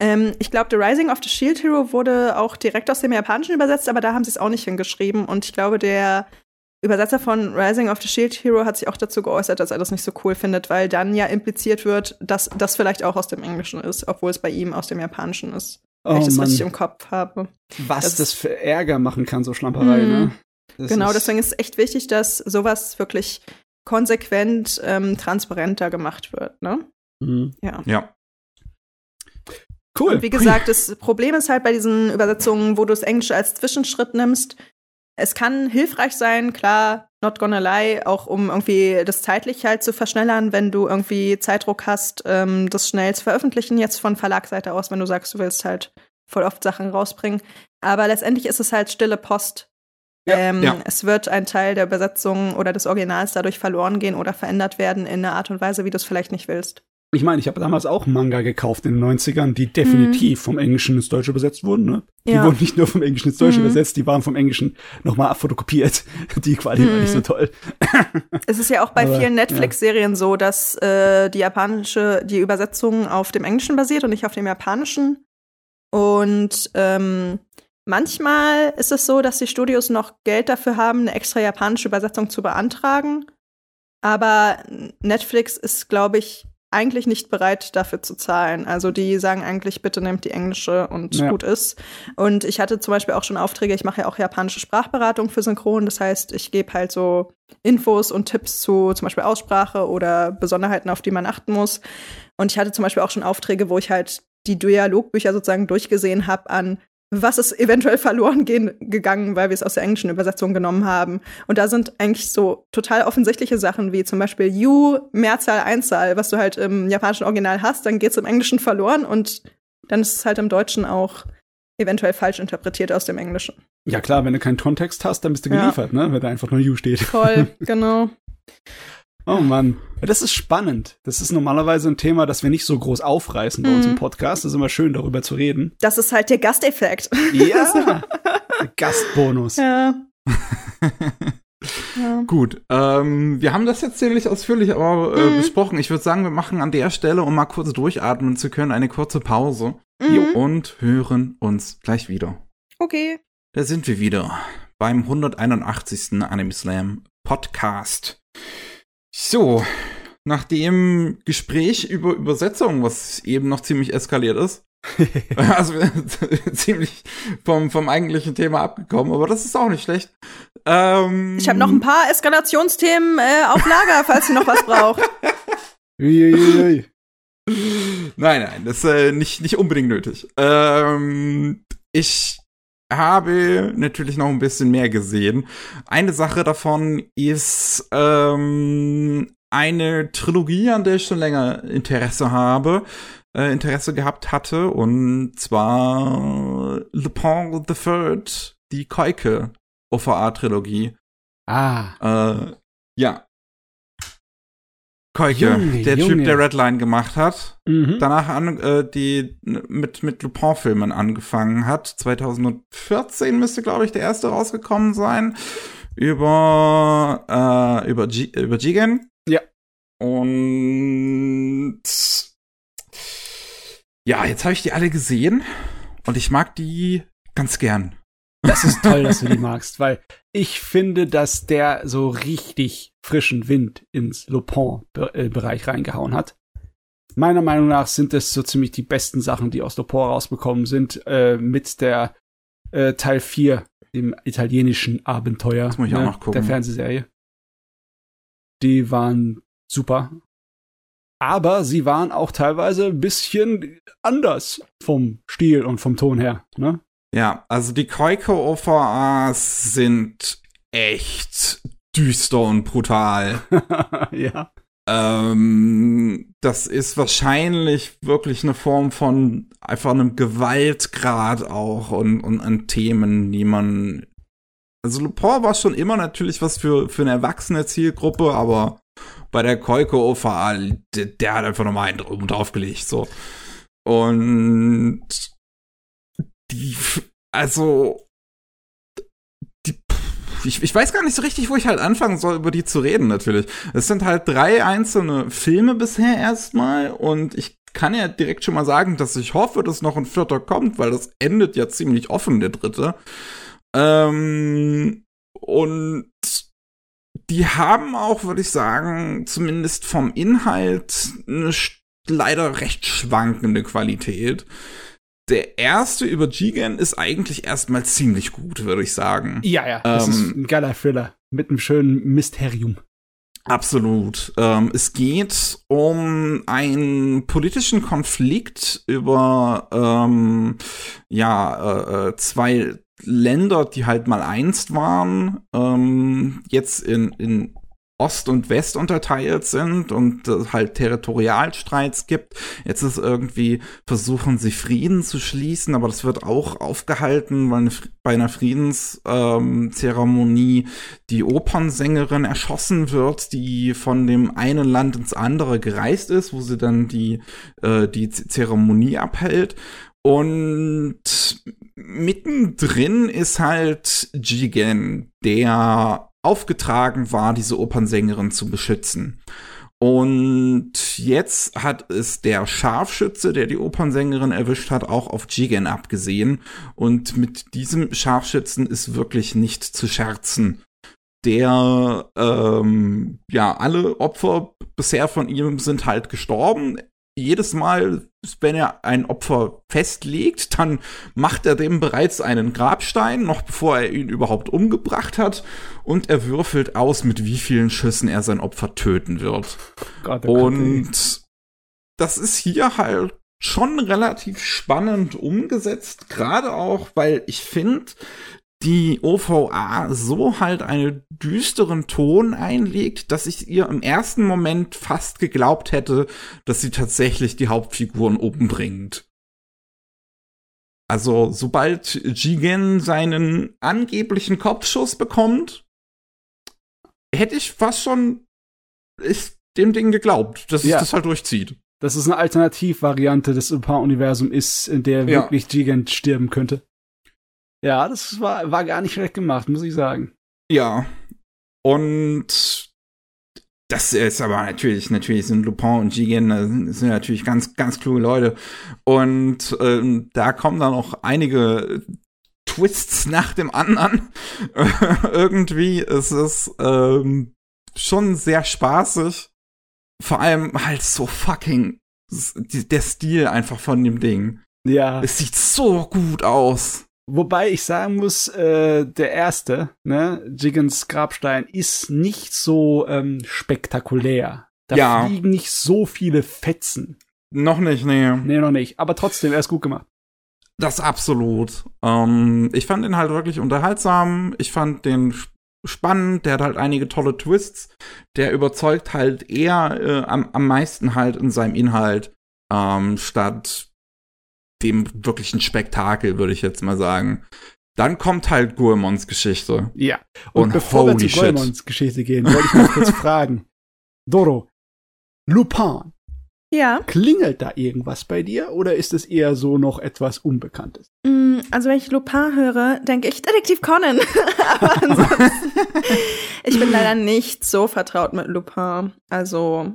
ähm, ich glaube, The Rising of the Shield Hero wurde auch direkt aus dem Japanischen übersetzt, aber da haben sie es auch nicht hingeschrieben. Und ich glaube, der Übersetzer von Rising of the Shield Hero hat sich auch dazu geäußert, dass er das nicht so cool findet, weil dann ja impliziert wird, dass das vielleicht auch aus dem Englischen ist, obwohl es bei ihm aus dem Japanischen ist. Oh, wenn ich das Mann. richtig im Kopf habe. Was das, das für Ärger machen kann, so Schlamperei, mm, ne? Das genau, deswegen ist es echt wichtig, dass sowas wirklich konsequent ähm, transparenter gemacht wird, ne? Mhm. Ja. Ja. Cool. Und wie gesagt, das Problem ist halt bei diesen Übersetzungen, wo du das Englische als Zwischenschritt nimmst. Es kann hilfreich sein, klar, not gonna lie, auch um irgendwie das zeitlich halt zu verschnellern, wenn du irgendwie Zeitdruck hast, ähm, das schnell zu veröffentlichen, jetzt von Verlagsseite aus, wenn du sagst, du willst halt voll oft Sachen rausbringen. Aber letztendlich ist es halt stille Post. Ja, ähm, ja. Es wird ein Teil der Übersetzung oder des Originals dadurch verloren gehen oder verändert werden in einer Art und Weise, wie du es vielleicht nicht willst. Ich meine, ich habe damals auch Manga gekauft in den 90ern, die definitiv mhm. vom Englischen ins Deutsche übersetzt wurden. Ne? Die ja. wurden nicht nur vom Englischen ins Deutsche mhm. übersetzt, die waren vom Englischen nochmal abfotokopiert. *laughs* Die Qualität mhm. war nicht so mhm. toll. *laughs* Es ist ja auch bei Aber, vielen Netflix-Serien ja. so, dass äh, die japanische, die Übersetzung auf dem Englischen basiert und nicht auf dem Japanischen. Und ähm, manchmal ist es so, dass die Studios noch Geld dafür haben, eine extra japanische Übersetzung zu beantragen. Aber Netflix ist, glaube ich, eigentlich nicht bereit, dafür zu zahlen. Also die sagen eigentlich, bitte nehmt die englische und ja. gut ist. Und ich hatte zum Beispiel auch schon Aufträge, ich mache ja auch japanische Sprachberatung für Synchron. Das heißt, ich gebe halt so Infos und Tipps zu zum Beispiel Aussprache oder Besonderheiten, auf die man achten muss. Und ich hatte zum Beispiel auch schon Aufträge, wo ich halt die Dialogbücher sozusagen durchgesehen habe an was ist eventuell verloren gehen, gegangen, weil wir es aus der englischen Übersetzung genommen haben. Und da sind eigentlich so total offensichtliche Sachen wie zum Beispiel you, Mehrzahl, Einzahl, was du halt im japanischen Original hast, dann geht es im Englischen verloren und dann ist es halt im Deutschen auch eventuell falsch interpretiert aus dem Englischen. Ja klar, wenn du keinen Kontext hast, dann bist du geliefert, ja. ne? Wenn da einfach nur you steht. Voll, *laughs* genau. Oh Mann, das ist spannend. Das ist normalerweise ein Thema, das wir nicht so groß aufreißen bei mhm. uns im mhm. Podcast. Das ist immer schön, darüber zu reden. Das ist halt der Gasteffekt. Ja, *laughs* Gastbonus. Ja. *laughs* ja. Gut, ähm, wir haben das jetzt ziemlich ausführlich aber, äh, mhm. besprochen. Ich würde sagen, wir machen an der Stelle, um mal kurz durchatmen zu können, eine kurze Pause mhm. und hören uns gleich wieder. Okay. Da sind wir wieder beim 181. Anime Slam Podcast. So, nach dem Gespräch über Übersetzung, was eben noch ziemlich eskaliert ist, *laughs* also *laughs* ziemlich vom, vom eigentlichen Thema abgekommen, aber das ist auch nicht schlecht. Ähm, ich habe noch ein paar Eskalationsthemen äh, auf Lager, falls ihr noch was braucht. *laughs* Nein, nein, das ist äh, nicht, nicht unbedingt nötig. Ähm, ich habe natürlich noch ein bisschen mehr gesehen. Eine Sache davon ist ähm, eine Trilogie, an der ich schon länger Interesse habe, äh, Interesse gehabt hatte, und zwar Le Pont the Third, die Koike OVA-Trilogie. Ah. Äh, ja, Koike, Junge, der Junge. Typ, der Redline gemacht hat, mhm. danach an, äh, die mit, mit Lupin-Filmen angefangen hat. 2014 müsste, glaube ich, der erste rausgekommen sein. Über, äh, über, G über Jigen. Ja. Und ja, jetzt habe ich die alle gesehen und ich mag die ganz gern. Das ist toll, dass du die magst, weil ich finde, dass der so richtig frischen Wind ins Lupin-Bereich reingehauen hat. Meiner Meinung nach sind es so ziemlich die besten Sachen, die aus Lupin rausbekommen sind, äh, mit der äh, Teil 4 dem italienischen Abenteuer Das muss ich auch ne, noch gucken. der Fernsehserie. Die waren super. Aber sie waren auch teilweise ein bisschen anders vom Stil und vom Ton her. Ne? Ja, also die Koiko OVAs sind echt düster und brutal. *laughs* ja. ähm, das ist wahrscheinlich wirklich eine Form von einfach einem Gewaltgrad auch und, und an Themen, die man. Also Lupin war schon immer natürlich was für, für eine erwachsene Zielgruppe, aber bei der Koiko OVA, der, der hat einfach nochmal einen draufgelegt, so. Und die, also, die, ich, ich weiß gar nicht so richtig, wo ich halt anfangen soll, über die zu reden, natürlich. Es sind halt drei einzelne Filme bisher erstmal und ich kann ja direkt schon mal sagen, dass ich hoffe, dass noch ein vierter kommt, weil das endet ja ziemlich offen, der dritte. Ähm, und die haben auch, würde ich sagen, zumindest vom Inhalt eine leider recht schwankende Qualität. Der erste über Jigen ist eigentlich erstmal ziemlich gut, würde ich sagen. Ja, ja. Das Ähm, ist ein geiler Thriller mit einem schönen Mysterium. Absolut. Ähm, es geht um einen politischen Konflikt über ähm, ja äh, äh, zwei Länder, die halt mal einst waren, ähm, jetzt in, in Ost und West unterteilt sind und es halt Territorialstreits gibt. Jetzt ist irgendwie, versuchen sie Frieden zu schließen, aber das wird auch aufgehalten, weil eine, bei einer Friedenszeremonie die Opernsängerin erschossen wird, die von dem einen Land ins andere gereist ist, wo sie dann die, äh, die Zeremonie abhält. Und mittendrin ist halt Jigen, der aufgetragen war, diese Opernsängerin zu beschützen. Und jetzt hat es der Scharfschütze, der die Opernsängerin erwischt hat, auch auf Jigen abgesehen. Und mit diesem Scharfschützen ist wirklich nicht zu scherzen. Der, ähm, ja, alle Opfer bisher von ihm sind halt gestorben. Jedes Mal, wenn er ein Opfer festlegt, dann macht er dem bereits einen Grabstein, noch bevor er ihn überhaupt umgebracht hat. Und er würfelt aus, mit wie vielen Schüssen er sein Opfer töten wird. Gott. Und das ist hier halt schon relativ spannend umgesetzt, gerade auch, weil ich finde, die OVA so halt einen düsteren Ton einlegt, dass ich ihr im ersten Moment fast geglaubt hätte, dass sie tatsächlich die Hauptfiguren umbringt. Also, sobald Jigen seinen angeblichen Kopfschuss bekommt, hätte ich fast schon ist dem Ding geglaubt, dass Ja. es das halt durchzieht. dass es eine Alternativvariante des Lupin-Universums ist, in der Ja. wirklich Gigant sterben könnte. Ja, das war, war gar nicht schlecht gemacht, muss ich sagen. Ja. Und das ist aber natürlich, natürlich sind Lupin und Jigen äh, sind natürlich ganz, ganz kluge Leute. Und ähm, da kommen dann auch einige Twists nach dem anderen. *laughs* Irgendwie ist es ähm, schon sehr spaßig. Vor allem halt so fucking der Stil einfach von dem Ding. Ja. Es sieht so gut aus. Wobei ich sagen muss, äh, der erste, ne, Jiggins Grabstein, ist nicht so ähm, spektakulär. Da Ja. fliegen nicht so viele Fetzen. Noch nicht, nee. Nee, noch nicht. Aber trotzdem, er ist gut gemacht. Das absolut. Ähm, ich fand ihn halt wirklich unterhaltsam. Ich fand den sp- spannend. Der hat halt einige tolle Twists. Der überzeugt halt eher äh, am, am meisten halt in seinem Inhalt ähm, statt dem wirklichen Spektakel, würde ich jetzt mal sagen. Dann kommt halt Guillemons Geschichte. Ja. Und, Und bevor wir holy zu shit. Goemons Geschichte gehen, wollte ich mal kurz *laughs* fragen. Doro, Lupin, Ja. klingelt da irgendwas bei dir oder ist es eher so noch etwas Unbekanntes? Mm, Also wenn ich Lupin höre, denke ich Detektiv Conan. *laughs* Aber ansonsten, *laughs* ich bin leider nicht so vertraut mit Lupin. Also,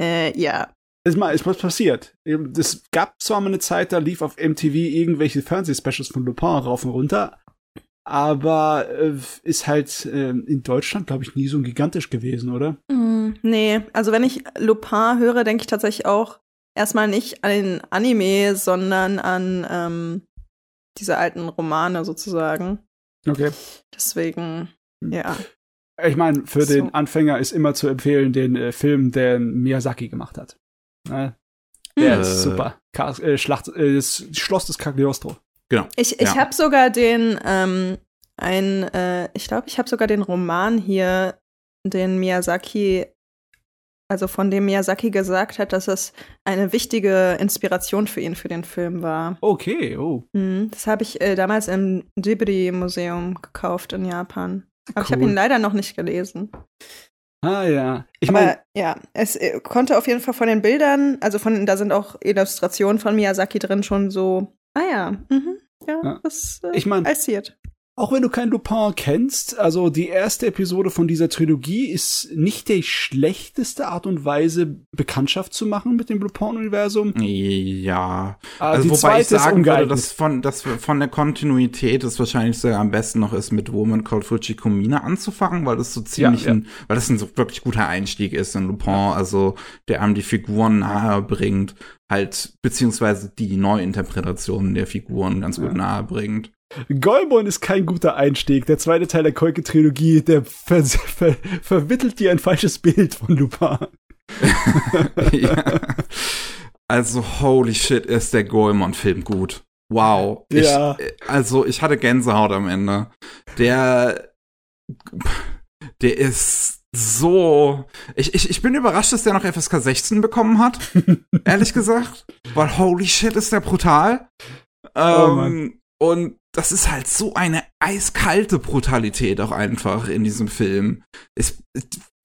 äh, ja. Ist mal, ist was passiert. Es gab zwar mal eine Zeit, da lief auf MTV irgendwelche Fernsehspecials von Lupin rauf und runter, aber äh, ist halt äh, in Deutschland, glaube ich, nie so gigantisch gewesen, oder? Mm, nee, also wenn ich Lupin höre, denke ich tatsächlich auch erstmal nicht an den Anime, sondern an ähm, diese alten Romane sozusagen. Okay. Deswegen, ja. Ich meine, für So. den Anfänger ist immer zu empfehlen den äh, Film, den Miyazaki gemacht hat. Ne? Der Hm. ist super. Ka äh, Schlacht, äh, das Schloss des Cagliostro. Ich, ich Ja. habe sogar den, ähm, ein, äh, ich glaube, ich habe sogar den Roman hier, den Miyazaki, also von dem Miyazaki gesagt hat, dass es eine wichtige Inspiration für ihn für den Film war. Okay, oh. Mhm, das habe ich äh, damals im Ghibli-Museum gekauft in Japan. Aber ich habe Cool. ihn leider noch nicht gelesen. Ah ja. Ich meine, ja, es äh, konnte auf jeden Fall von den Bildern, also von, da sind auch Illustrationen von Miyazaki drin, schon so, ah ja, mhm, ja, Ja. das äh, ich meine, passiert. Auch wenn du kein Lupin kennst, also die erste Episode von dieser Trilogie ist nicht die schlechteste Art und Weise, Bekanntschaft zu machen mit dem Lupin-Universum. Ja. Ah, Also die wobei ich sagen würde, dass von, dass von der Kontinuität es wahrscheinlich sogar am besten noch ist, mit Woman Called Fujikomina anzufangen, weil das so ziemlich Ja, ja. ein, weil das ein so wirklich guter Einstieg ist in Lupin, also der einem die Figuren nahe bringt, halt, beziehungsweise die Neuinterpretationen der Figuren ganz gut Ja. nahe bringt. Goemon ist kein guter Einstieg. Der zweite Teil der Koike-Trilogie, der ver ver vermittelt dir ein falsches Bild von Lupin. *laughs* ja. Also, holy shit, ist der Goemon-Film gut. Wow. Ja. Ich, also, ich hatte Gänsehaut am Ende. Der, der ist so. Ich, ich, ich bin überrascht, dass der noch FSK 16 bekommen hat. *laughs* ehrlich gesagt. Weil holy shit, ist der brutal. Oh Ähm, und das ist halt so eine eiskalte Brutalität auch einfach in diesem Film. Es,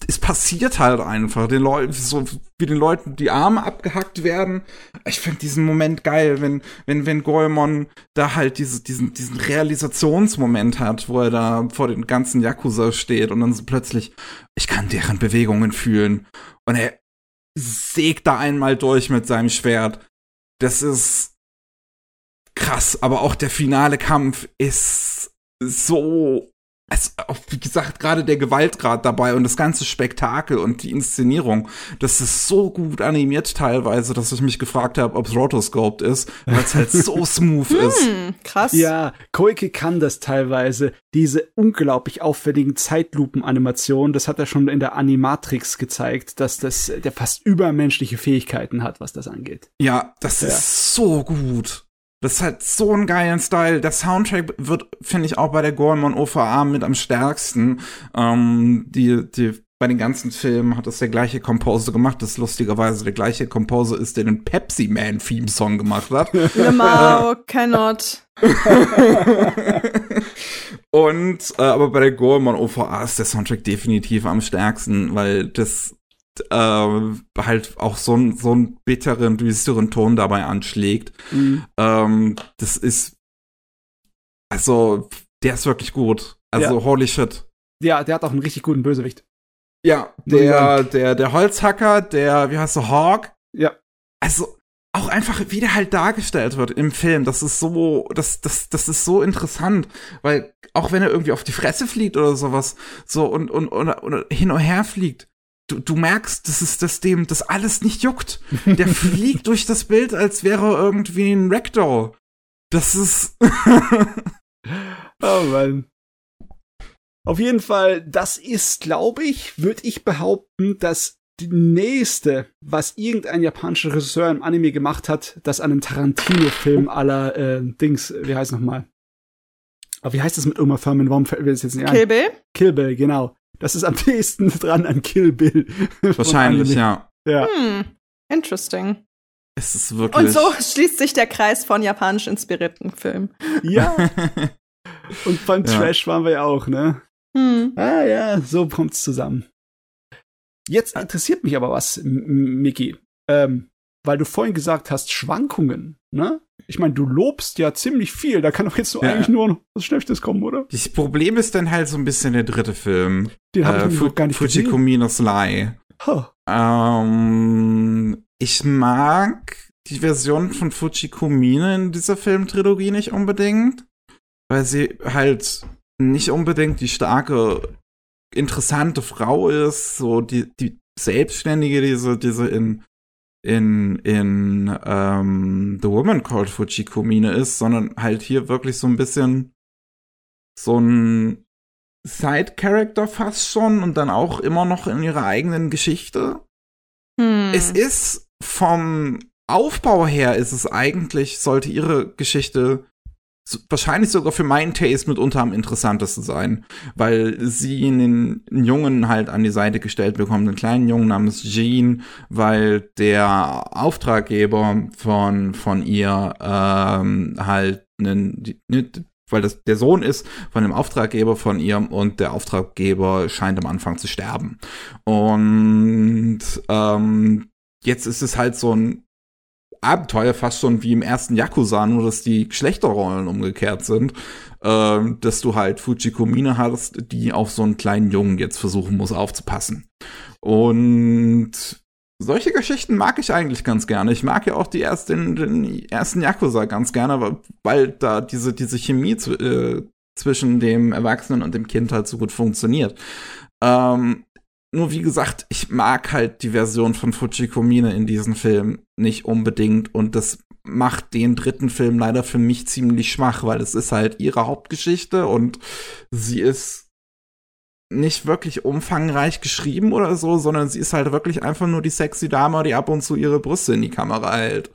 es passiert halt einfach den Leuten, so wie den Leuten die Arme abgehackt werden. Ich finde diesen Moment geil, wenn, wenn, wenn Goemon da halt diese, diesen, diesen Realisationsmoment hat, wo er da vor den ganzen Yakuza steht und dann so plötzlich, ich kann deren Bewegungen fühlen. Und er sägt da einmal durch mit seinem Schwert. Das ist krass, aber auch der finale Kampf ist so, also wie gesagt, gerade der Gewaltgrad dabei und das ganze Spektakel und die Inszenierung, das ist so gut animiert teilweise, dass ich mich gefragt habe, ob es rotoscoped ist, weil es halt *laughs* so smooth ist. Hm, krass. Ja, Koike kann das teilweise. Diese unglaublich aufwendigen Zeitlupenanimationen, das hat er schon in der Animatrix gezeigt, dass das, der fast übermenschliche Fähigkeiten hat, was das angeht. Ja, das Ja. ist so gut. Das hat so einen geilen Style. Der Soundtrack wird, finde ich, auch bei der Goemon OVA mit am stärksten. Ähm, die, die, bei den ganzen Filmen hat das der gleiche Composer gemacht. Das ist lustigerweise der gleiche Composer ist, der den Pepsi Man Theme Song gemacht hat. *laughs* Lemao, *laughs* cannot. Und äh, aber bei der Goemon OVA ist der Soundtrack definitiv am stärksten, weil das äh, halt auch so, einen so einen bitteren, düsteren Ton dabei anschlägt. Mhm. Ähm, das ist also der ist wirklich gut. Also holy shit. Ja, der hat auch einen richtig guten Bösewicht. Ja, der der der Holzhacker, der wie heißt der Hawk? Ja. Also auch einfach, wie der halt dargestellt wird im Film, das ist so, das, das, das ist so interessant, weil auch wenn er irgendwie auf die Fresse fliegt oder sowas, so und, und, oder, oder hin und her fliegt, du, du merkst, das ist das dem, das alles nicht juckt. Der *laughs* fliegt durch das Bild, als wäre er irgendwie ein Ragdoll. Das ist, *laughs* Oh Mann. Auf jeden Fall, das ist, glaube ich, würde ich behaupten, das die nächste, was irgendein japanischer Regisseur im Anime gemacht hat, das an einem Tarantino-Film aller äh, Dings, wie heißt nochmal? Aber wie heißt das mit Uma Thurman? Warum fällt mir das jetzt nicht ein? Kill Bill? Kill Bill, genau. Das ist am nächsten dran an Kill Bill. *laughs* Wahrscheinlich, ja. Ja. Hm, interesting. Es ist wirklich. Und so schließt sich der Kreis von japanisch inspirierten Filmen. ja. *laughs* Und beim Ja. Trash waren wir ja auch, ne? Hm. Ah ja, so kommt's zusammen. Jetzt interessiert mich aber was, M- M- Miki. Ähm, weil du vorhin gesagt hast, Schwankungen, ne? Ich meine, du lobst ja ziemlich viel. Da kann doch jetzt so Ja. eigentlich nur noch was Schlechtes kommen, oder? Das Problem ist dann halt so ein bisschen der dritte Film. Den habe äh, ich noch gar nicht gesehen. Fujikominos Lie. Huh. Ähm, ich mag die Version von Fujikomine in dieser Filmtrilogie nicht unbedingt, weil sie halt nicht unbedingt die starke, interessante Frau ist, so die, die Selbstständige, diese, diese in, in, in ähm, The Woman Called Fujikomine ist, sondern halt hier wirklich so ein bisschen so ein Side-Character fast schon und dann auch immer noch in ihrer eigenen Geschichte. Hm. Es ist vom Aufbau her ist es eigentlich, sollte ihre Geschichte wahrscheinlich sogar für meinen Taste mitunter am interessantesten sein, weil sie einen, einen Jungen halt an die Seite gestellt bekommt, einen kleinen Jungen namens Jean, weil der Auftraggeber von, von ihr ähm, halt einen, ne, weil das der Sohn ist von dem Auftraggeber von ihr und der Auftraggeber scheint am Anfang zu sterben. Und ähm, jetzt ist es halt so ein Abenteuer fast schon wie im ersten Yakuza, nur dass die Geschlechterrollen umgekehrt sind, ähm, dass du halt Fujikomine hast, die auf so einen kleinen Jungen jetzt versuchen muss aufzupassen. Und solche Geschichten mag ich eigentlich ganz gerne. Ich mag ja auch die ersten, den ersten Yakuza ganz gerne, weil, da diese, diese Chemie äh, zwischen dem Erwachsenen und dem Kind halt so gut funktioniert. Ähm, nur wie gesagt, ich mag halt die Version von Fujikomine in diesem Film nicht unbedingt und das macht den dritten Film leider für mich ziemlich schwach, weil es ist halt ihre Hauptgeschichte und sie ist nicht wirklich umfangreich geschrieben oder so, sondern sie ist halt wirklich einfach nur die sexy Dame, die ab und zu ihre Brüste in die Kamera hält.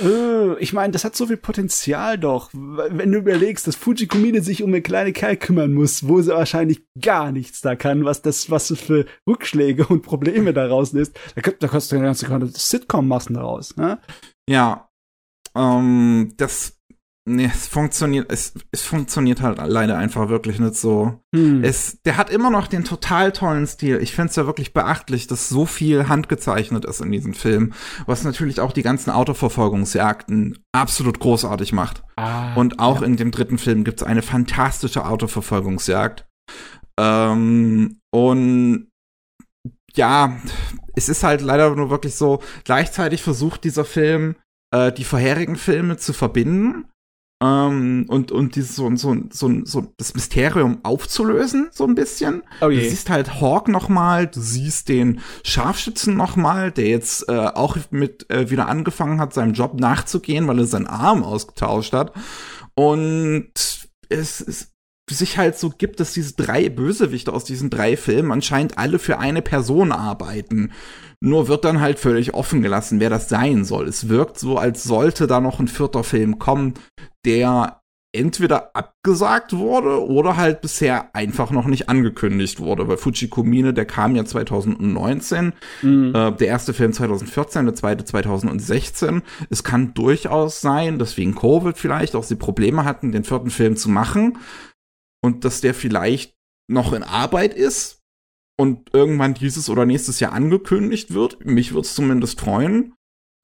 Äh, ich meine, das hat so viel Potenzial doch. Wenn du überlegst, dass Fujikomine sich um eine kleine Kerl kümmern muss, wo sie wahrscheinlich gar nichts da kann, was das, was für Rückschläge und Probleme daraus ist, da, da kannst du eine ganze Sitcom machen daraus. Ne? Ja, ähm, das, nee, es funktioniert, es, es funktioniert halt leider einfach wirklich nicht so. Hm. Es, der hat immer noch den total tollen Stil. Ich finde es ja wirklich beachtlich, dass so viel handgezeichnet ist in diesem Film, was natürlich auch die ganzen Autoverfolgungsjagden absolut großartig macht. ah, Und auch ja. in dem dritten Film gibt es eine fantastische Autoverfolgungsjagd. Ähm, und ja, es ist halt leider nur wirklich so, gleichzeitig versucht dieser Film, äh, die vorherigen Filme zu verbinden. Ähm, und, und dieses, so, so, so, so das Mysterium aufzulösen, so ein bisschen. Oh Du siehst halt Hawk noch mal, du siehst den Scharfschützen noch mal, der jetzt äh, auch mit äh, wieder angefangen hat, seinem Job nachzugehen, weil er seinen Arm ausgetauscht hat. Und es ist sich halt so gibt, dass diese drei Bösewichte aus diesen drei Filmen anscheinend alle für eine Person arbeiten. Nur wird dann halt völlig offen gelassen, wer das sein soll. Es wirkt so, als sollte da noch ein vierter Film kommen, der entweder abgesagt wurde oder halt bisher einfach noch nicht angekündigt wurde. Weil Fujikomine, der kam ja 2019, Mhm. äh, der erste Film 2014, der zweite 2016. Es kann durchaus sein, dass wegen Covid vielleicht auch sie Probleme hatten, den vierten Film zu machen und dass der vielleicht noch in Arbeit ist und irgendwann dieses oder nächstes Jahr angekündigt wird. Mich würde es zumindest freuen.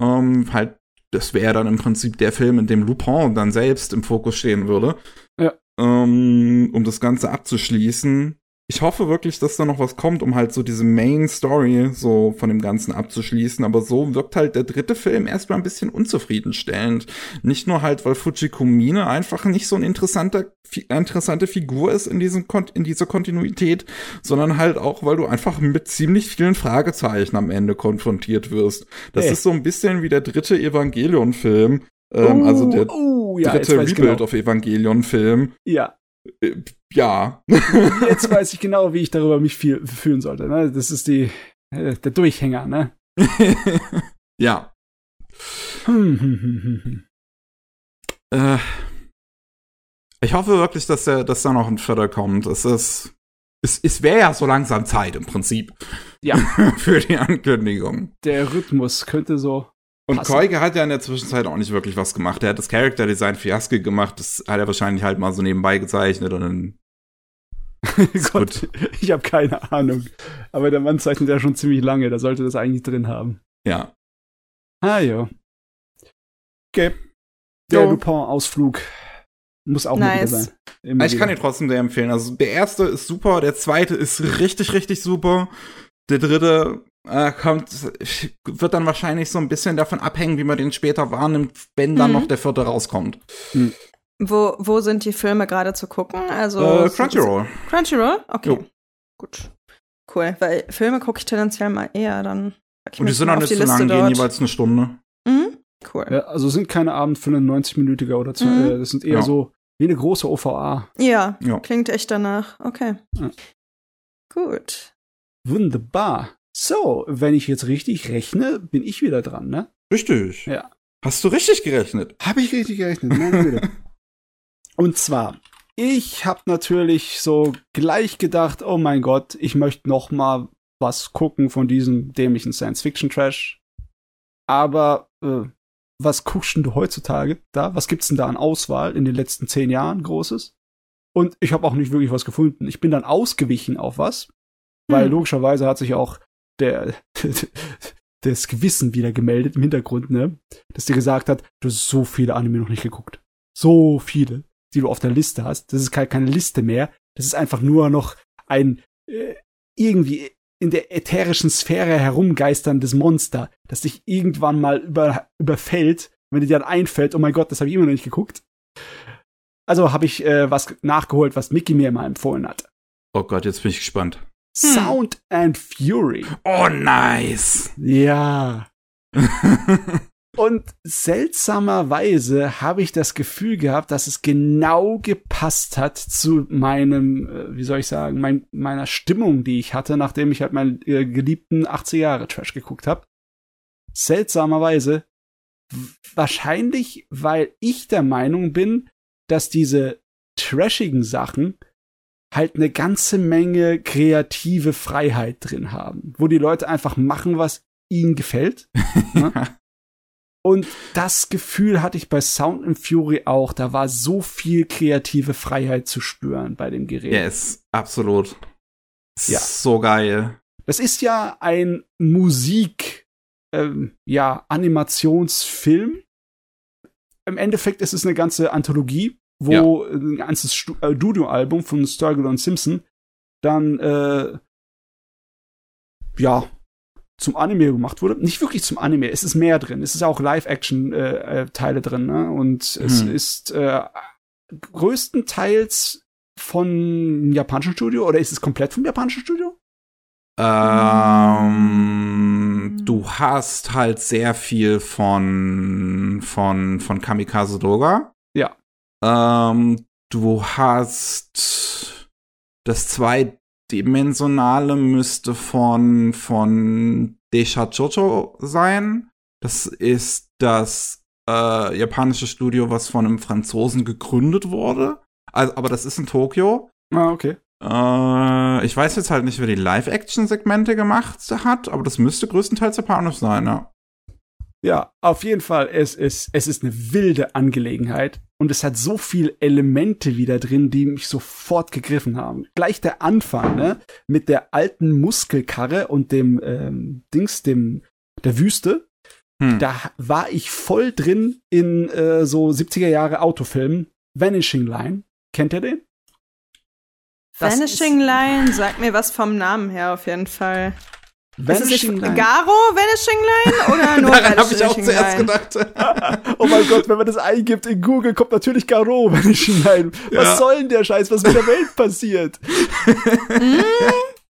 Ähm, halt, das wäre dann im Prinzip der Film, in dem Lupin dann selbst im Fokus stehen würde. Ja. Ähm, um das Ganze abzuschließen. Ich hoffe wirklich, dass da noch was kommt, um halt so diese Main Story so von dem Ganzen abzuschließen. Aber so wirkt halt der dritte Film erstmal ein bisschen unzufriedenstellend. Nicht nur halt, weil Fujikomine einfach nicht so ein interessanter, interessante Figur ist in diesem in dieser Kontinuität, sondern halt auch, weil du einfach mit ziemlich vielen Fragezeichen am Ende konfrontiert wirst. Das Ey. ist so ein bisschen wie der dritte Evangelion-Film. Ähm, also der oh, ja, dritte ich Rebuild genau. of Evangelion-Film. Ja, Äh, ja. jetzt weiß ich genau, wie ich darüber mich viel, fühlen sollte. Ne? Das ist die, äh, der Durchhänger, ne? *laughs* ja. Hm, hm, hm, hm, hm. Äh, ich hoffe wirklich, dass, der, dass da noch ein Vierter kommt. Es ist. Es, es wäre ja so langsam Zeit im Prinzip. Ja. *laughs* für die Ankündigung. Der Rhythmus könnte so. Und Passen. Koike hat ja in der Zwischenzeit auch nicht wirklich was gemacht. Er hat das Character Design für Yasuke gemacht. Das hat er wahrscheinlich halt mal so nebenbei gezeichnet und dann. *laughs* Gott, ich habe keine Ahnung. Aber der Mann zeichnet ja schon ziemlich lange, da sollte das eigentlich drin haben. Ja. Ah, ja. Okay. Der Jo. Lupin-Ausflug muss auch Nice. sein. Immer ich kann wieder. ihn trotzdem sehr empfehlen. Also der erste ist super, der zweite ist richtig, richtig super. Der dritte äh, kommt, wird dann wahrscheinlich so ein bisschen davon abhängen, wie man den später wahrnimmt, wenn dann Mhm. noch der vierte rauskommt. Wo, wo sind die Filme gerade zu gucken? Also Äh, Crunchyroll. Crunchyroll? Okay. Jo. Gut. Cool. Weil Filme gucke ich tendenziell mal eher, dann Und die sind auf nicht so lang, gehen jeweils eine Stunde. Mhm. Cool. Ja, also sind keine Abendfilme 90-minütiger oder zwei, Mhm. äh, das sind eher Ja. so Wie eine große OVA. Ja, Ja. klingt echt danach. Okay. Ja. Gut. Wunderbar. So, wenn ich jetzt richtig rechne, bin ich wieder dran, ne? Richtig. Ja. Hast du richtig gerechnet? Habe ich richtig gerechnet, meine Güte. *laughs* Und zwar, ich habe natürlich so gleich gedacht, oh mein Gott, ich möchte noch mal was gucken von diesem dämlichen Science-Fiction-Trash. Aber äh, was guckst denn du heutzutage da? Was gibt's denn da an Auswahl in den letzten zehn Jahren Großes? Und ich habe auch nicht wirklich was gefunden. Ich bin dann ausgewichen auf was, weil Hm. logischerweise hat sich auch der *laughs* das Gewissen wieder gemeldet im Hintergrund, ne? Dass dir gesagt hat, du hast so viele Anime noch nicht geguckt. So viele, die du auf der Liste hast. Das ist keine, Liste mehr. Das ist einfach nur noch ein äh, irgendwie in der ätherischen Sphäre herumgeisterndes Monster, das dich irgendwann mal über, überfällt, wenn dir dann einfällt, oh mein Gott, das habe ich immer noch nicht geguckt. Also habe ich äh, was nachgeholt, was Mickey mir mal empfohlen hat. Oh Gott, jetzt bin ich gespannt. Hm. Sound and Fury. Oh, nice. Ja. *laughs* Und seltsamerweise habe ich das Gefühl gehabt, dass es genau gepasst hat zu meinem, äh, wie soll ich sagen, mein, meiner Stimmung, die ich hatte, nachdem ich halt meinen äh, geliebten 80 Jahre Trash geguckt habe. Seltsamerweise, wahrscheinlich, weil ich der Meinung bin, dass diese trashigen Sachen halt eine ganze Menge kreative Freiheit drin haben, wo die Leute einfach machen, was ihnen gefällt. *laughs* ne? Und das Gefühl hatte ich bei Sound and Fury auch. Da war so viel kreative Freiheit zu spüren bei dem Gerät. yes, absolut. Ja. So geil. Das ist ja ein Musik, ähm, ja, Animationsfilm. Im Endeffekt ist es eine ganze Anthologie, wo ein ganzes Stu äh, Studioalbum von Sturgill und Simpson dann, äh, ja, zum Anime gemacht wurde. Nicht wirklich zum Anime, es ist mehr drin. Es ist auch Live-Action-Teile drin, ne? Und es Hm. ist äh, größtenteils von japanischen Studio oder ist es komplett vom japanischen Studio? Ähm, du hast halt sehr viel von, von, von Kamikaze Doga. Ähm, du hast das zweidimensionale müsste von, von Desha Jojo sein. Das ist das äh, japanische Studio, was von einem Franzosen gegründet wurde. Also, aber das ist in Tokio. Ah, okay. Äh, ich weiß jetzt halt nicht, wer die Live-Action-Segmente gemacht hat, aber das müsste größtenteils japanisch sein, ja. Ja, auf jeden Fall. Es ist, es ist eine wilde Angelegenheit. Und es hat so viele Elemente wieder drin, die mich sofort gegriffen haben. Gleich der Anfang, ne? Mit der alten Muskelkarre und dem ähm, Dings, dem der Wüste. Hm. Da war ich voll drin in äh, so 70er Jahre Autofilmen. Vanishing Line. Kennt ihr den? Das Vanishing Line sagt mir was vom Namen her auf jeden Fall. Ist es Vanishing. Garo Vanishing Line oder *laughs* nur Daran habe ich auch Vanishing zuerst Line? gedacht. *laughs* oh mein Gott, wenn man das eingibt in Google, kommt natürlich Garo *laughs* Vanishing Line. Was Ja. soll denn der Scheiß? Was mit der Welt passiert?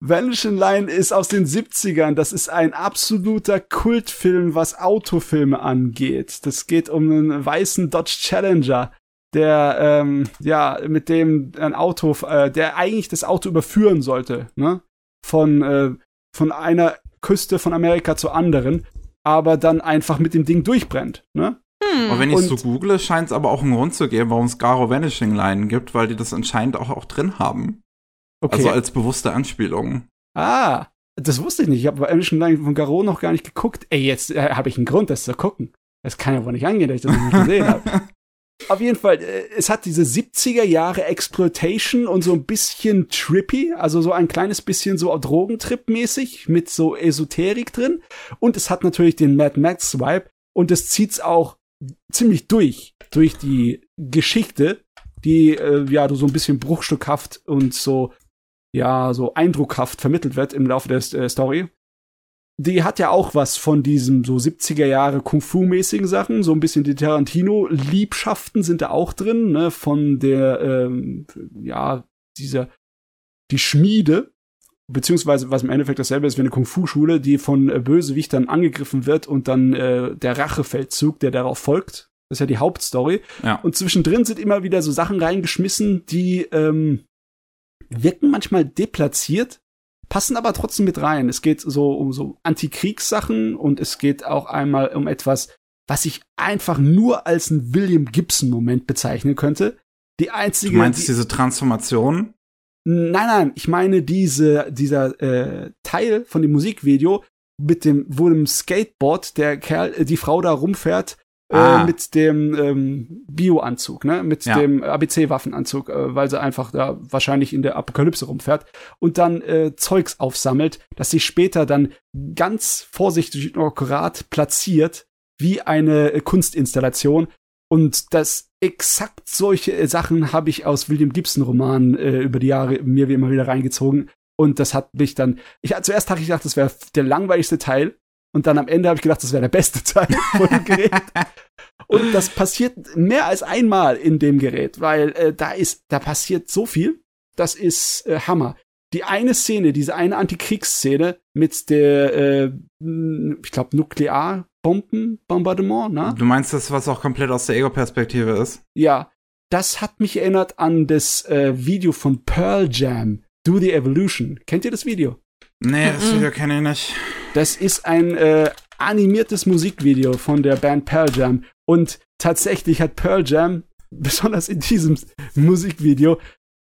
Vanishing Line ist aus den 70ern. Das ist ein absoluter Kultfilm, was Autofilme angeht. Das geht um einen weißen Dodge Challenger, der, ähm, ja, mit dem ein Auto, äh, der eigentlich das Auto überführen sollte, ne? Von, äh, von einer Küste von Amerika zur anderen, aber dann einfach mit dem Ding durchbrennt, ne? Hm. Aber wenn ich Und- so google, scheint es aber auch einen Grund zu geben, warum es Garo Vanishing Line gibt, weil die das anscheinend auch, auch drin haben. Okay. Also als bewusste Anspielung. ah, das wusste ich nicht. Ich habe Vanishing Line von Garo noch gar nicht geguckt. Ey, jetzt äh, habe ich einen Grund, das zu gucken. Das kann ja wohl nicht angehen, dass ich das nicht gesehen habe. *laughs* Auf jeden Fall, äh, es hat diese 70er Jahre Exploitation und so ein bisschen trippy, also so ein kleines bisschen so Drogentrip-mäßig mit so Esoterik drin. Und es hat natürlich den Mad Max-Vibe und es zieht's auch ziemlich durch, durch die Geschichte, die äh, ja so ein bisschen bruchstückhaft und so ja, so eindruckhaft vermittelt wird im Laufe der äh, Story. Die hat ja auch was von diesem so 70er Jahre Kung-Fu-mäßigen Sachen. So ein bisschen die Tarantino-Liebschaften sind da auch drin, ne? Von der, ähm, ja, dieser, die Schmiede, beziehungsweise was im Endeffekt dasselbe ist wie eine Kung-Fu-Schule, die von äh, Bösewichtern angegriffen wird und dann äh, der Rachefeldzug, der darauf folgt, Das ist ja die Hauptstory. Ja. Und zwischendrin sind immer wieder so Sachen reingeschmissen, die ähm, wirken manchmal deplatziert, passen aber trotzdem mit rein. Es geht so um so Antikriegssachen und es geht auch einmal um etwas, was ich einfach nur als ein William Gibson-Moment bezeichnen könnte. Die einzige. Du meinst die, diese Transformation? Nein, nein, ich meine diese, dieser äh, Teil von dem Musikvideo mit dem, wo im Skateboard der Kerl, äh, die Frau da rumfährt äh, Ah. mit dem ähm, Bio-Anzug, ne, mit Ja. dem ABC-Waffenanzug, äh, weil sie einfach da wahrscheinlich in der Apokalypse rumfährt und dann äh, Zeugs aufsammelt, das sich später dann ganz vorsichtig und akkurat platziert wie eine äh, Kunstinstallation und das exakt solche äh, Sachen habe ich aus William Gibson Romanen äh, über die Jahre mir wie immer wieder reingezogen. Und das hat mich dann. Ich zuerst habe ich gedacht, das wäre der langweiligste Teil. Und dann am Ende habe ich gedacht, das wäre der beste *laughs* Teil von dem Gerät. Und das passiert mehr als einmal in dem Gerät, weil äh, da ist, da passiert so viel. Das ist äh, Hammer. Die eine Szene, diese eine Antikriegsszene mit der, äh, ich glaube, Nuklearbombenbombardement, ne? Du meinst das, was auch komplett aus der Ego-Perspektive ist? Ja, das hat mich erinnert an das äh, Video von Pearl Jam, Do the Evolution. Kennt ihr das Video? Nee, das. Video kenne ich nicht. Das ist ein äh, animiertes Musikvideo von der Band Pearl Jam. Und tatsächlich hat Pearl Jam, *laughs* besonders in diesem Musikvideo,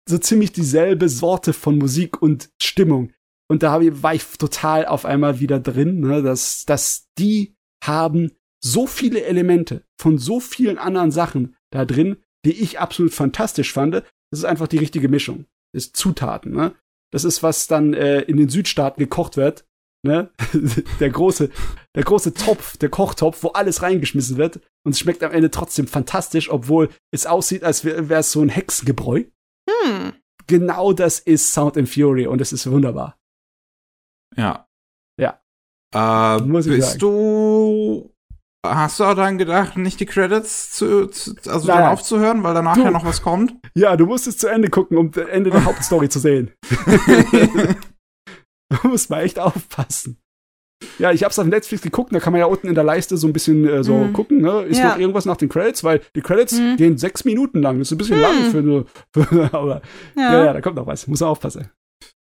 so ziemlich dieselbe Sorte von Musik und Stimmung. Und da ich, war ich total auf einmal wieder drin, ne, dass, dass die haben so viele Elemente von so vielen anderen Sachen da drin, die ich absolut fantastisch fand. Das ist einfach die richtige Mischung. Das ist Zutaten, ne? Das ist, was dann äh, in den Südstaaten gekocht wird. Ne? *laughs* der große, der große Topf, der Kochtopf, wo alles reingeschmissen wird und es schmeckt am Ende trotzdem fantastisch, obwohl es aussieht, als wäre es so ein Hexengebräu. Hm. Genau das ist Sound and Fury und es ist wunderbar. Ja. Ja. Äh, Muss ich bist sagen. du. Hast du auch daran gedacht, nicht die Credits zu, zu also dann aufzuhören, weil danach Du. ja noch was kommt? Ja, du musst es zu Ende gucken, um das Ende der Hauptstory zu sehen. *laughs* Du musst mal echt aufpassen. Ja, ich hab's auf Netflix geguckt, da kann man ja unten in der Leiste so ein bisschen äh, so Mhm. gucken, ne? Ist Ja. noch irgendwas nach den Credits, weil die Credits Mhm. gehen sechs Minuten lang. Das ist ein bisschen Mhm. lang für nur, *laughs* für, aber Ja. ja. ja, da kommt noch was. Muss man aufpassen.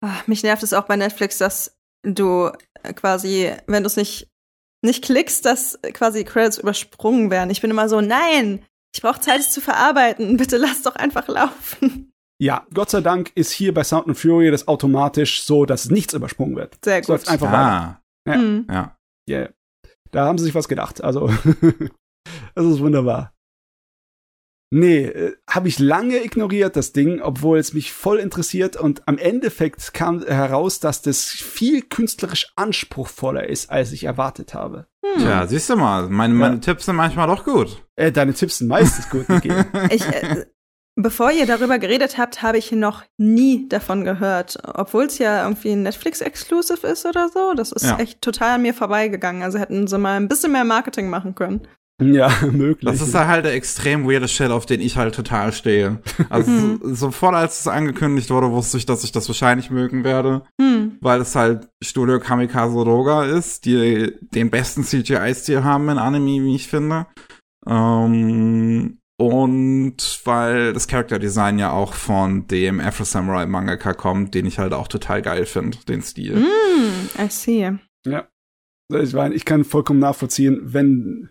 Ach, mich nervt es auch bei Netflix, dass du äh, quasi, wenn du es nicht, nicht klickst, dass quasi Credits übersprungen werden. Ich bin immer so, nein, ich brauche Zeit, es zu verarbeiten. *laughs* Bitte lass doch einfach laufen. Ja, Gott sei Dank ist hier bei Sound and Fury das automatisch so, dass nichts übersprungen wird. Sehr Es läuft gut. einfach weiter. ah, Ja. Hm. ja. Yeah. Da haben sie sich was gedacht. Also, *laughs* das ist wunderbar. Nee, äh, habe ich lange ignoriert, das Ding, obwohl es mich voll interessiert. Und am Endeffekt kam heraus, dass das viel künstlerisch anspruchsvoller ist, als ich erwartet habe. Hm. Tja, siehst du mal, meine, meine Ja. Tipps sind manchmal doch gut. Äh, deine Tipps sind meistens gut gegeben. *laughs* Ich, äh, bevor ihr darüber geredet habt, habe ich noch nie davon gehört. Obwohl es ja irgendwie ein Netflix-Exclusive ist oder so. Das ist Ja. echt total an mir vorbeigegangen. Also hätten sie mal ein bisschen mehr Marketing machen können. Ja, *laughs* möglich. Das ist halt der extrem weirde Shit, auf den ich halt total stehe. Also Hm. so- sofort als es angekündigt wurde, wusste ich, dass ich das wahrscheinlich mögen werde, Hm. weil es halt Studio Kamikaze Roga ist, die den besten CGI-Stil haben in Anime, wie ich finde. Ähm, und weil das Character Design ja auch von dem Afro Samurai Mangaka kommt, den ich halt auch total geil finde, den Stil. Hm, I see. Ich meine, ich kann vollkommen nachvollziehen, wenn,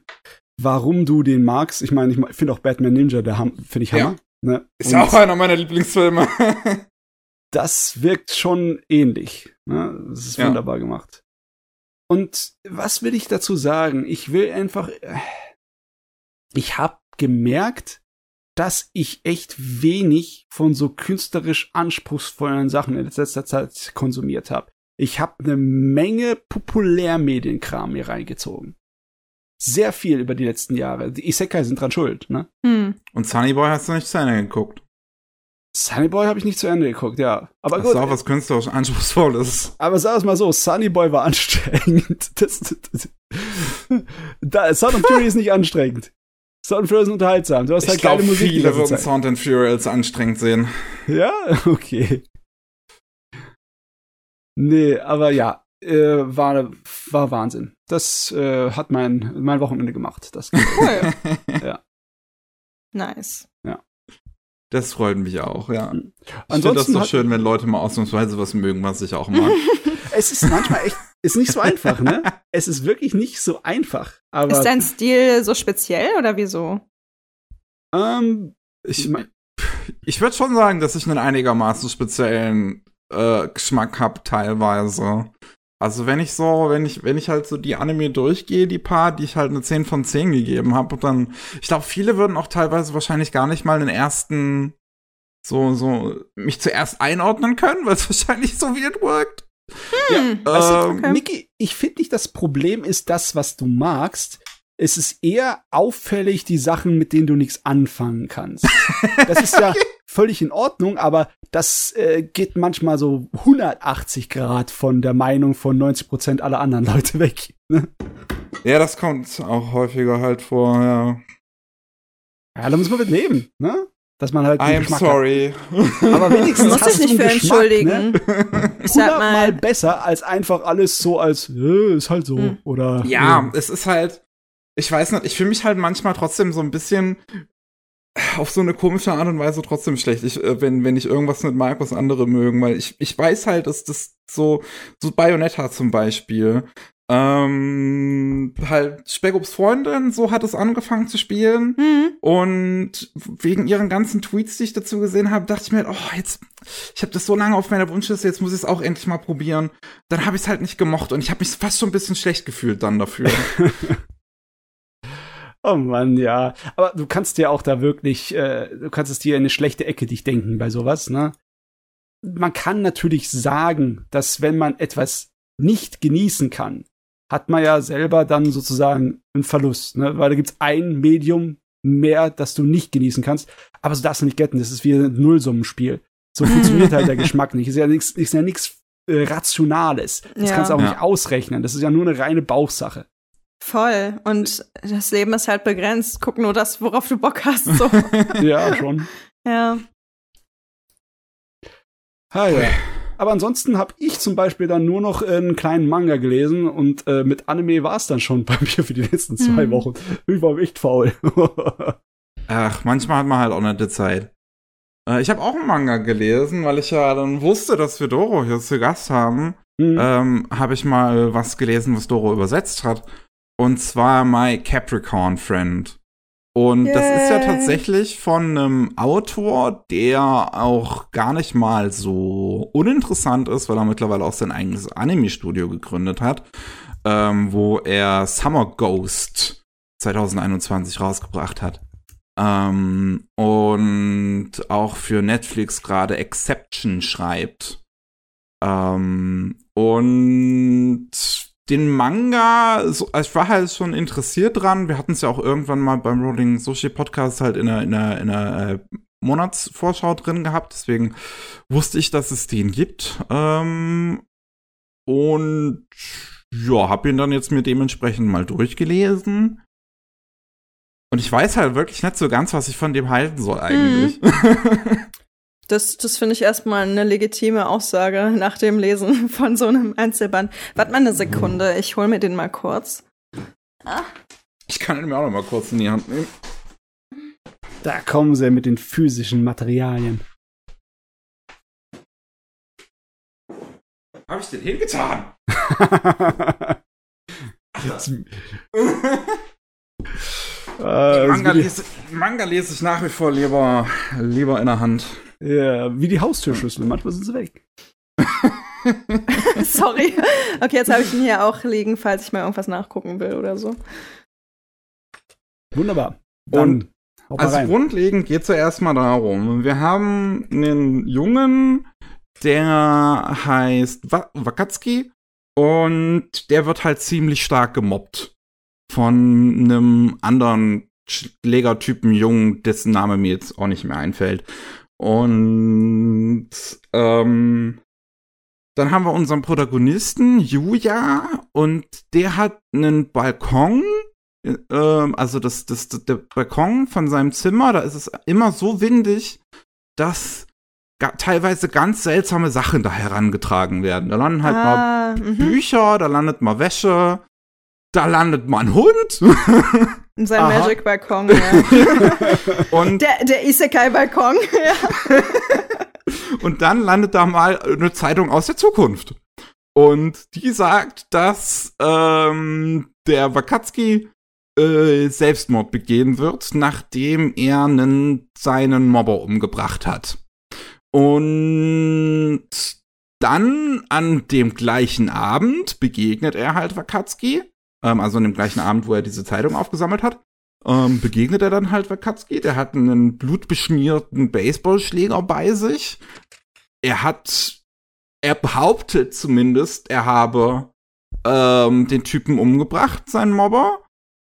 warum du den magst. Ich meine, ich finde auch Batman Ninja, der finde ich Ja. Hammer. Ne? Ist ja auch einer meiner Lieblingsfilme. *laughs* das wirkt schon ähnlich. Ne? Das ist Ja. wunderbar gemacht. Und was will ich dazu sagen? Ich will einfach, äh, ich habe gemerkt, dass ich echt wenig von so künstlerisch anspruchsvollen Sachen in letzter Zeit konsumiert habe. Ich habe eine Menge Populärmedienkram mir reingezogen. Sehr viel über die letzten Jahre. Die Isekai sind dran schuld, ne? Hm. Und Sunny Boy hast du nicht zu Ende geguckt. Sunny Boy habe ich nicht zu Ende geguckt, ja. Aber Das gut. ist auch was künstlerisch Anspruchsvolles. Aber sag es mal so, Sunny Boy war anstrengend. Das, *laughs* das, da, Sound of Fury ist nicht anstrengend. Sound of Fury ist unterhaltsam. Du hast halt Ich geile Musik. die viele würden. Sound and Fury als anstrengend sehen. Ja, *laughs* okay. Nee, aber ja, äh, war, war Wahnsinn. Das äh, hat mein, mein Wochenende gemacht. Das Cool. *laughs* Ja. Nice. Das freut mich auch, ja. Ich finde das doch schön, wenn Leute mal ausnahmsweise was mögen, was ich auch mag. *laughs* Es ist manchmal echt, ist nicht so einfach, ne? Es ist wirklich nicht so einfach. Aber Ist dein Stil so speziell oder wieso? ähm, Ich, ich würde schon sagen, dass ich einen einigermaßen speziellen äh, Geschmack habe teilweise. Also wenn ich so, wenn ich, wenn ich halt so die Anime durchgehe, die paar, die ich halt eine 10 von 10 gegeben habe, dann, ich glaube, viele würden auch teilweise wahrscheinlich gar nicht mal den ersten so, so, mich zuerst einordnen können, weil es *laughs* wahrscheinlich so weird wirkt. Hm. Weißt du, Ähm, okay. Niki, ich finde nicht, das Problem ist das, was du magst. Es ist eher auffällig, die Sachen, mit denen du nichts anfangen kannst. Das ist ja *laughs* völlig in Ordnung, aber das äh, geht manchmal so 180 Grad von der Meinung von 90 Prozent aller anderen Leute *laughs* weg. Ne? Ja, das kommt auch häufiger halt vor, ja. Ja, da muss man mit leben, ne? Dass man halt I'm Geschmack sorry. Hat. Aber wenigstens *laughs* Muss ich nicht für Geschmack, entschuldigen. Ne? Ich sag Hundertmal mal, besser als einfach alles so als äh, ist halt so Hm. oder Ja, äh, es ist halt, ich weiß nicht, ich fühle mich halt manchmal trotzdem so ein bisschen auf so eine komische Art und Weise trotzdem schlecht, ich, äh, wenn, wenn ich irgendwas mag, was andere mögen, weil ich, ich weiß halt, dass das so, so Bayonetta zum Beispiel, ähm, halt Speckobs Freundin, so hat es angefangen zu spielen. hm, Und wegen ihren ganzen Tweets, die ich dazu gesehen habe, dachte ich mir, oh, jetzt, ich habe das so lange auf meiner Wunschliste, jetzt muss ich es auch endlich mal probieren. Dann habe ich es halt nicht gemocht und ich habe mich fast schon ein bisschen schlecht gefühlt dann dafür. *laughs* Oh Mann, ja. Aber du kannst dir auch da wirklich, äh, du kannst es dir in eine schlechte Ecke dich denken bei sowas, ne? Man kann natürlich sagen, dass wenn man etwas nicht genießen kann, hat man ja selber dann sozusagen einen Verlust, ne? Weil da gibt's ein Medium mehr, das du nicht genießen kannst. Aber so darfst du nicht getten. Das ist wie ein Nullsummenspiel. So *laughs* funktioniert halt der Geschmack nicht. Ist ja nichts, ist ja nichts äh, Rationales. Das Ja. kannst du auch Ja. nicht ausrechnen. Das ist ja nur eine reine Bauchsache. Voll. Und das Leben ist halt begrenzt. Guck nur das, worauf du Bock hast. So. *laughs* ja, schon. *laughs* ja. Ah, ja. Aber ansonsten habe ich zum Beispiel dann nur noch einen kleinen Manga gelesen und äh, mit Anime war es dann schon bei *laughs* mir für die letzten zwei Hm. Wochen. Ich war echt faul. Ach, manchmal hat man halt auch nicht die Zeit. Äh, ich habe auch einen Manga gelesen, weil ich ja dann wusste, dass wir Doro hier zu Gast haben. Hm. ähm, habe ich mal was gelesen, was Doro übersetzt hat. Und zwar My Capricorn Friend. Und das ist ja Yay. tatsächlich von einem Autor, der auch gar nicht mal so uninteressant ist, weil er mittlerweile auch sein eigenes Anime-Studio gegründet hat, ähm, wo er Summer Ghost 2021 rausgebracht hat. Ähm, und auch für Netflix gerade Exception schreibt. Ähm, und den Manga, so, also ich war halt schon interessiert dran. Wir hatten es ja auch irgendwann mal beim Rolling Sushi Podcast halt in einer, in einer, in einer äh, Monatsvorschau drin gehabt. Deswegen wusste ich, dass es den gibt. Ähm, und ja, hab ihn dann jetzt mir dementsprechend mal durchgelesen. Und ich weiß halt wirklich nicht so ganz, was ich von dem halten soll eigentlich. *laughs* Das, das finde ich erstmal eine legitime Aussage nach dem Lesen *laughs* von so einem Einzelband. Warte mal eine Sekunde, ich hole mir den mal kurz. ich kann ihn mir auch noch mal kurz in die Hand nehmen. da kommen sie mit den physischen Materialien. Hab ich den hingetan? *laughs* Manga, äh, die, lese, Manga lese ich nach wie vor lieber, lieber in der Hand. Ja, wie die Haustürschlüssel. Manchmal sind sie weg. *laughs* Sorry. Okay, jetzt habe ich ihn hier auch liegen, falls ich mal irgendwas nachgucken will oder so. Wunderbar. Dann mal Also rein. grundlegend geht es ja erstmal darum, wir haben einen Jungen, der heißt Wa Wakatsuki und der wird halt ziemlich stark gemobbt von einem anderen Schlägertypen Jungen, dessen Name mir jetzt auch nicht mehr einfällt. Und ähm, dann haben wir unseren Protagonisten, Yuya, und der hat einen Balkon ähm, also das, das, das, der Balkon von seinem Zimmer, da ist es immer so windig, dass teilweise ganz seltsame Sachen da herangetragen werden. Da landen halt mal ah, mhm. Bücher, da landet mal Wäsche, da landet mal ein Hund. *laughs* Sein Aha. Magic-Balkon, ja. *laughs* Und, Der, der Isekai-Balkon, *laughs* ja. und dann landet da mal eine Zeitung aus der Zukunft. Und die sagt, dass ähm, der Wakatsuki äh, Selbstmord begehen wird, nachdem er einen, seinen Mobber umgebracht hat. Und dann an dem gleichen Abend begegnet er halt Wakatsuki, ähm, also an dem gleichen Abend, wo er diese Zeitung aufgesammelt hat, ähm, begegnet er dann halt Wakatsuki. Der hat einen blutbeschmierten Baseballschläger bei sich. Er hat, er behauptet zumindest, er habe ähm, den Typen umgebracht, seinen Mobber.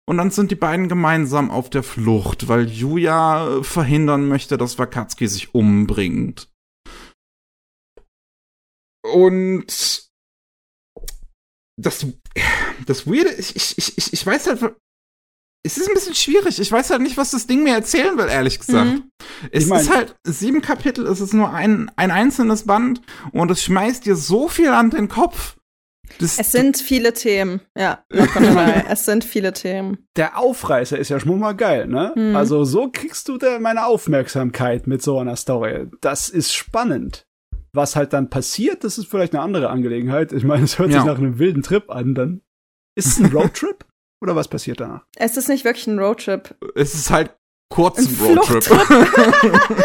Und dann sind die beiden gemeinsam auf der Flucht, weil Yuya äh, verhindern möchte, dass Wakatsuki sich umbringt. Und das, das Weirde, ich, ich, ich, ich weiß halt, es ist ein bisschen schwierig. Ich weiß halt nicht, was das Ding mir erzählen will, ehrlich gesagt. Mhm. Es Ich mein- ist halt sieben Kapitel, es ist nur ein, ein einzelnes Band und es schmeißt dir so viel an den Kopf. Das, Es sind viele Themen, ja. *laughs* es sind viele Themen. Der Aufreißer ist ja schon mal geil, ne? Mhm. Also so kriegst du da meine Aufmerksamkeit mit so einer Story. Das ist spannend. Was halt dann passiert, das ist vielleicht eine andere Angelegenheit. Ich meine, es hört Ja. sich nach einem wilden Trip an. Dann ist es ein Roadtrip oder was passiert danach? Es ist nicht wirklich ein Roadtrip. es ist halt kurz Ein ein Roadtrip. *laughs* *laughs*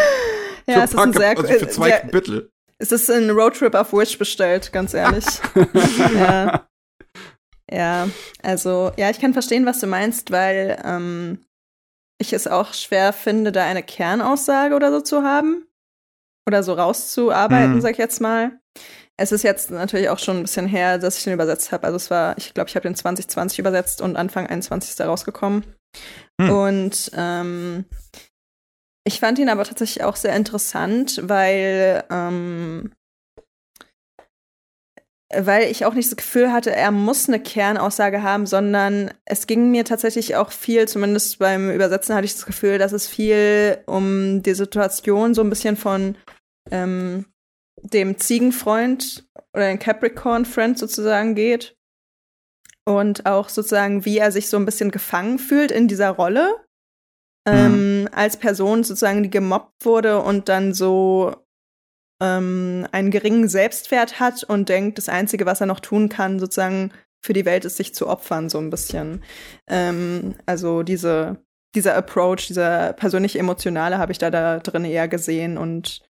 Ja, es ist ein sehr, also für zwei der, Kapitel. es ist ein Roadtrip auf Wish bestellt, ganz ehrlich. *laughs* ja. ja, also, ja, ich kann verstehen, was du meinst, weil ähm, ich es auch schwer finde, da eine Kernaussage oder so zu haben. Oder so rauszuarbeiten, Mhm. sag ich jetzt mal. Es ist jetzt natürlich auch schon ein bisschen her, dass ich den übersetzt habe. Also es war, ich glaube, ich habe den 2020 übersetzt und Anfang 21 ist er rausgekommen. Hm. Und ähm, ich fand ihn aber tatsächlich auch sehr interessant, weil ähm, weil ich auch nicht das Gefühl hatte, er muss eine Kernaussage haben, sondern es ging mir tatsächlich auch viel, zumindest beim Übersetzen hatte ich das Gefühl, dass es viel um die Situation so ein bisschen von ähm, dem Ziegenfreund oder den Capricorn-Friend sozusagen geht. Und auch sozusagen, wie er sich so ein bisschen gefangen fühlt in dieser Rolle. Ähm, als Person sozusagen, die gemobbt wurde und dann so ähm, einen geringen Selbstwert hat und denkt, das Einzige, was er noch tun kann, sozusagen für die Welt ist, sich zu opfern, so ein bisschen. Ähm, also diese, dieser Approach, dieser persönlich-emotionale habe ich da, da drin eher gesehen und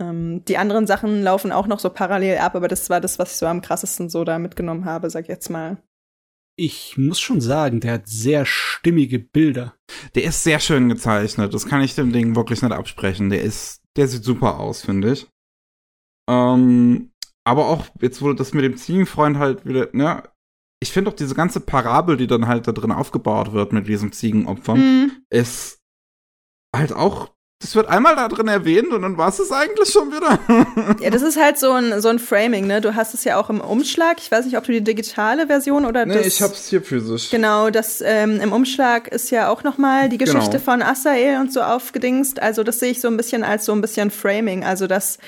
ähm, die anderen Sachen laufen auch noch so parallel ab, aber das war das, was ich so am krassesten so da mitgenommen habe, sag ich jetzt mal. Ich muss schon sagen, der hat sehr stimmige Bilder. Der ist sehr schön gezeichnet. Das kann ich dem Ding wirklich nicht absprechen. Der ist, der sieht super aus, finde ich. Ähm, aber auch jetzt wurde das mit dem Ziegenfreund halt wieder, ne? Ich finde auch diese ganze Parabel, die dann halt da drin aufgebaut wird mit diesem Ziegenopfer, Mhm. ist halt auch, das wird einmal da drin erwähnt und dann war es es eigentlich schon wieder. *laughs* Ja, das ist halt so ein, so ein Framing, ne? Du hast es ja auch im Umschlag. Ich weiß nicht, ob du die digitale Version oder nee, das. ich hab's hier physisch. Genau, das ähm, im Umschlag ist ja auch noch mal die Geschichte Genau. von Asael und so aufgedingst. Also das sehe ich so ein bisschen als so ein bisschen Framing. Also dass,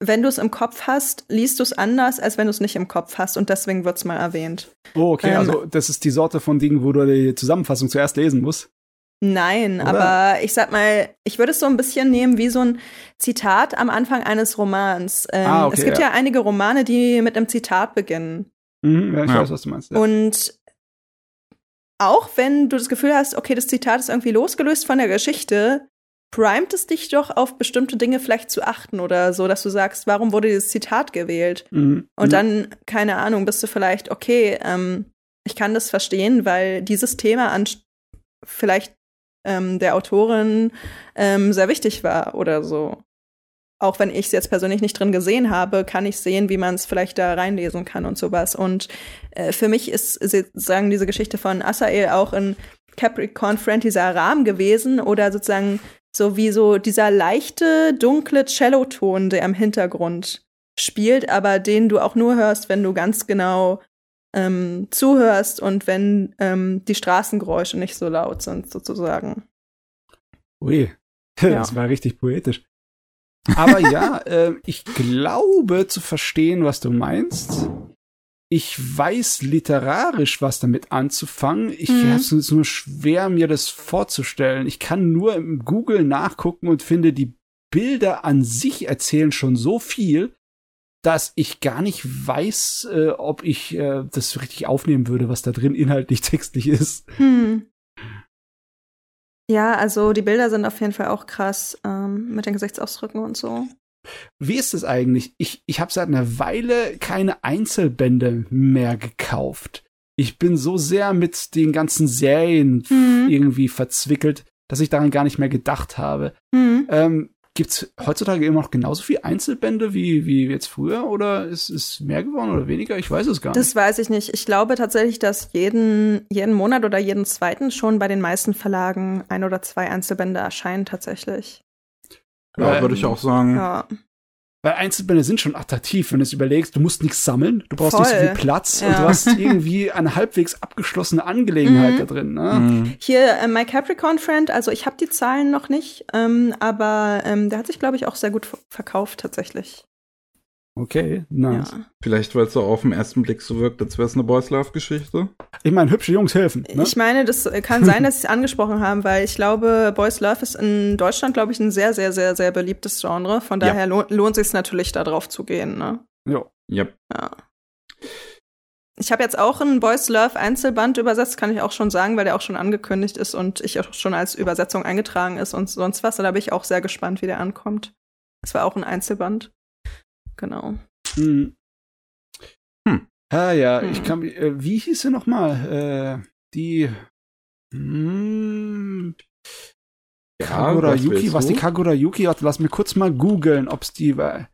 wenn du es im Kopf hast, liest du es anders, als wenn du es nicht im Kopf hast. Und deswegen wird's mal erwähnt. Oh, okay, Ähm, also das ist die Sorte von Dingen, wo du die Zusammenfassung zuerst lesen musst. Nein, Oder? aber ich sag mal, ich würde es so ein bisschen nehmen wie so ein Zitat am Anfang eines Romans. Ähm, Ah, okay, es gibt ja. ja. einige Romane, die mit einem Zitat beginnen. Mhm, ja, ich Ja. weiß, was du meinst. Ja. Und auch wenn du das Gefühl hast, okay, das Zitat ist irgendwie losgelöst von der Geschichte, primet es dich doch auf bestimmte Dinge vielleicht zu achten oder so, dass du sagst, warum wurde dieses Zitat gewählt? Mhm. Und Mhm. dann, keine Ahnung, bist du vielleicht, okay, ähm, ich kann das verstehen, weil dieses Thema an vielleicht ähm, der Autorin ähm, sehr wichtig war oder so. Auch wenn ich es jetzt persönlich nicht drin gesehen habe, kann ich sehen, wie man es vielleicht da reinlesen kann und sowas. Und äh, für mich ist sozusagen diese Geschichte von Asael auch ein Capricorn-Friend dieser Rahmen gewesen oder sozusagen so wie so dieser leichte, dunkle Celloton, der im Hintergrund spielt, aber den du auch nur hörst, wenn du ganz genau ähm, zuhörst und wenn ähm, die Straßengeräusche nicht so laut sind, sozusagen. Ui, *laughs* Ja. das war richtig poetisch. Aber ja, *laughs* äh, ich glaube zu verstehen, was du meinst. ich weiß literarisch was damit anzufangen. Ich Mhm. habe es nur schwer, mir das vorzustellen. Ich kann nur im Google nachgucken und finde, die Bilder an sich erzählen schon so viel, dass ich gar nicht weiß, äh, ob ich äh, das richtig aufnehmen würde, was da drin inhaltlich *laughs* textlich ist. Hm. Ja, also die Bilder sind auf jeden Fall auch krass ähm, mit den Gesichtsausdrücken und so. Wie ist es eigentlich? Ich, ich habe seit einer Weile keine Einzelbände mehr gekauft. Ich bin so sehr mit den ganzen Serien Mhm. irgendwie verzwickelt, dass ich daran gar nicht mehr gedacht habe. Hm. Ähm, Gibt es heutzutage immer noch genauso viel Einzelbände wie, wie jetzt früher? Oder ist es mehr geworden oder weniger? Ich weiß es gar nicht. Das weiß ich nicht. Ich glaube tatsächlich, dass jeden, jeden Monat oder jeden zweiten schon bei den meisten Verlagen ein oder zwei Einzelbände erscheinen tatsächlich. Ja, Ähm, würde ich auch sagen. Ja. Weil Einzelbände sind schon attraktiv, wenn du es überlegst. Du musst nichts sammeln, du brauchst nicht so Voll. viel Platz und Ja. du hast irgendwie eine halbwegs abgeschlossene Angelegenheit Mhm. da drin. Ne? Mhm. Hier, äh, My Capricorn Friend, also ich habe die Zahlen noch nicht, ähm, aber ähm, der hat sich, glaube ich, auch sehr gut ver- verkauft tatsächlich. Okay, nice. Ja. Vielleicht, weil es so auf den ersten Blick so wirkt, als wäre es eine Boys Love-Geschichte. Ich meine, hübsche Jungs helfen. Ne? Ich meine, das kann sein, dass sie es *laughs* angesprochen haben, weil ich glaube, Boys Love ist in Deutschland, glaube ich, ein sehr, sehr, sehr, sehr beliebtes Genre. Von Ja. daher lohnt, lohnt sich natürlich, da drauf zu gehen. Ne? ja. Yep. Ja. Ich habe jetzt auch ein Boys Love Einzelband übersetzt, kann ich auch schon sagen, weil der auch schon angekündigt ist und ich auch schon als Übersetzung eingetragen ist und sonst was. Und da bin ich auch sehr gespannt, wie der ankommt. Das war auch ein Einzelband. Genau. Hm. Hm. Ah ja, Hm. ich kann äh, wie hieß sie noch mal? Äh, die hm, Kagura was Yuki, was die Kagura Yuki hat, lass mir kurz mal googeln, ob's die war.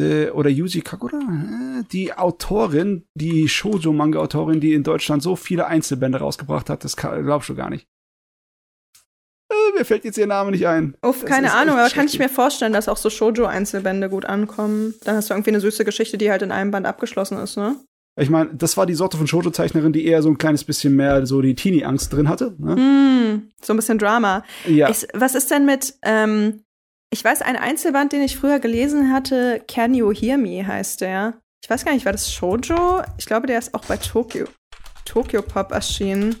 Äh, oder Yuji Kagura? Äh, die Autorin, die Shoujo-Manga-Autorin, die in Deutschland so viele Einzelbände rausgebracht hat, das glaubst du gar nicht. Mir fällt jetzt ihr Name nicht ein. Uff, keine Ahnung, aber kann ich mir vorstellen, dass auch so Shoujo-Einzelbände gut ankommen. Dann hast du irgendwie eine süße Geschichte, die halt in einem Band abgeschlossen ist, ne? Ich meine, das war die Sorte von Shoujo-Zeichnerin, die eher so ein kleines bisschen mehr so die Teenie-Angst drin hatte. Ne? Mm, so ein bisschen Drama. Ja. Ich, was ist denn mit, ähm, ich weiß, ein Einzelband, den ich früher gelesen hatte, Can You Hear Me heißt der. Ich weiß gar nicht, war das Shoujo? Ich glaube, der ist auch bei Tokyo, Tokyo Pop erschienen.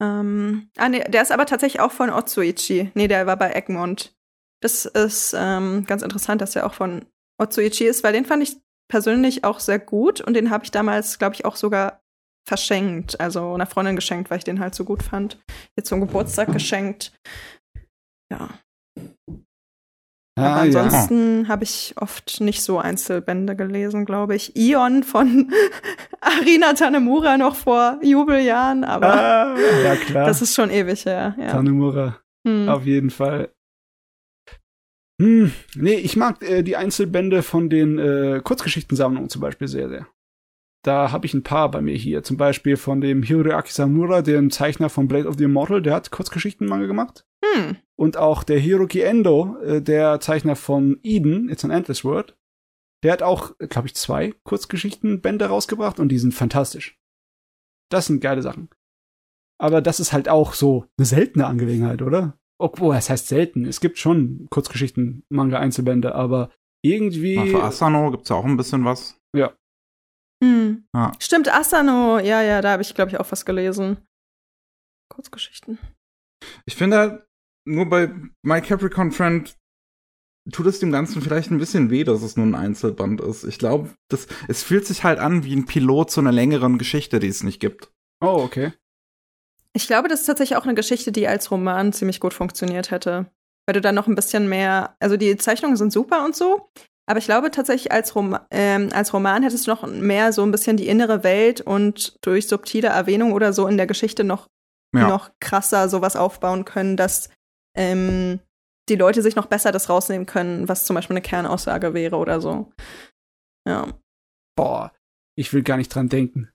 Ähm, ah, nee, der ist aber tatsächlich auch von Otsuichi. Nee, der war bei Egmont. Das ist ähm, ganz interessant, dass der auch von Otsuichi ist, weil den fand ich persönlich auch sehr gut und den habe ich damals, glaube ich, auch sogar verschenkt, also einer Freundin geschenkt, weil ich den halt so gut fand. Jetzt zum Geburtstag geschenkt. Ja. Aber ah, ja. ansonsten habe ich oft nicht so Einzelbände gelesen, glaube ich. Ion von *laughs* Arina Tanemura noch vor Jubeljahren, aber Ah, ja, klar. das ist schon ewig her. Ja. Tanemura, Hm. auf jeden Fall. Hm, nee, ich mag äh, die Einzelbände von den äh, Kurzgeschichtensammlungen zum Beispiel sehr, sehr. Da habe ich ein paar bei mir hier. Zum Beispiel von dem Hiroaki Samura, dem Zeichner von Blade of the Immortal, der hat Kurzgeschichtenmanga gemacht. Hm. Und auch der Hiroki Endo, äh, der Zeichner von Eden, It's an Endless World, der hat auch, glaube ich, zwei Kurzgeschichtenbände rausgebracht und die sind fantastisch. Das sind geile Sachen. Aber das ist halt auch so eine seltene Angelegenheit, oder? Obwohl, es heißt selten. Es gibt schon Kurzgeschichten, Manga-Einzelbände, aber irgendwie. Na, für Asano gibt's ja auch ein bisschen was. Hm. Ja. Stimmt, Asano. Ja, ja, da habe ich, glaube ich, auch was gelesen. Kurzgeschichten. Ich finde halt, nur bei My Capricorn Friend tut es dem Ganzen vielleicht ein bisschen weh, dass es nur ein Einzelband ist. Ich glaube, das, es fühlt sich halt an wie ein Pilot zu einer längeren Geschichte, die es nicht gibt. oh, okay. Ich glaube, das ist tatsächlich auch eine Geschichte, die als Roman ziemlich gut funktioniert hätte. Weil du dann noch ein bisschen mehr, also die Zeichnungen sind super und so, aber ich glaube tatsächlich als, Roma, ähm, als Roman hättest du noch mehr so ein bisschen die innere Welt und durch subtile Erwähnung oder so in der Geschichte noch, Ja. noch krasser sowas aufbauen können, dass ähm, die Leute sich noch besser das rausnehmen können, was zum Beispiel eine Kernaussage wäre oder so. Ja. Boah, ich will gar nicht dran denken.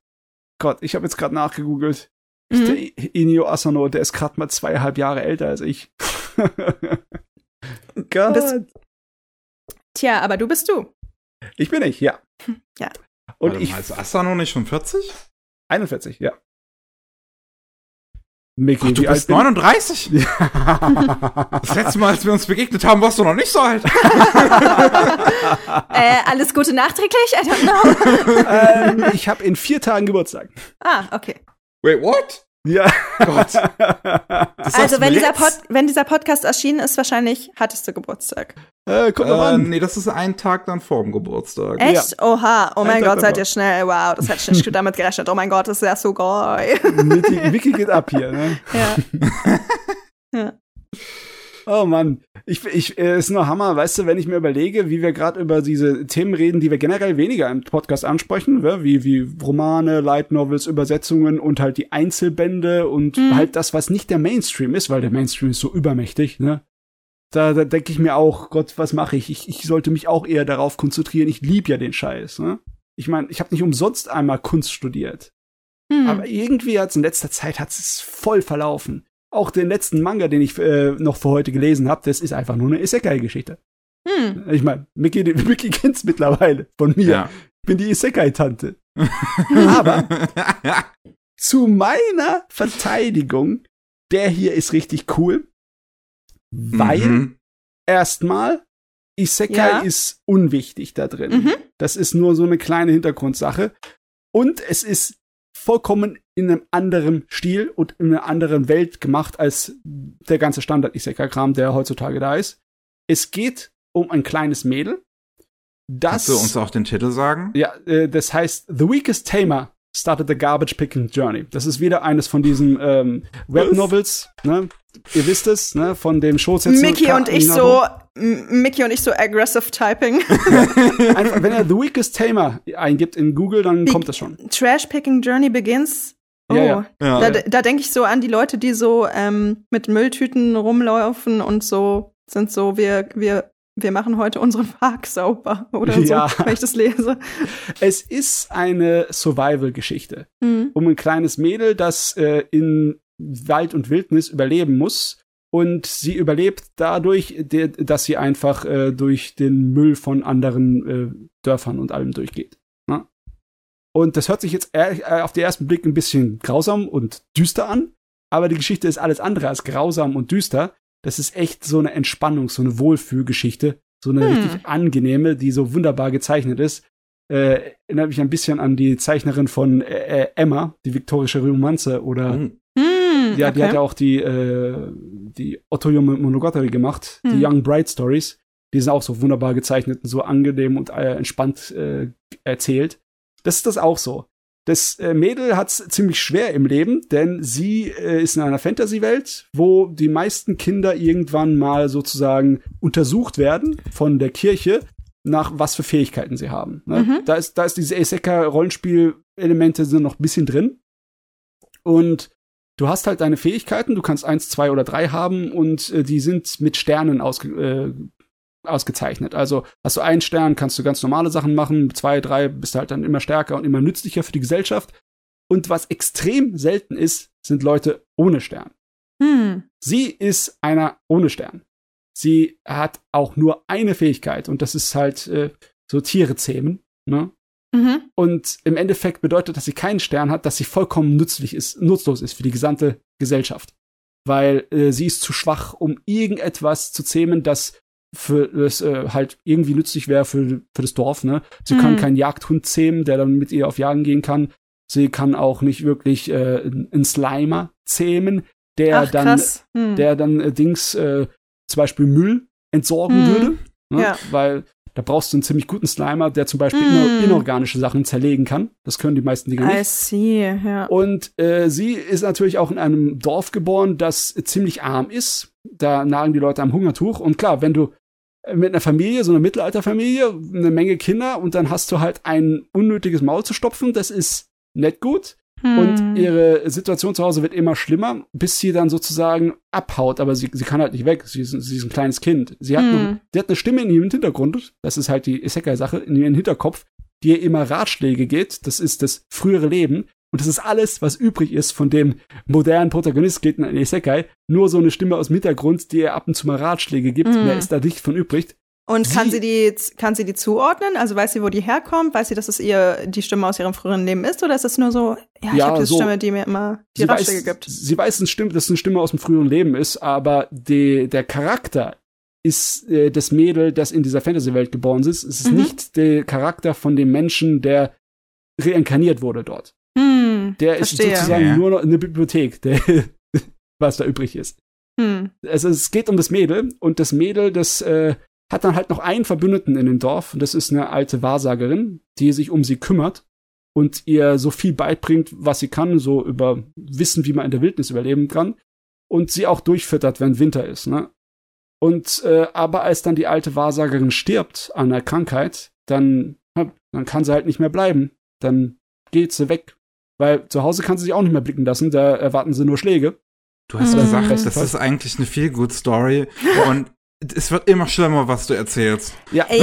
Gott, ich habe jetzt gerade nachgegoogelt. Mhm. Inio Asano, der ist gerade mal zweieinhalb Jahre älter als ich. *laughs* Gott. Bist- Tja, aber du bist du. ich bin ich, ja. Ja. Und Warte ich mal, ist Asano nicht schon 40? 41, ja. Mickey, Ach, du bist bin ich? 39? *laughs* Das letzte Mal, als wir uns begegnet haben, warst du noch nicht so alt. *laughs* Äh, alles Gute nachträglich? I don't know. *laughs* ähm, ich habe in vier Tagen Geburtstag. ah, okay. Wait, what? Ja. Gott. *laughs* Also, wenn dieser? Pod wenn dieser Podcast erschienen ist, wahrscheinlich hattest du Geburtstag. äh, kommt noch Äh, an. nee, das ist ein Tag dann vorm Geburtstag. Echt? Oha. Oh mein Ein Tag Gott, seid ihr schnell. Wow, das hätte ich nicht damit gerechnet. Oh mein Gott, das ist ja so geil. Mickey geht ab hier, ne? ja. *laughs* Oh Mann, ich, ich, äh, ist nur Hammer, weißt du, wenn ich mir überlege, wie wir gerade über diese Themen reden, die wir generell weniger im Podcast ansprechen, wie, wie Romane, Light Novels, Übersetzungen und halt die Einzelbände und Mhm. halt das, was nicht der Mainstream ist, weil der Mainstream ist so übermächtig, ne? Da, da denke ich mir auch, Gott, was mache ich? ich? Ich sollte mich auch eher darauf konzentrieren. Ich lieb ja den Scheiß, ne? Ich meine, ich habe nicht umsonst einmal Kunst studiert. Hm. Aber irgendwie hat's in letzter Zeit hat's es voll verlaufen. Auch den letzten Manga, den ich äh, noch für heute gelesen habe, das ist einfach nur eine Isekai-Geschichte. Hm. Ich meine, Mickey, *laughs* Mickey kennt's mittlerweile von mir. Ja. Ich bin die Isekai-Tante. *laughs* Aber zu meiner Verteidigung, der hier ist richtig cool, weil Mhm. erstmal Isekai Ja. ist unwichtig da drin. Mhm. Das ist nur so eine kleine Hintergrundsache. Und es ist vollkommen in einem anderen Stil und in einer anderen Welt gemacht als der ganze Standard-Isekai-Kram, der heutzutage da ist. Es geht um ein kleines Mädel, das Kannst du uns auch den Titel sagen? ja, äh, das heißt The Weakest Tamer started the Garbage Picking Journey. Das ist wieder eines von diesen ähm, Webnovels, ne? Ihr wisst es, ne? Von dem Shousetsu. Mickey und ich so, Mickey und ich so aggressive typing. *laughs* Einfach, wenn er The Weakest Tamer eingibt in Google, dann Wie- kommt das schon. Trash Picking Journey begins. Oh, Ja, ja. Ja. da, da denke ich so an die Leute, die so ähm, mit Mülltüten rumlaufen und so sind so, wir, wir, wir machen heute unseren Park sauber *laughs* oder so, Ja. wenn ich das lese. Es ist eine Survival-Geschichte Hm. um ein kleines Mädel, das äh, in Wald und Wildnis überleben muss. Und sie überlebt dadurch, dass sie einfach äh, durch den Müll von anderen äh, Dörfern und allem durchgeht. Ne? Und das hört sich jetzt äh, auf den ersten Blick ein bisschen grausam und düster an. Aber die Geschichte ist alles andere als grausam und düster. Das ist echt so eine Entspannung, so eine Wohlfühlgeschichte. So eine Hm. richtig angenehme, die so wunderbar gezeichnet ist äh, erinnert mich ein bisschen an die Zeichnerin von äh, äh, Emma, die viktorische Romanze oder. Hm, ja, die okay. hat ja auch die äh, die Otto Monogatari gemacht, die Hm. Young Bright Stories. Die sind auch so wunderbar gezeichnet und so angenehm und äh, entspannt äh, erzählt. Das ist das auch so. Das äh, Mädel hat's ziemlich schwer im Leben, denn sie äh, ist in einer Fantasy-Welt, wo die meisten Kinder irgendwann mal sozusagen untersucht werden von der Kirche, nach was für Fähigkeiten sie haben. Ne? Mhm. Da ist, da ist diese Isekai-Rollenspiel-Elemente sind noch ein bisschen drin. Und du hast halt deine Fähigkeiten, du kannst eins, zwei oder drei haben und äh, die sind mit Sternen ausge äh, ausgezeichnet. Also hast du einen Stern, kannst du ganz normale Sachen machen, zwei, drei bist du halt dann immer stärker und immer nützlicher für die Gesellschaft. Und was extrem selten ist, sind Leute ohne Stern. Hm. Sie ist einer ohne Stern. Sie hat auch nur eine Fähigkeit und das ist halt äh, so Tiere zähmen. Ne? Mhm. Und im Endeffekt bedeutet, dass sie keinen Stern hat, dass sie vollkommen nützlich ist, nutzlos ist für die gesamte Gesellschaft. Weil äh, sie ist zu schwach, um irgendetwas zu zähmen, das für das äh, halt irgendwie nützlich wäre für, für das Dorf, ne? Sie kann Mhm. keinen Jagdhund zähmen, der dann mit ihr auf Jagen gehen kann. Sie kann auch nicht wirklich äh, einen Slimer zähmen, der Ach, dann. Hm. der dann äh, Dings äh, zum Beispiel Müll entsorgen Mhm. würde. Ne? Ja. Weil da brauchst du einen ziemlich guten Slimer, der zum Beispiel inor inorganische Sachen zerlegen kann. Das können die meisten Dinger I nicht. see, ja. Und äh, sie ist natürlich auch in einem Dorf geboren, das ziemlich arm ist. Da nagen die Leute am Hungertuch. Und klar, wenn du äh, mit einer Familie, so einer Mittelalterfamilie, eine Menge Kinder und dann hast du halt ein unnötiges Maul zu stopfen, das ist nicht gut. Hm. Und ihre Situation zu Hause wird immer schlimmer, bis sie dann sozusagen abhaut. Aber sie, sie kann halt nicht weg. Sie ist, sie ist ein kleines Kind. Sie hat, Hm. noch, sie hat eine Stimme in ihrem Hintergrund. Das ist halt die Isekai-Sache, in ihrem Hinterkopf, die ihr immer Ratschläge geht. Das ist das frühere Leben. Und das ist alles, was übrig ist von dem modernen Protagonist, geht in Isekai. Nur so eine Stimme aus dem Hintergrund, die ihr ab und zu mal Ratschläge gibt. Mhm. Mehr ist da nicht von übrig. Und kann Sie- sie die, kann sie die zuordnen? Also weiß sie, wo die herkommt? Weiß sie, dass es ihr die Stimme aus ihrem früheren Leben ist? Oder ist es nur so, ja, ich Ja, habe die so- Stimme, die mir immer die sie Ratschläge gibt? sie weiß, dass es eine Stimme aus dem früheren Leben ist, aber die, der Charakter ist äh, das Mädel, das in dieser Fantasy-Welt geboren ist. Es ist Mhm. nicht der Charakter von dem Menschen, der reinkarniert wurde dort. Hm, Der verstehe. ist sozusagen Ja. nur noch eine Bibliothek, der, *laughs* was da übrig ist. Hm. Also es geht um das Mädel und das Mädel, das äh, hat dann halt noch einen Verbündeten in dem Dorf und das ist eine alte Wahrsagerin, die sich um sie kümmert und ihr so viel beibringt, was sie kann, so über Wissen, wie man in der Wildnis überleben kann und sie auch durchfüttert, wenn Winter ist. Ne? Und äh, aber als dann die alte Wahrsagerin stirbt an einer Krankheit, dann, dann kann sie halt nicht mehr bleiben. Dann geht sie weg. Weil zu Hause kann sie sich auch nicht mehr blicken lassen, da erwarten sie nur Schläge. Du hast Mhm. gesagt, das ist eigentlich eine viel good Story und es wird immer schlimmer, was du erzählst. Ja, Ey,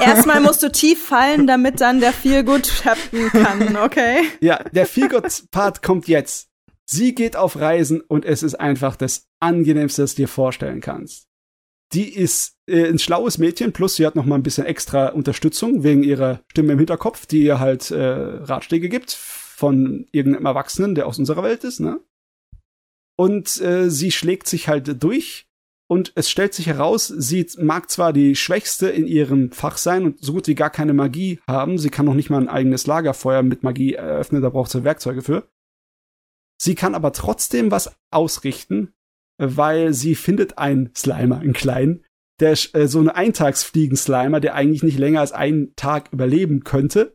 erstmal musst du tief fallen, damit dann der Feel Good tappen kann, okay? Ja, der Feelgood-Part kommt jetzt. Sie geht auf Reisen und es ist einfach das angenehmste, das du dir vorstellen kannst. Die ist äh, ein schlaues Mädchen, plus sie hat noch mal ein bisschen extra Unterstützung wegen ihrer Stimme im Hinterkopf, die ihr halt äh, Ratschläge gibt von irgendeinem Erwachsenen, der aus unserer Welt ist, ne? Und äh, sie schlägt sich halt durch und es stellt sich heraus, sie mag zwar die Schwächste in ihrem Fach sein und so gut wie gar keine Magie haben. Sie kann noch nicht mal ein eigenes Lagerfeuer mit Magie eröffnen, da braucht sie Werkzeuge für. Sie kann aber trotzdem was ausrichten, weil sie findet einen Slimer, einen kleinen, der äh, so eine Eintagsfliegen-Slimer, der eigentlich nicht länger als einen Tag überleben könnte.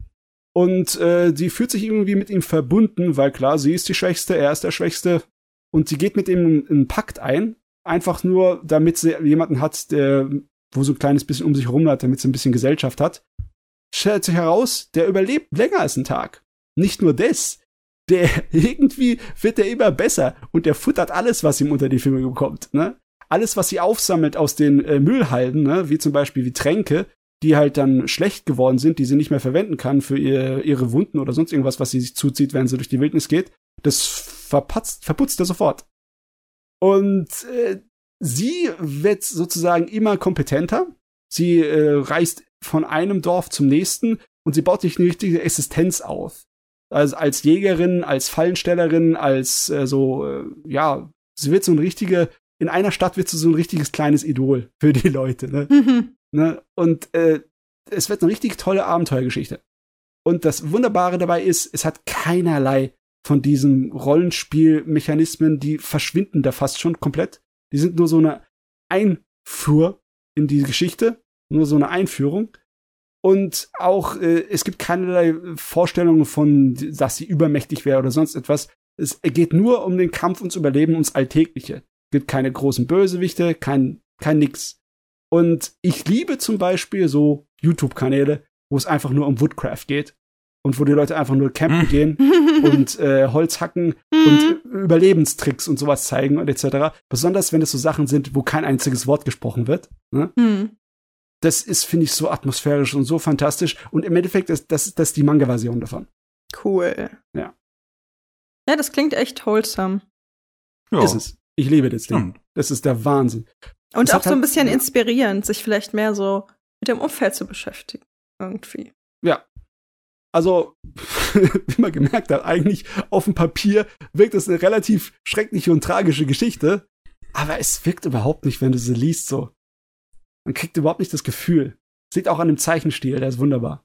Und äh, sie fühlt sich irgendwie mit ihm verbunden, weil klar, sie ist die Schwächste, er ist der Schwächste. Und sie geht mit ihm einen Pakt ein, einfach nur, damit sie jemanden hat, der, wo so ein kleines bisschen um sich herum hat, damit sie ein bisschen Gesellschaft hat. Stellt sich heraus, der überlebt länger als einen Tag. Nicht nur das, der *laughs* irgendwie wird er immer besser und der futtert alles, was ihm unter die Finger bekommt. Ne? Alles, was sie aufsammelt aus den äh, Müllhalden, ne? wie zum Beispiel wie Tränke, die halt dann schlecht geworden sind, die sie nicht mehr verwenden kann für ihr, ihre Wunden oder sonst irgendwas, was sie sich zuzieht, wenn sie durch die Wildnis geht, das verpatzt, verputzt er sofort. Und äh, sie wird sozusagen immer kompetenter. Sie äh, reist von einem Dorf zum nächsten und sie baut sich eine richtige Existenz auf. Also als Jägerin, als Fallenstellerin, als äh, so, äh, ja, sie wird so ein richtige, in einer Stadt wird sie so ein richtiges kleines Idol für die Leute. Ne? Mhm. Ne? Und äh, es wird eine richtig tolle Abenteuergeschichte. Und das Wunderbare dabei ist, es hat keinerlei von diesen Rollenspielmechanismen, die verschwinden da fast schon komplett. Die sind nur so eine Einfuhr in die Geschichte, nur so eine Einführung. Und auch, äh, es gibt keinerlei Vorstellungen von, dass sie übermächtig wäre oder sonst etwas. Es geht nur um den Kampf ums Überleben, ums Alltägliche. Es gibt keine großen Bösewichte, kein, kein nix. Und ich liebe zum Beispiel so YouTube-Kanäle, wo es einfach nur um Woodcraft geht und wo die Leute einfach nur campen Hm. gehen *laughs* und äh, Holz hacken und Überlebenstricks und sowas zeigen und etc. Besonders wenn es so Sachen sind, wo kein einziges Wort gesprochen wird. Ne? Hm. Das ist, finde ich, so atmosphärisch und so fantastisch. Und im Endeffekt ist das, das ist die Manga-Version davon. Cool. Ja. Ja, das klingt echt wholesome. Ja, Ist es. Ich liebe das Ding. Das ist der Wahnsinn. Und Es auch so ein halt- bisschen ja. inspirierend, sich vielleicht mehr so mit dem Umfeld zu beschäftigen. Irgendwie. Ja. Also, *laughs* wie man gemerkt hat, eigentlich auf dem Papier wirkt es eine relativ schreckliche und tragische Geschichte. Aber es wirkt überhaupt nicht, wenn du sie liest, so. Man kriegt überhaupt nicht das Gefühl. Sieht auch an dem Zeichenstil, der ist wunderbar.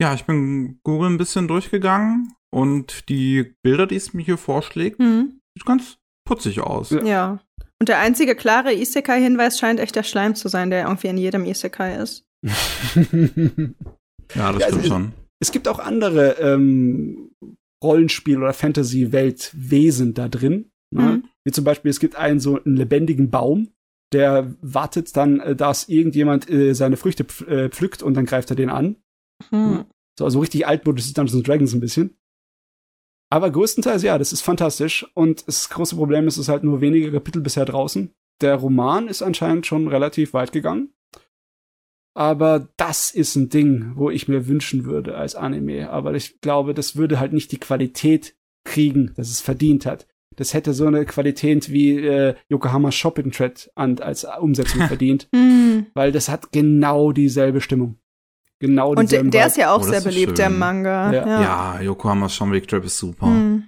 Ja, ich bin Google ein bisschen durchgegangen und die Bilder, die es mir hier vorschlägt, Hm. sieht ganz putzig aus. Ja. Ja. Und der einzige klare Isekai-Hinweis scheint echt der Schleim zu sein, der irgendwie in jedem Isekai ist. *laughs* Ja, das Ja, stimmt also- schon. Es gibt auch andere ähm, Rollenspiel- oder Fantasy-Weltwesen da drin. Ne? Mhm. Wie zum Beispiel, es gibt einen so einen lebendigen Baum, der wartet dann, äh, dass irgendjemand äh, seine Früchte äh, pflückt und dann greift er den an. Hm. So also richtig altmodisch Dungeons Dragons ein bisschen. Aber größtenteils ja, das ist fantastisch. Und das große Problem ist, es ist halt nur wenige Kapitel bisher draußen. Der Roman ist anscheinend schon relativ weit gegangen. Aber das ist ein Ding, wo ich mir wünschen würde als Anime. Aber ich glaube, das würde halt nicht die Qualität kriegen, dass es verdient hat. das hätte so eine Qualität wie äh, Yokohama Shopping Thread an, als Umsetzung *laughs* verdient, Hm. weil das hat genau dieselbe Stimmung. Genau Und der, der ist ja auch Oh, sehr beliebt, der. Manga. Ja. Ja. Ja, Yokohama Shonbik Trip ist super. Hm.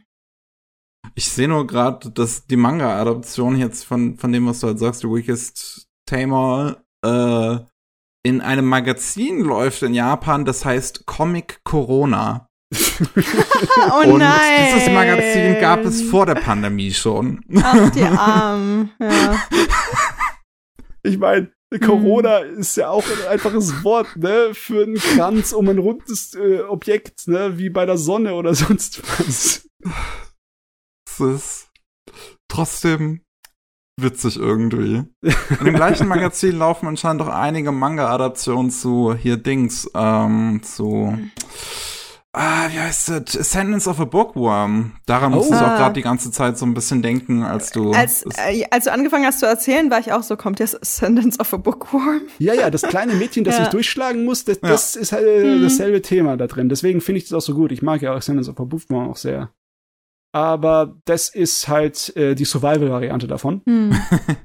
Ich sehe nur gerade, dass die Manga-Adaption jetzt von, von dem, was du halt sagst, The Weakest Tamer, äh, in einem Magazin läuft in Japan, das heißt Comic Corona. *laughs* Oh Und nein. dieses Magazin gab es vor der Pandemie schon. Ach, die Armen. Ja. *laughs* Ich meine, Corona ist ja auch ein einfaches Wort, ne, für einen Kranz um ein rundes äh, Objekt, ne, wie bei der Sonne oder *laughs* sonst was. Es ist trotzdem witzig irgendwie. *laughs* In dem gleichen Magazin laufen anscheinend auch einige Manga-Adaptionen zu hier Dings, ähm, zu Ah, wie heißt das? Ascendance of a Bookworm. Daran musste Oh. ich auch gerade die ganze Zeit so ein bisschen denken, als du. Als, äh, als du angefangen hast zu erzählen, war ich auch so, kommt jetzt Ascendance of a Bookworm? Ja, ja, das kleine Mädchen, das *laughs* Ja. sich durchschlagen muss, das, Ja. das ist halt äh, Mhm. dasselbe Thema da drin. Deswegen finde ich das auch so gut. Ich mag ja auch Ascendance of a Bookworm auch sehr. Aber das ist halt äh, die Survival-Variante davon. Hm. *laughs*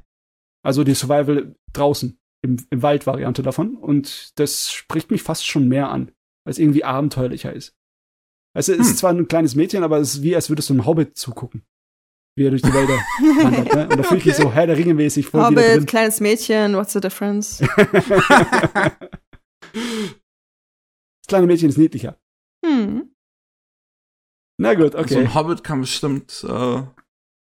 Also die Survival draußen, im, im Wald-Variante davon. Und das spricht mich fast schon mehr an, weil es irgendwie abenteuerlicher ist. Also es Hm. ist zwar ein kleines Mädchen, aber es ist wie, als würdest du einem Hobbit zugucken. Wie er durch die Wälder *laughs* wandert. Ne? Und da fühle ich mich so Herr der Ringe mäßig voll wieder Hobbit, drin. kleines Mädchen, what's the difference? *laughs* Das kleine Mädchen ist niedlicher. Hm. Na gut, So okay. ein Hobbit kann bestimmt äh,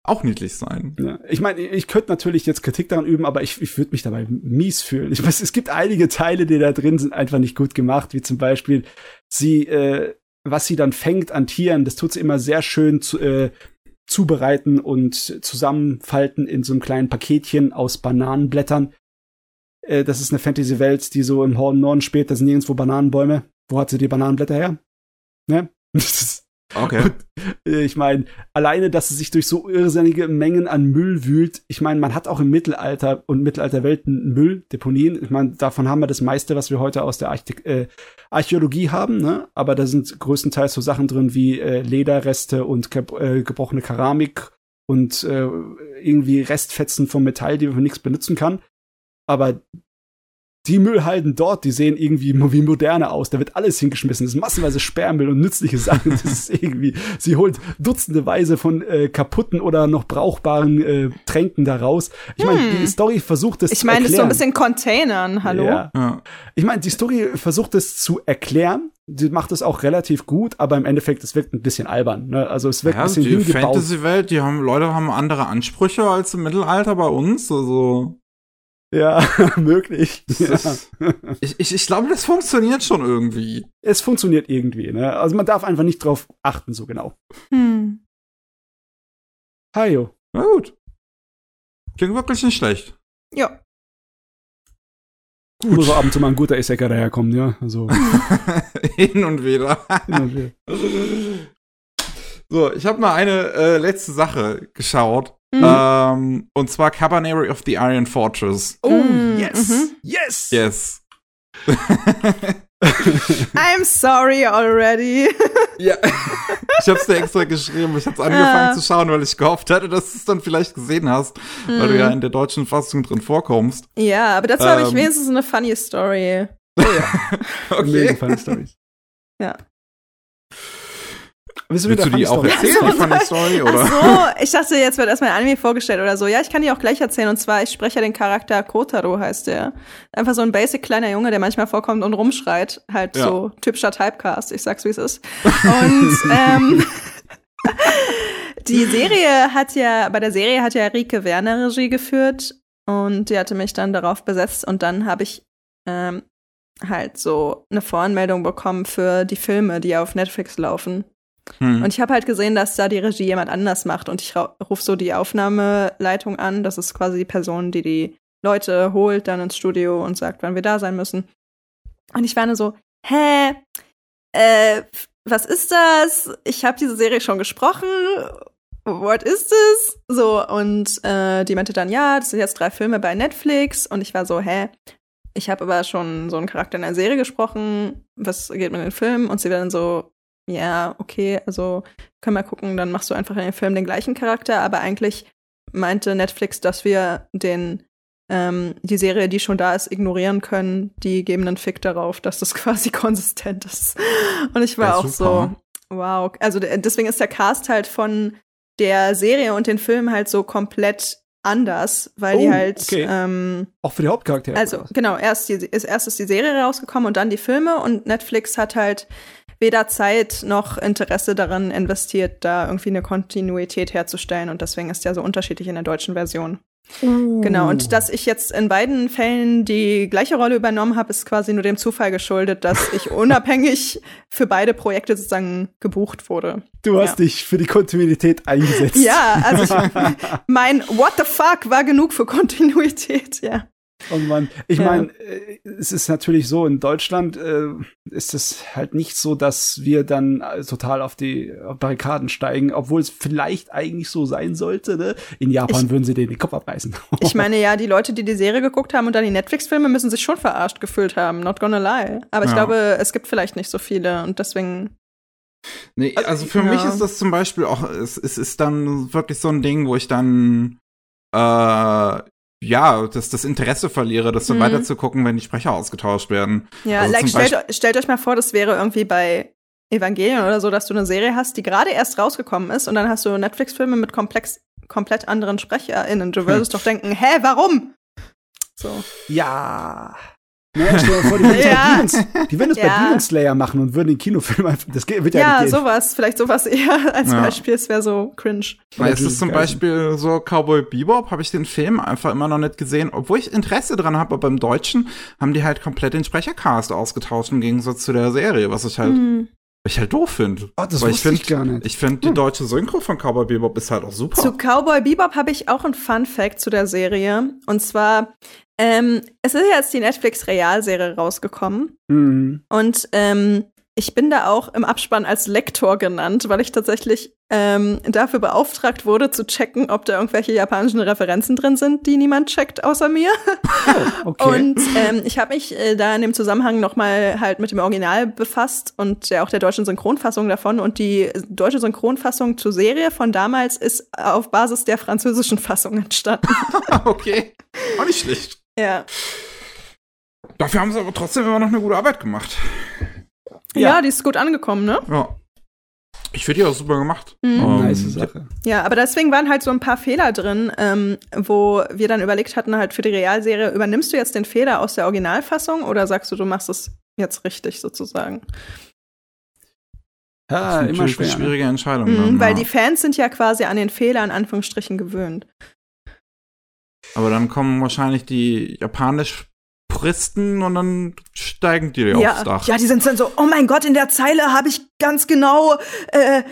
auch niedlich sein. Ja, ich meine, ich könnte natürlich jetzt Kritik daran üben, aber ich, ich würde mich dabei mies fühlen. Ich weiß, es gibt einige Teile, die da drin sind, einfach nicht gut gemacht, wie zum Beispiel sie, äh, was sie dann fängt an Tieren, das tut sie immer sehr schön zu, äh, zubereiten und zusammenfalten in so einem kleinen Paketchen aus Bananenblättern. Äh, das ist eine Fantasy-Welt, die so im hohen Norden spielt, da sind nirgendwo Bananenbäume. Wo hat sie die Bananenblätter her? Ne? *laughs* Okay. und, äh, ich meine, alleine, dass es sich durch so irrsinnige Mengen an Müll wühlt. Ich meine, man hat auch im Mittelalter und Mittelalterwelten Müll, Deponien. Ich meine, davon haben wir das meiste, was wir heute aus der Archite äh, Archäologie haben. Ne? Aber da sind größtenteils so Sachen drin wie äh, Lederreste und ge äh, gebrochene Keramik und äh, irgendwie Restfetzen vom Metall, die man für nichts benutzen kann. Aber die Müllhalden dort, die sehen irgendwie wie moderne aus. Da wird alles hingeschmissen. Das ist massenweise Sperrmüll und nützliche Sachen. Das ist irgendwie, sie holt dutzende Weise von äh, kaputten oder noch brauchbaren äh, Tränken da raus. Ich meine, Hm. die Story versucht es Ich zu meine, das ist so ein erklären. bisschen Containern, hallo? Ja. Ja. Ich meine, die Story versucht es zu erklären. Sie macht es auch relativ gut, aber im Endeffekt, es wirkt ein bisschen albern. Ne? Also es wirkt Ja, ein bisschen die hingebaut. Fantasy-Welt, die haben, Leute haben andere Ansprüche als im Mittelalter bei uns. Also, Ja, *laughs* möglich. Ja. ist, ich, ich, ich glaube, das funktioniert schon irgendwie. Es funktioniert irgendwie. Ne? Also man darf einfach nicht drauf achten, so genau. Hm. Hajo. Na gut. Klingt wirklich nicht schlecht. Ja. Muss auch ab und zu mal ein guter Isekai daherkommen, ja. Also, *laughs* Hin und wieder. hin und wieder. So, ich habe mal eine äh, letzte Sache geschaut. Mhm. Ähm, und zwar Cabaneri of the Iron Fortress. Oh, Mm, yes! mhm. Yes! Yes. *laughs* I'm sorry already. *laughs* ja. ich hab's dir extra geschrieben. Ich hab's angefangen Ja. zu schauen, weil ich gehofft hatte, dass du es dann vielleicht gesehen hast, weil du Mhm. ja in der deutschen Fassung drin vorkommst. Ja, aber dazu habe ich Ähm. wenigstens eine funny Story. *laughs* Mega funny Stories. Ja. Willst Willst du die auch Story? erzählen, die funny Story, oder? Ach so, ich dachte, jetzt wird erstmal ein Anime vorgestellt oder so. Ja, ich kann die auch gleich erzählen. Und zwar, ich spreche ja den Charakter Kotaro, heißt der. Einfach so ein basic kleiner Junge, der manchmal vorkommt und rumschreit. Halt Ja. so typischer Typecast, ich sag's wie es ist. Und *laughs* ähm, die Serie hat ja, bei der Serie hat ja Rike Werner Regie geführt und die hatte mich dann darauf besetzt und dann habe ich ähm, halt so eine Voranmeldung bekommen für die Filme, die auf Netflix laufen. Hm. Und ich habe halt gesehen, dass da die Regie jemand anders macht und ich rufe so die Aufnahmeleitung an. Das ist quasi die Person, die die Leute holt dann ins Studio und sagt, wann wir da sein müssen. Und ich war nur so, hä, äh, was ist das? Ich habe diese Serie schon gesprochen. What ist das? So, und äh, die meinte dann, ja, das sind jetzt drei Filme bei Netflix. Und ich war so, hä? Ich habe aber schon so einen Charakter in einer Serie gesprochen. Was geht mit den Filmen? Und sie war dann so, ja, okay, also können wir gucken, dann machst du einfach in dem Film den gleichen Charakter, aber eigentlich meinte Netflix, dass wir den ähm, die Serie, die schon da ist, ignorieren können. Die geben einen Fick darauf, dass das *laughs* quasi konsistent ist. Und ich war auch super. so, wow. Also deswegen ist der Cast halt von der Serie und den Film halt so komplett anders, weil die Oh, halt okay. ähm, Auch für die Hauptcharaktere. also genau, erst, die, ist, erst ist die Serie rausgekommen und dann die Filme und Netflix hat halt weder Zeit noch Interesse daran investiert, da irgendwie eine Kontinuität herzustellen und deswegen ist der so unterschiedlich in der deutschen Version. Genau, und dass ich jetzt in beiden Fällen die gleiche Rolle übernommen habe, ist quasi nur dem Zufall geschuldet, dass ich *laughs* unabhängig für beide Projekte sozusagen gebucht wurde. Du hast ja. dich für die Kontinuität eingesetzt. Ja, also ich, *laughs* mein What the fuck war genug für Kontinuität, ja. Oh Mann, ich Ja. meine, äh, es ist natürlich so, in Deutschland äh, ist es halt nicht so, dass wir dann äh, total auf die auf Barrikaden steigen, obwohl es vielleicht eigentlich so sein sollte. Ne? In Japan Ich- würden sie denen den Kopf abreißen. *laughs* Ich meine ja, die Leute, die die Serie geguckt haben und dann die Netflix-Filme, müssen sich schon verarscht gefühlt haben. Not gonna lie. Aber ich Ja. glaube, es gibt vielleicht nicht so viele und deswegen. Nee, also für Ja. mich ist das zum Beispiel auch, es, es ist dann wirklich so ein Ding, wo ich dann äh, ja, das, das Interesse verliere, das so Mhm. weiter zu gucken, wenn die Sprecher ausgetauscht werden. Ja, Also like, stellt, stellt euch mal vor, das wäre irgendwie bei Evangelion oder so, dass du eine Serie hast, die gerade erst rausgekommen ist und dann hast du Netflix-Filme mit komplex, komplett anderen SprecherInnen. Du würdest doch denken, hä, warum? So. ja. Ne, stell dir vor, die würden *laughs* es Ja. bei, Demons, die würden es Ja. bei Demon Slayer machen und würden den Kinofilm einfach. Das wird ja, Ja, nicht gehen. sowas, vielleicht sowas eher *laughs* als Ja. Beispiel. Es wäre so cringe. Weil es ist zum. Beispiel so Cowboy Bebop, habe ich den Film einfach immer noch nicht gesehen, obwohl ich Interesse dran habe, aber beim Deutschen haben die halt komplett den Sprechercast ausgetauscht im Gegensatz zu der Serie, was ich halt, Hm. Was ich halt doof finde. Oh, das Weil wusste ich, find- gar nicht. Ich finde, die deutsche Synchro von Cowboy Bebop ist halt auch super. Zu Cowboy Bebop habe ich auch einen Fun Fact zu der Serie. Und zwar, ähm, es ist jetzt die Netflix-Realserie rausgekommen. Mhm. Und ähm, ich bin da auch im Abspann als Lektor genannt, weil ich tatsächlich ähm, dafür beauftragt wurde, zu checken, ob da irgendwelche japanischen Referenzen drin sind, die niemand checkt außer mir. *laughs* Okay. Und ähm, ich habe mich äh, da in dem Zusammenhang noch mal halt mit dem Original befasst und ja auch der deutschen Synchronfassung davon. Und die deutsche Synchronfassung zur Serie von damals ist auf Basis der französischen Fassung entstanden. *laughs* okay. Auch nicht schlecht. ja. Dafür haben sie aber trotzdem immer noch eine gute Arbeit gemacht. Ja, Ja. die ist gut angekommen, ne? Ja. Ich finde die auch super gemacht. Mhm. Ähm, nice Sache. Ja, aber deswegen waren halt so ein paar Fehler drin, ähm, wo wir dann überlegt hatten, halt für die Realserie, übernimmst du jetzt den Fehler aus der Originalfassung oder sagst du, du machst es jetzt richtig sozusagen? Ja, das ist immer natürlich eine schwer. Ne? schwierige Entscheidung. Mhm, dann, weil ja. die Fans sind ja quasi an den Fehler in Anführungsstrichen gewöhnt. Aber dann kommen wahrscheinlich die japanisch Puristen und dann steigen die aufs Ja, Dach. ja, die sind dann so, oh mein Gott, in der Zeile habe ich ganz genau, äh,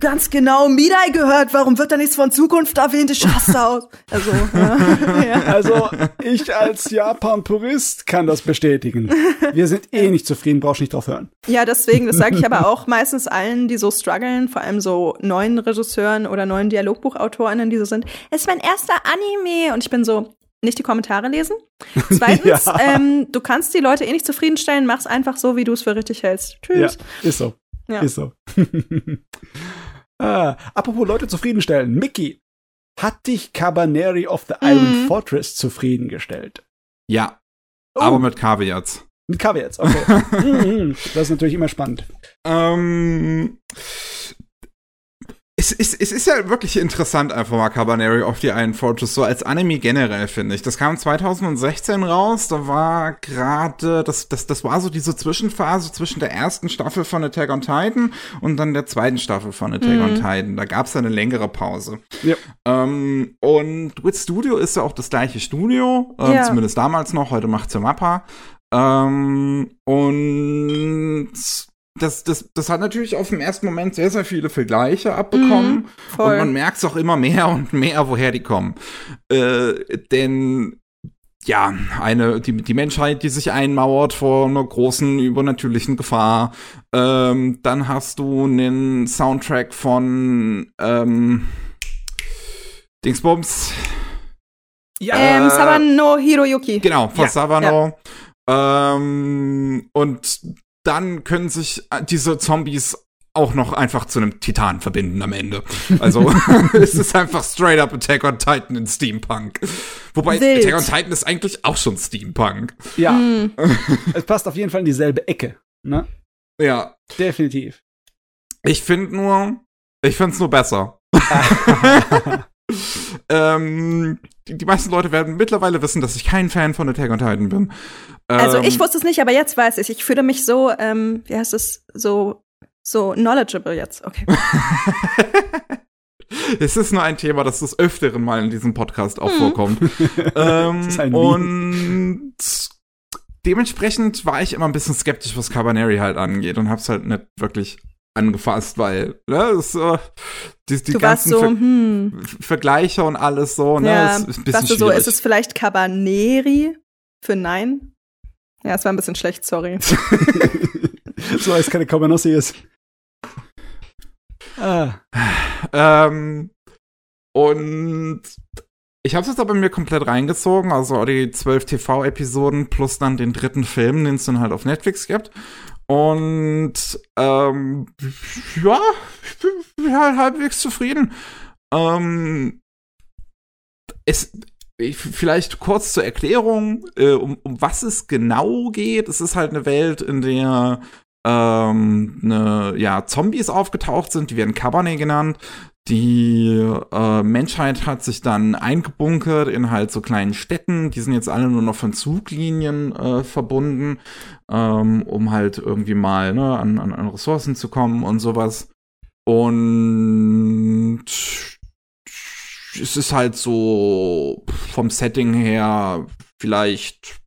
ganz genau Midai gehört. Warum wird da nichts von Zukunft erwähnt? Ich raste aus. Also, *laughs* ja. Also, ich als Japan-Purist kann das bestätigen. Wir sind eh nicht zufrieden, brauchst nicht drauf hören. Ja, deswegen, das sage ich aber *laughs* auch meistens allen, die so strugglen, vor allem so neuen Regisseuren oder neuen DialogbuchautorInnen, die so sind, es ist mein erster Anime. Und ich bin so, nicht die Kommentare lesen. *laughs* Zweitens, Ja. ähm, du kannst die Leute eh nicht zufriedenstellen, mach's einfach so, wie du es für richtig hältst. Ja, Tschüss. ist so. Ja. Ist so. *laughs* ah, apropos Leute zufriedenstellen. Mickey, hat dich Cabaneri of the Iron Mhm. Fortress zufriedengestellt? Ja, Oh, aber mit Kaviats. mit Caveats, okay. *laughs* Mhm, das ist natürlich immer spannend. Ähm, es, es, es ist ja wirklich interessant, einfach mal Cabaneri of the Iron Fortress, so als Anime generell, finde ich. Das kam 2016 raus, da war gerade, das, das, das war so diese Zwischenphase zwischen der ersten Staffel von Attack on Titan und dann der zweiten Staffel von Attack Mhm. on Titan. Da gab es eine längere Pause. Ja. Ähm, und Wit Studio ist ja auch das gleiche Studio, ähm, Ja. zumindest damals noch, heute macht's ja Mappa. Ähm, und das, das, das hat natürlich auf den ersten Moment sehr, sehr viele Vergleiche abbekommen. Voll. Und man merkt es auch immer mehr und mehr, woher die kommen. Äh, denn ja, eine, die, die Menschheit, die sich einmauert vor einer großen übernatürlichen Gefahr. Ähm, dann hast du einen Soundtrack von ähm, Dingsbums. ähm, äh, Sabano Hiroyuki. Genau, von Ja, Savano. Ähm, und dann können sich äh, diese Zombies auch noch einfach zu einem Titan verbinden am Ende. Also *laughs* *laughs* es ist einfach straight up Attack on Titan in Steampunk. Wobei Wild. Attack on Titan ist eigentlich auch schon Steampunk. Ja, Hm. *laughs* es passt auf jeden Fall in dieselbe Ecke. Ne? Ja. Definitiv. Ich finde nur, ich finde es nur besser. ähm, die, die meisten Leute werden mittlerweile wissen, dass ich kein Fan von Attack on Titan bin. Also Ähm, ich wusste es nicht, aber jetzt weiß ich. Ich fühle mich so, ähm, wie heißt es, so, so knowledgeable jetzt. Okay. *laughs* Es ist nur ein Thema, das des Öfteren mal in diesem Podcast auch vorkommt. *laughs* ähm, Das ist ein Meme. und dementsprechend war ich immer ein bisschen skeptisch, was Cabaneri halt angeht und hab's halt nicht wirklich angefasst, weil ne, das, äh, die, die ganzen so, Ver hm. Vergleiche und alles so, ne, Ja, ist, ist ein bisschen warst du so, schwierig. ist es vielleicht Cabaneri für Nein? Ja, es war ein bisschen schlecht, sorry. *laughs* so als keine Cabanossi ist. Ah, Ähm, und ich habe es jetzt aber mir komplett reingezogen, also die zwölf TV-Episoden plus dann den dritten Film, den es dann halt auf Netflix gibt. Und ähm, ja, ich bin, bin halt halbwegs zufrieden. Ähm, es, ich, vielleicht kurz zur Erklärung, äh, um, um was es genau geht. Es ist halt eine Welt, in der ähm, ne, ja, Zombies aufgetaucht sind, die werden Cabernet genannt. Die äh, Menschheit hat sich dann eingebunkert in halt so kleinen Städten. Die sind jetzt alle nur noch von Zuglinien äh, verbunden, ähm, um halt irgendwie mal ne, an, an, an Ressourcen zu kommen und sowas. Und es ist halt so vom Setting her vielleicht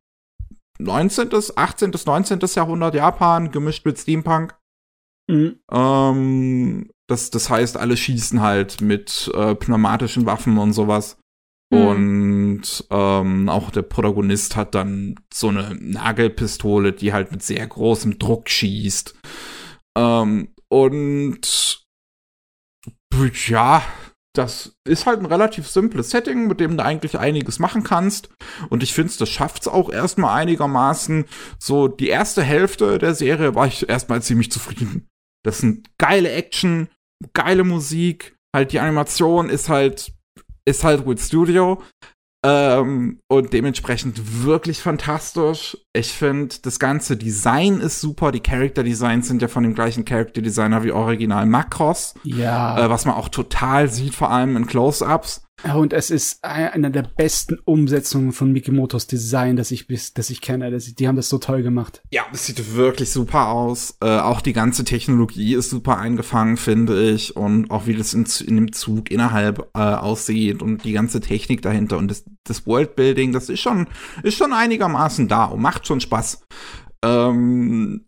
19., 18., 19. Jahrhundert Japan gemischt mit Steampunk. mhm. Ähm, das, das heißt, alle schießen halt mit äh, pneumatischen Waffen und sowas. Hm. Und ähm, auch der Protagonist hat dann so eine Nagelpistole, die halt mit sehr großem Druck schießt. Ähm, und ja, das ist halt ein relativ simples Setting, mit dem du eigentlich einiges machen kannst. Und ich finde, das schafft's auch erstmal einigermaßen. So, die erste Hälfte der Serie war ich erstmal ziemlich zufrieden. Das sind geile Action, geile Musik, halt die Animation ist halt, ist halt Wood Studio. Ähm, und dementsprechend wirklich fantastisch. Ich finde, das ganze Design ist super. Die Character Designs sind ja von dem gleichen Character Designer wie Original Macross, Ja. äh, was man auch total sieht, vor allem in Close-Ups. Und es ist ein- eine der besten Umsetzungen von Mikimotos Design, das ich bis, das ich kenne. Das, die haben das so toll gemacht. Ja, das sieht wirklich super aus. Äh, auch die ganze Technologie ist super eingefangen, finde ich. Und auch wie das in, in dem Zug innerhalb äh, aussieht und die ganze Technik dahinter und das, das Worldbuilding, das ist schon, ist schon einigermaßen da und macht schon Spaß. Ähm,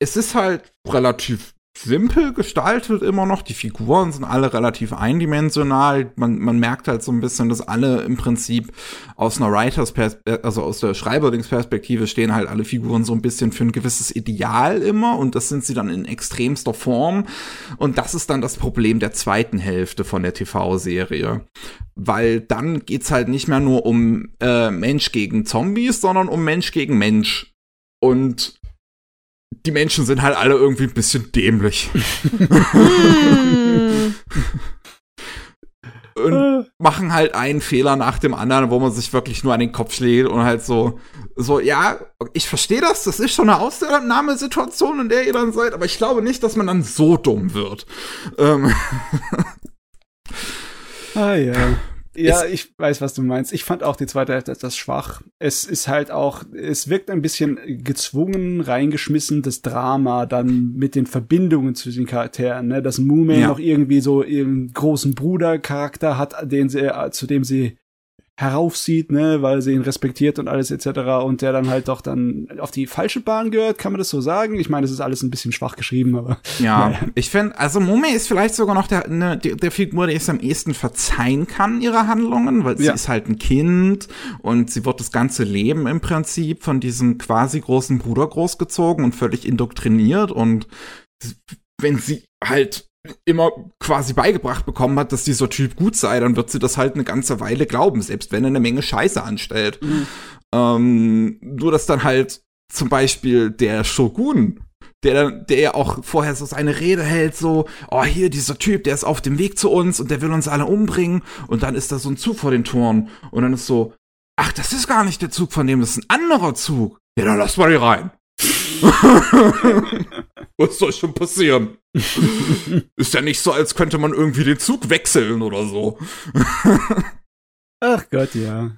es ist halt relativ simpel gestaltet immer noch. Die Figuren sind alle relativ eindimensional. Man, man merkt halt so ein bisschen, dass alle im Prinzip aus einer Writers, also aus der Schreiberlingsperspektive stehen halt alle Figuren so ein bisschen für ein gewisses Ideal immer und das sind sie dann in extremster Form. Und das ist dann das Problem der zweiten Hälfte von der TV-Serie. Weil dann geht's halt nicht mehr nur um äh, Mensch gegen Zombies, sondern um Mensch gegen Mensch. Und die Menschen sind halt alle irgendwie ein bisschen dämlich. *laughs* Und machen halt einen Fehler nach dem anderen, wo man sich wirklich nur an den Kopf schlägt und halt so, so, ja, ich verstehe das, das ist schon eine Ausnahmesituation, in der ihr dann seid, aber ich glaube nicht, dass man dann so dumm wird. Ähm, Ah ja. Ja, Es- ich weiß, was du meinst. Ich fand auch die zweite Hälfte etwas schwach. Es ist halt auch, es wirkt ein bisschen gezwungen, reingeschmissen, das Drama dann mit den Verbindungen zu den Charakteren, ne? Dass Mume Ja. noch irgendwie so ihren großen Bruder-Charakter hat, den sie, zu dem sie heraufsieht, ne, weil sie ihn respektiert und alles etc. und der dann halt doch dann auf die falsche Bahn gehört, kann man das so sagen? Ich meine, das ist alles ein bisschen schwach geschrieben, aber ja, *laughs* Naja. ich finde, also Mume ist vielleicht sogar noch der, ne, der, der Figur, der es am ehesten verzeihen kann, ihre Handlungen, weil sie Ja. ist halt ein Kind und sie wird das ganze Leben im Prinzip von diesem quasi großen Bruder großgezogen und völlig indoktriniert und wenn sie halt immer quasi beigebracht bekommen hat, dass dieser Typ gut sei, dann wird sie das halt eine ganze Weile glauben, selbst wenn er eine Menge Scheiße anstellt. Ähm, nur dass dann halt zum Beispiel der Shogun der, der ja auch vorher so seine Rede hält, so, oh, hier, dieser Typ, der ist auf dem Weg zu uns und der will uns alle umbringen. Und dann ist da so ein Zug vor den Toren. Und dann ist so, ach, das ist gar nicht der Zug von dem, das ist ein anderer Zug. Ja, dann lass mal hier rein. *laughs* Was soll schon passieren? *laughs* ist ja nicht so, als könnte man irgendwie den Zug wechseln oder so. Ach Gott, ja.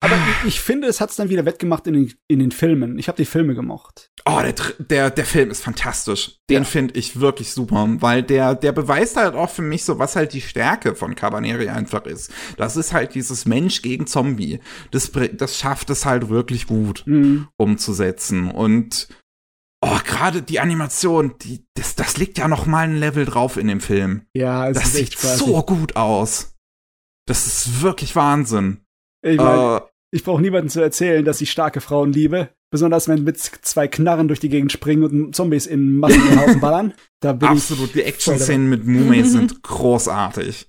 Aber ich, ich finde, es hat es dann wieder wettgemacht in den, in den Filmen. Ich habe die Filme gemocht. Oh, der, der, der Film ist fantastisch. Den Ja. finde ich wirklich super, weil der, der beweist halt auch für mich so, was halt die Stärke von Cabaneri einfach ist. Das ist halt dieses Mensch gegen Zombie. Das, das schafft es halt wirklich gut Mhm. umzusetzen. Und oh, gerade die Animation, die, das, das liegt ja noch mal ein Level drauf in dem Film. Ja, es Das sieht so gut aus. Das ist wirklich Wahnsinn. Ich, mein, Äh, ich brauche niemandem zu erzählen, dass ich starke Frauen liebe. Besonders wenn mit zwei Knarren durch die Gegend springen und Zombies in Massen in den Haufen ballern. Da bin Absolut, die Action-Szenen mit Mumei *laughs* sind großartig.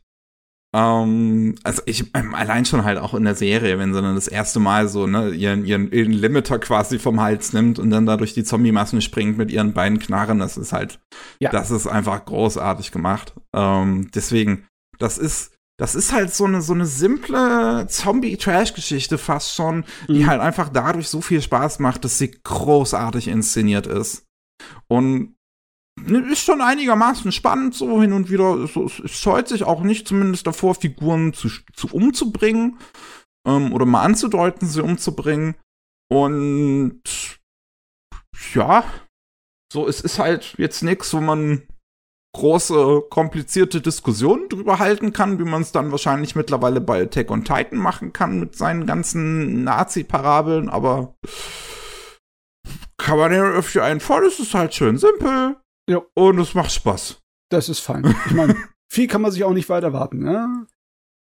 Ähm, also ich ähm, allein schon halt auch in der Serie, wenn sie dann das erste Mal so ne ihren, ihren, ihren Limiter quasi vom Hals nimmt und dann da durch die Zombie-Massen springt mit ihren beiden Knarren, das ist halt, Ja. das ist einfach großartig gemacht. Ähm, deswegen, das ist das ist halt so eine so eine simple Zombie-Trash-Geschichte fast schon, die Mhm. halt einfach dadurch so viel Spaß macht, dass sie großartig inszeniert ist. Und ne, ist schon einigermaßen spannend so hin und wieder. Es, es, es scheut sich auch nicht zumindest davor, Figuren zu, zu umzubringen ähm, oder mal anzudeuten, sie umzubringen. Und ja, so es ist halt jetzt nichts, wo man große, komplizierte Diskussionen drüber halten kann, wie man es dann wahrscheinlich mittlerweile bei Attack on Titan machen kann mit seinen ganzen Nazi-Parabeln, aber Cabanero für einen voll, es ist halt schön simpel Ja. und es macht Spaß. Das ist fein. Ich meine, *laughs* viel kann man sich auch nicht weit erwarten. Ne?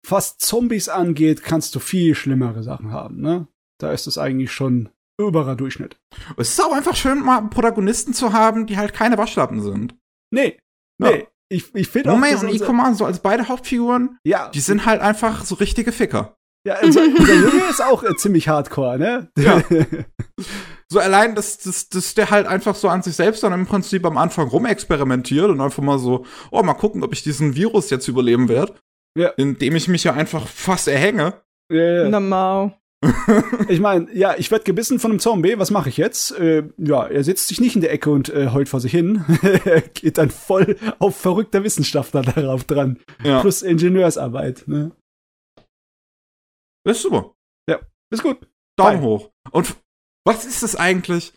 Was Zombies angeht, kannst du viel schlimmere Sachen haben. Ne? Da ist es eigentlich schon oberer Durchschnitt. Es ist auch einfach schön, mal Protagonisten zu haben, die halt keine Waschlappen sind. Nee, Ja. nee. Ich, ich finde auch, dass und unser- Ikoma, so als beide Hauptfiguren, ja, die sind halt einfach so richtige Ficker. ja unser, *laughs* unser Junge ist auch äh, ziemlich hardcore, ne? Ja. *laughs* So allein, dass, dass, dass der halt einfach so an sich selbst dann im Prinzip am Anfang rumexperimentiert und einfach mal so, oh, mal gucken, ob ich diesen Virus jetzt überleben werde. Ja. Indem ich mich ja einfach fast erhänge. Ja, ja. Normal. Ich meine, ja, ich werde gebissen von einem Zombie. Was mache ich jetzt? Äh, ja, er sitzt sich nicht in der Ecke und äh, heult vor sich hin. *laughs* er geht dann voll auf verrückter Wissenschaftler darauf dran. Ja. Plus Ingenieursarbeit. Ne? Das ist super. Ist gut. Daumen Geil. hoch. Und was ist das eigentlich?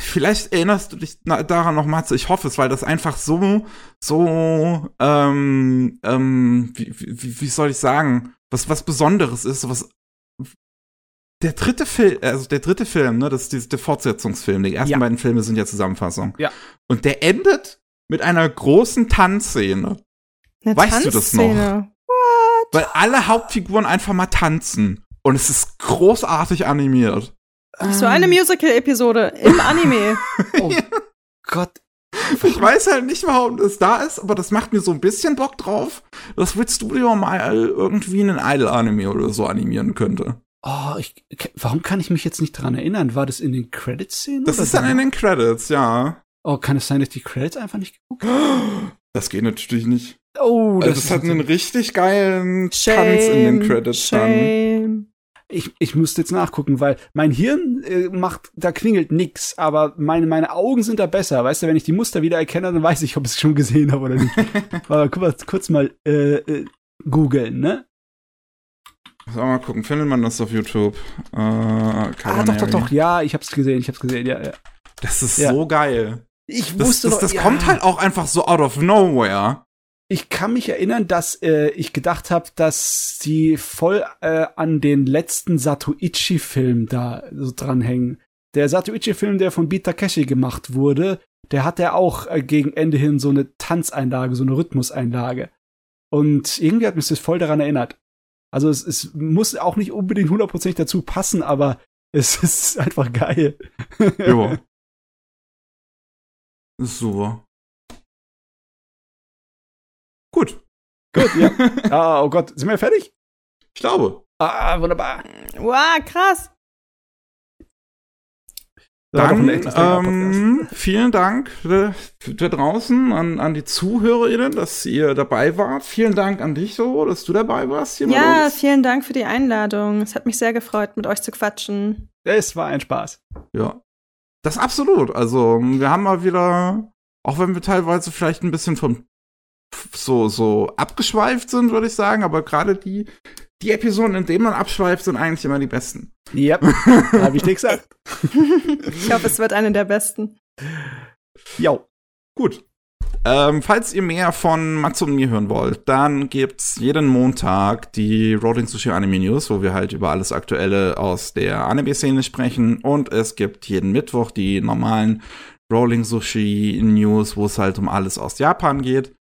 Vielleicht erinnerst du dich daran noch mal zu. Ich hoffe es, weil das einfach so, so, ähm, ähm, wie, wie, wie soll ich sagen, was, was Besonderes ist, was der dritte Film, also der dritte Film, ne, das ist die- der Fortsetzungsfilm. Die ersten Ja. beiden Filme sind ja Zusammenfassung. Ja. Und der endet mit einer großen Tanzszene. Eine Weißt du das noch? Tanzszene. Weil alle Hauptfiguren einfach mal tanzen. Und es ist großartig animiert. So eine Musical-Episode im Anime. *laughs* Oh Gott. Ich weiß halt nicht, warum das da ist, aber das macht mir so ein bisschen Bock drauf, dass Wit Studio mal irgendwie einen Idol-Anime oder so animieren könnte. Oh, ich, warum kann ich mich jetzt nicht dran erinnern? War das in den Credits-Szenen? Das ist dann in den Credits, ja. Oh, kann es sein, dass ich die Credits einfach nicht geguckt habe? Das geht natürlich nicht. Oh, Also es hat einen richtig geilen Tanz in den Credits dann. Shame. Ich, ich müsste jetzt nachgucken, weil mein Hirn äh, macht, da klingelt nix, aber meine, meine Augen sind da besser. Weißt du, wenn ich die Muster wieder erkenne, dann weiß ich, ob ich es schon gesehen habe oder nicht. aber *laughs* guck mal, kurz mal äh, äh, googeln, ne? So, mal gucken, findet man das auf YouTube? Äh, Ah, doch, doch, doch, ja, ich hab's gesehen, ich hab's gesehen, ja, ja. Das ist Ja. so geil. Ich Das, wusste das, doch, das ja. kommt halt auch einfach so out of nowhere. Ich kann mich erinnern, dass äh, ich gedacht habe, dass sie voll äh, an den letzten Satoichi-Film da so dranhängen. Der Satoichi-Film, der von Beat Takeshi gemacht wurde, der hat ja auch äh, gegen Ende hin so eine Tanzeinlage, so eine Rhythmuseinlage. Und irgendwie hat mich das voll daran erinnert. Also es, es muss auch nicht unbedingt hundertprozentig dazu passen, aber *laughs* es ist einfach geil. Jo. Das *laughs* ist super. Gut. Gut, ja. *laughs* ah, oh Gott, sind wir fertig? Ich glaube. Ah, wunderbar. Wow, krass. Dann ähm, vielen Dank da, draußen an, an die ZuhörerInnen, dass ihr dabei wart. Vielen Dank an dich, so, dass du dabei warst. Hier ja, vielen Dank für die Einladung. Es hat mich sehr gefreut, mit euch zu quatschen. Es war ein Spaß. Ja. Das absolut. Also, wir haben mal wieder, auch wenn wir teilweise vielleicht ein bisschen von so, so abgeschweift sind, würde ich sagen, aber gerade die, die Episoden, in denen man abschweift, sind eigentlich immer die besten. Ja, *laughs* yep. habe ich dir gesagt. ich hoffe, es wird eine der besten. Ja, gut. Ähm, falls ihr mehr von Mats und mir hören wollt, dann gibt's jeden Montag die Rolling Sushi Anime News, wo wir halt über alles Aktuelle aus der Anime-Szene sprechen. Und es gibt jeden Mittwoch die normalen Rolling Sushi News, wo es halt um alles aus Japan geht.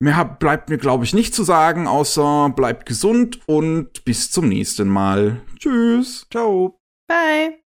Mehr bleibt mir, glaube ich, nicht zu sagen, außer bleibt gesund und bis zum nächsten Mal. Tschüss. Ciao. Bye.